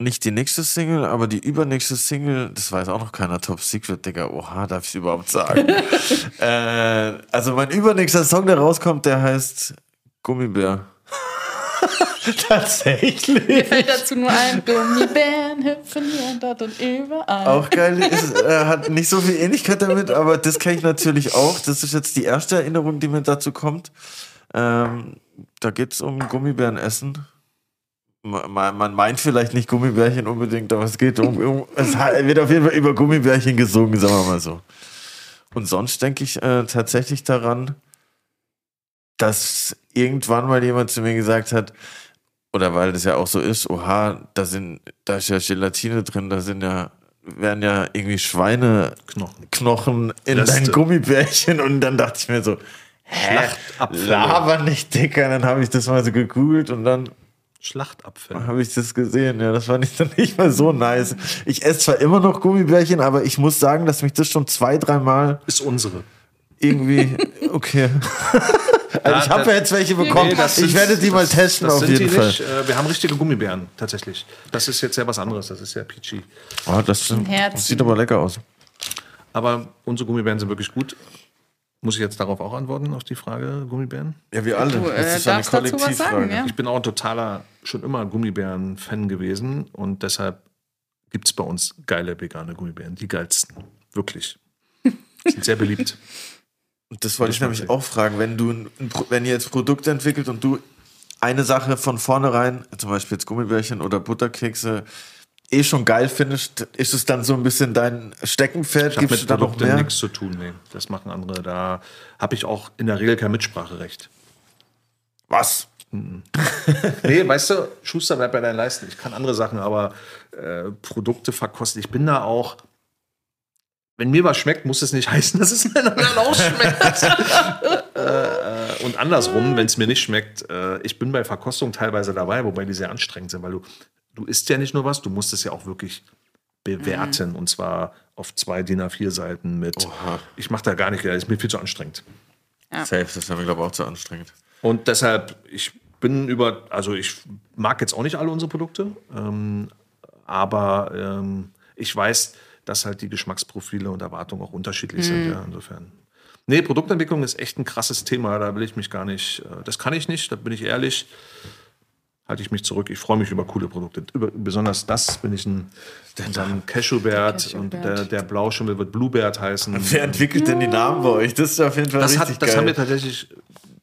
nicht die nächste Single, aber die übernächste Single, das weiß auch noch keiner, Top Secret, Digga, oha, darf ich es überhaupt sagen? äh, also mein übernächster Song, der rauskommt, der heißt Gummibär. Tatsächlich. Mir fällt dazu nur ein, Gummibären hüpfen hier und dort und überall. Auch geil, ist, äh, hat nicht so viel Ähnlichkeit damit, aber das kenne ich natürlich auch. Das ist jetzt die erste Erinnerung, die mir dazu kommt. Ähm, da geht es um Gummibärenessen. Man, man meint vielleicht nicht Gummibärchen unbedingt, aber es geht um, um es wird auf jeden Fall über Gummibärchen gesungen, sagen wir mal so. Und sonst denke ich äh, tatsächlich daran, dass irgendwann mal jemand zu mir gesagt hat, oder weil das ja auch so ist, oha, da sind, da ist ja Gelatine drin, da sind ja, werden ja irgendwie Schweineknochen Knochen. in Reste. dein Gummibärchen und dann dachte ich mir so, Schlachtabfälle. laber nicht, Dicker, dann habe ich das mal so gegoogelt und dann Schlachtabfälle. habe ich das gesehen, ja, das fand ich dann nicht mal so nice. Ich esse zwar immer noch Gummibärchen, aber ich muss sagen, dass mich das schon zwei, dreimal Ist unsere. irgendwie, okay. Also ich habe ja jetzt welche bekommen. Nee, das ich sind- werde die mal das- testen das auf sind jeden die Fall. Nicht. Äh, Wir haben richtige Gummibären, tatsächlich. Das ist jetzt ja was anderes, das ist ja peachy. Oh, das, das sieht aber lecker aus. Aber unsere Gummibären sind wirklich gut. Muss ich jetzt darauf auch antworten, auf die Frage Gummibären? Ja, wir alle. Du, äh, das ist eine was sagen, Kollektivfrage. ja? Ich bin auch ein totaler, schon immer Gummibären-Fan gewesen und deshalb gibt es bei uns geile vegane Gummibären. Die geilsten. Wirklich. Sind sehr beliebt. Das wollte ich Geschmacklich. nämlich auch fragen, wenn du ein, wenn ihr jetzt Produkte entwickelt und du eine Sache von vornherein, zum Beispiel jetzt Gummibärchen oder Butterkekse, eh schon geil findest, ist es dann so ein bisschen dein Steckenpferd? Ich habe mit du da noch Produkten nichts zu tun. Nee, das machen andere. Da habe ich auch in der Regel kein Mitspracherecht. Was? nee, weißt du, Schuster bleibt bei deinen Leisten. Ich kann andere Sachen, aber äh, Produkte verkosten. Ich bin da auch. Wenn mir was schmeckt, muss es nicht heißen, dass es anderen auch schmeckt. äh, und andersrum, wenn es mir nicht schmeckt, äh, ich bin bei Verkostungen teilweise dabei, wobei die sehr anstrengend sind, weil du, du isst ja nicht nur was, du musst es ja auch wirklich bewerten. Und zwar auf zwei DIN A4-Seiten mit. Oha. Ich mache da gar nicht, das ist mir viel zu anstrengend. Safe, das wäre mir, glaube ich, auch zu anstrengend. Und deshalb, ich bin über, also ich mag jetzt auch nicht alle unsere Produkte, ähm, aber ähm, ich weiß, dass halt die Geschmacksprofile und Erwartungen auch unterschiedlich sind. Ja, insofern. Nee, Produktentwicklung ist echt ein krasses Thema. Da will ich mich gar nicht, äh, das kann ich nicht, da bin ich ehrlich. Halte ich mich zurück. Ich freue mich über coole Produkte. Über, besonders das bin ich ein, unseren Cashewbert Der und der, der Blauschimmel wird Bluebert heißen. Wer entwickelt denn die Namen bei euch? Das ist auf jeden Fall Das, richtig hat, das geil. haben wir tatsächlich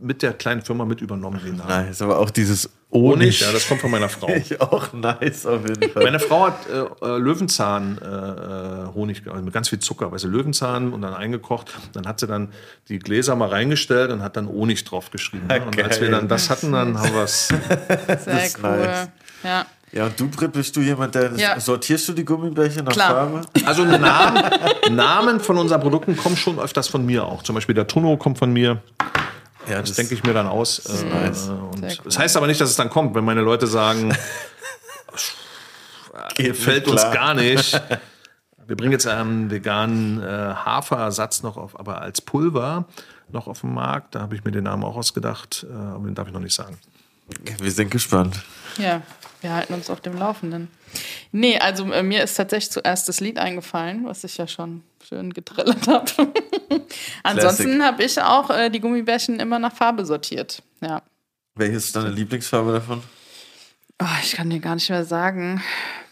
mit der kleinen Firma mit übernommen. Den Namen. nice, aber auch dieses Honig, Honig. ja, das kommt von meiner Frau. ich auch nice auf jeden Fall. Meine Frau hat äh, äh, Löwenzahn äh, äh, Honig, also mit ganz viel Zucker, weißt du, Löwenzahn und dann eingekocht. Dann hat sie dann die Gläser mal reingestellt und hat dann Honig drauf geschrieben. Ne? Und als wir dann das hatten, dann haben wir es. Sehr ist cool. nice. Ja. ja, und du, Britt, bist du jemand, der Ja. sortierst du die Gummibärchen nach Klar. Farbe? Also Namen, Namen von unseren Produkten kommen schon öfters von mir auch. Zum Beispiel der Tuno kommt von mir. Ja, Das denke ich mir dann aus. Äh, nice. cool. Das heißt aber nicht, dass es dann kommt, wenn meine Leute sagen, gefällt uns gar nicht. Wir bringen jetzt einen veganen äh, Haferersatz noch auf, aber als Pulver noch auf den Markt. Da habe ich mir den Namen auch ausgedacht, äh, aber den darf ich noch nicht sagen. Wir sind gespannt. Ja, wir halten uns auf dem Laufenden. Nee, also äh, mir ist tatsächlich zuerst das Lied eingefallen, was ich ja schon schön getrillert habe. Ansonsten habe ich auch äh, die Gummibärchen immer nach Farbe sortiert. Ja. Welches ist deine Lieblingsfarbe davon? Oh, ich kann dir gar nicht mehr sagen,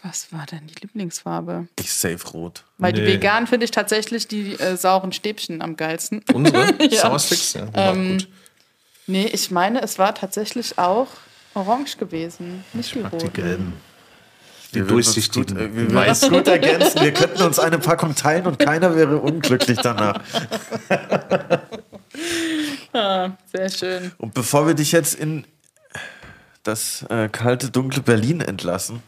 was war denn die Lieblingsfarbe? Ich safe rot. Weil die Nee. vegan finde ich tatsächlich die äh, sauren Stäbchen am geilsten. Unsere Ja. Sauersticks? Ja, die Ähm, gut. Nee, ich meine, es war tatsächlich auch orange gewesen, nicht die Mag die roten. gelben. Die Wir würden uns durchsichtigen. Gut, äh, wir würden uns gut ergänzen. Wir könnten uns eine Packung teilen und keiner wäre unglücklich danach. Ah, sehr schön. Und bevor wir dich jetzt in das äh, kalte, dunkle Berlin entlassen,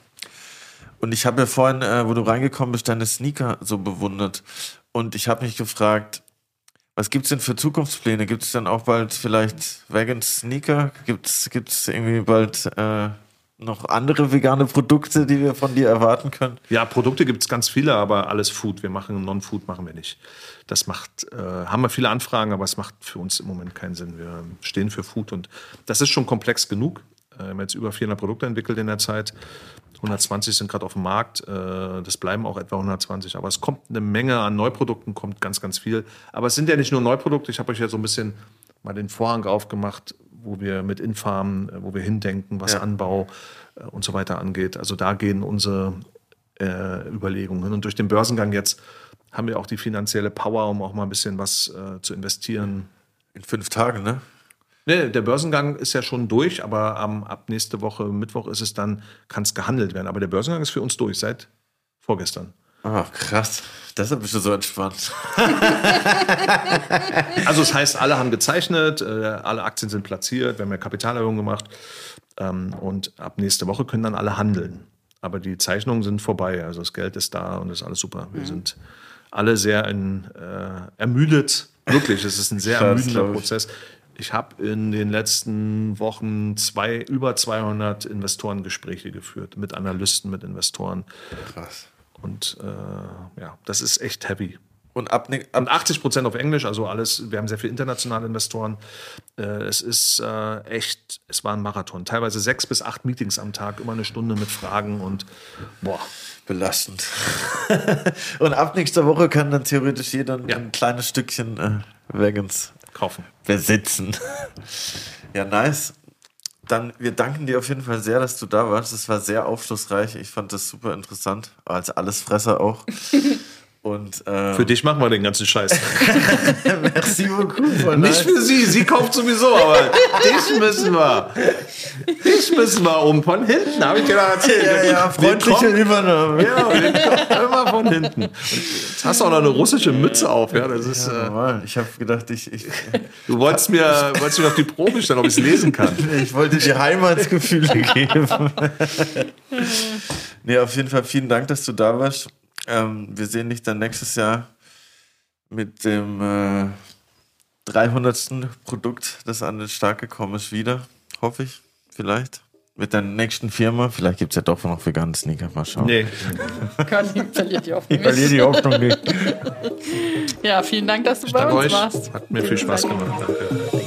und ich habe ja vorhin, äh, wo du reingekommen bist, deine Sneaker so bewundert. Und ich habe mich gefragt, was gibt es denn für Zukunftspläne? Gibt es dann auch bald vielleicht Vegan Sneaker? Gibt es irgendwie bald äh, noch andere vegane Produkte, die wir von dir erwarten können? Ja, Produkte gibt es ganz viele, aber alles Food. Wir machen Non-Food machen wir nicht. Das macht, äh, haben wir viele Anfragen, aber es macht für uns im Moment keinen Sinn. Wir stehen für Food und das ist schon komplex genug. Äh, Wir haben jetzt über 400 Produkte entwickelt in der Zeit. 120 sind gerade auf dem Markt. Äh, Das bleiben auch etwa 120. Aber es kommt eine Menge an Neuprodukten, kommt ganz, ganz viel. Aber es sind ja nicht nur Neuprodukte. Ich habe euch ja so ein bisschen mal den Vorhang aufgemacht, wo wir mit Infarmen, äh, wo wir hindenken, was Ja. Anbau äh, und so weiter angeht. Also da gehen unsere äh, Überlegungen. Und durch den Börsengang jetzt haben wir auch die finanzielle Power, um auch mal ein bisschen was äh, zu investieren. In fünf Tagen, ne? Nee, der Börsengang ist ja schon durch, aber am, ab nächste Woche, Mittwoch ist es dann, kann es gehandelt werden. Aber der Börsengang ist für uns durch, seit vorgestern. Ach, krass. Deshalb bist du so entspannt. Also das heißt, alle haben gezeichnet, äh, alle Aktien sind platziert, wir haben ja Kapitalerhöhung gemacht ähm, und ab nächste Woche können dann alle handeln. Aber die Zeichnungen sind vorbei, also das Geld ist da und ist alles super. Wir sind alle sehr in, äh, ermüdet. Wirklich, es ist ein sehr Krass, ermüdender. Prozess. Ich habe in den letzten Wochen zwei, über 200 Investorengespräche geführt, mit Analysten, mit Investoren. Krass. Und äh, ja, das ist echt heavy. Und ab, ne- Und ab 80 Prozent auf Englisch, also alles, wir haben sehr viele internationale Investoren. Äh, es ist äh, echt, es war ein Marathon. Teilweise sechs bis acht Meetings am Tag, immer eine Stunde mit Fragen und boah. belastend. Und ab nächster Woche kann dann theoretisch jeder ein, Ja. ein kleines Stückchen äh, Vegans Kaufen. besitzen. ja, nice. Dann, wir danken dir auf jeden Fall sehr, dass du da warst. Das war sehr aufschlussreich. Ich fand das super interessant. Als Allesfresser auch. Und, ähm, Für dich machen wir den ganzen Scheiß. merci beaucoup. Nicht für sie, sie kauft sowieso, aber dich müssen wir. Dich müssen wir um von hinten, habe ich dir erzählt. Ja, ja, freundliche Übernahme. Ja, immer von hinten. Und Jetzt hast du auch noch eine russische Mütze auf, ja. Das ist, äh, Normal. Ich habe gedacht, ich, ich, du wolltest mir, wolltest mir auf die Probe stellen, ob ich es lesen kann. ich wollte dir Heimatsgefühle geben. nee, auf jeden Fall vielen Dank, dass du da warst. Ähm, wir sehen dich dann nächstes Jahr mit dem äh, 300. Produkt, das an den Start gekommen ist, wieder. Hoffe ich. Vielleicht. Mit der nächsten Firma. Vielleicht gibt es ja doch noch vegane Sneaker. Mal schauen. Nee. Curly verliert die Hoffnung. Ich verliere die Hoffnung nicht. Ja, vielen Dank, dass du bei Danke uns euch. warst. Hat mir viel Spaß gemacht. Danke.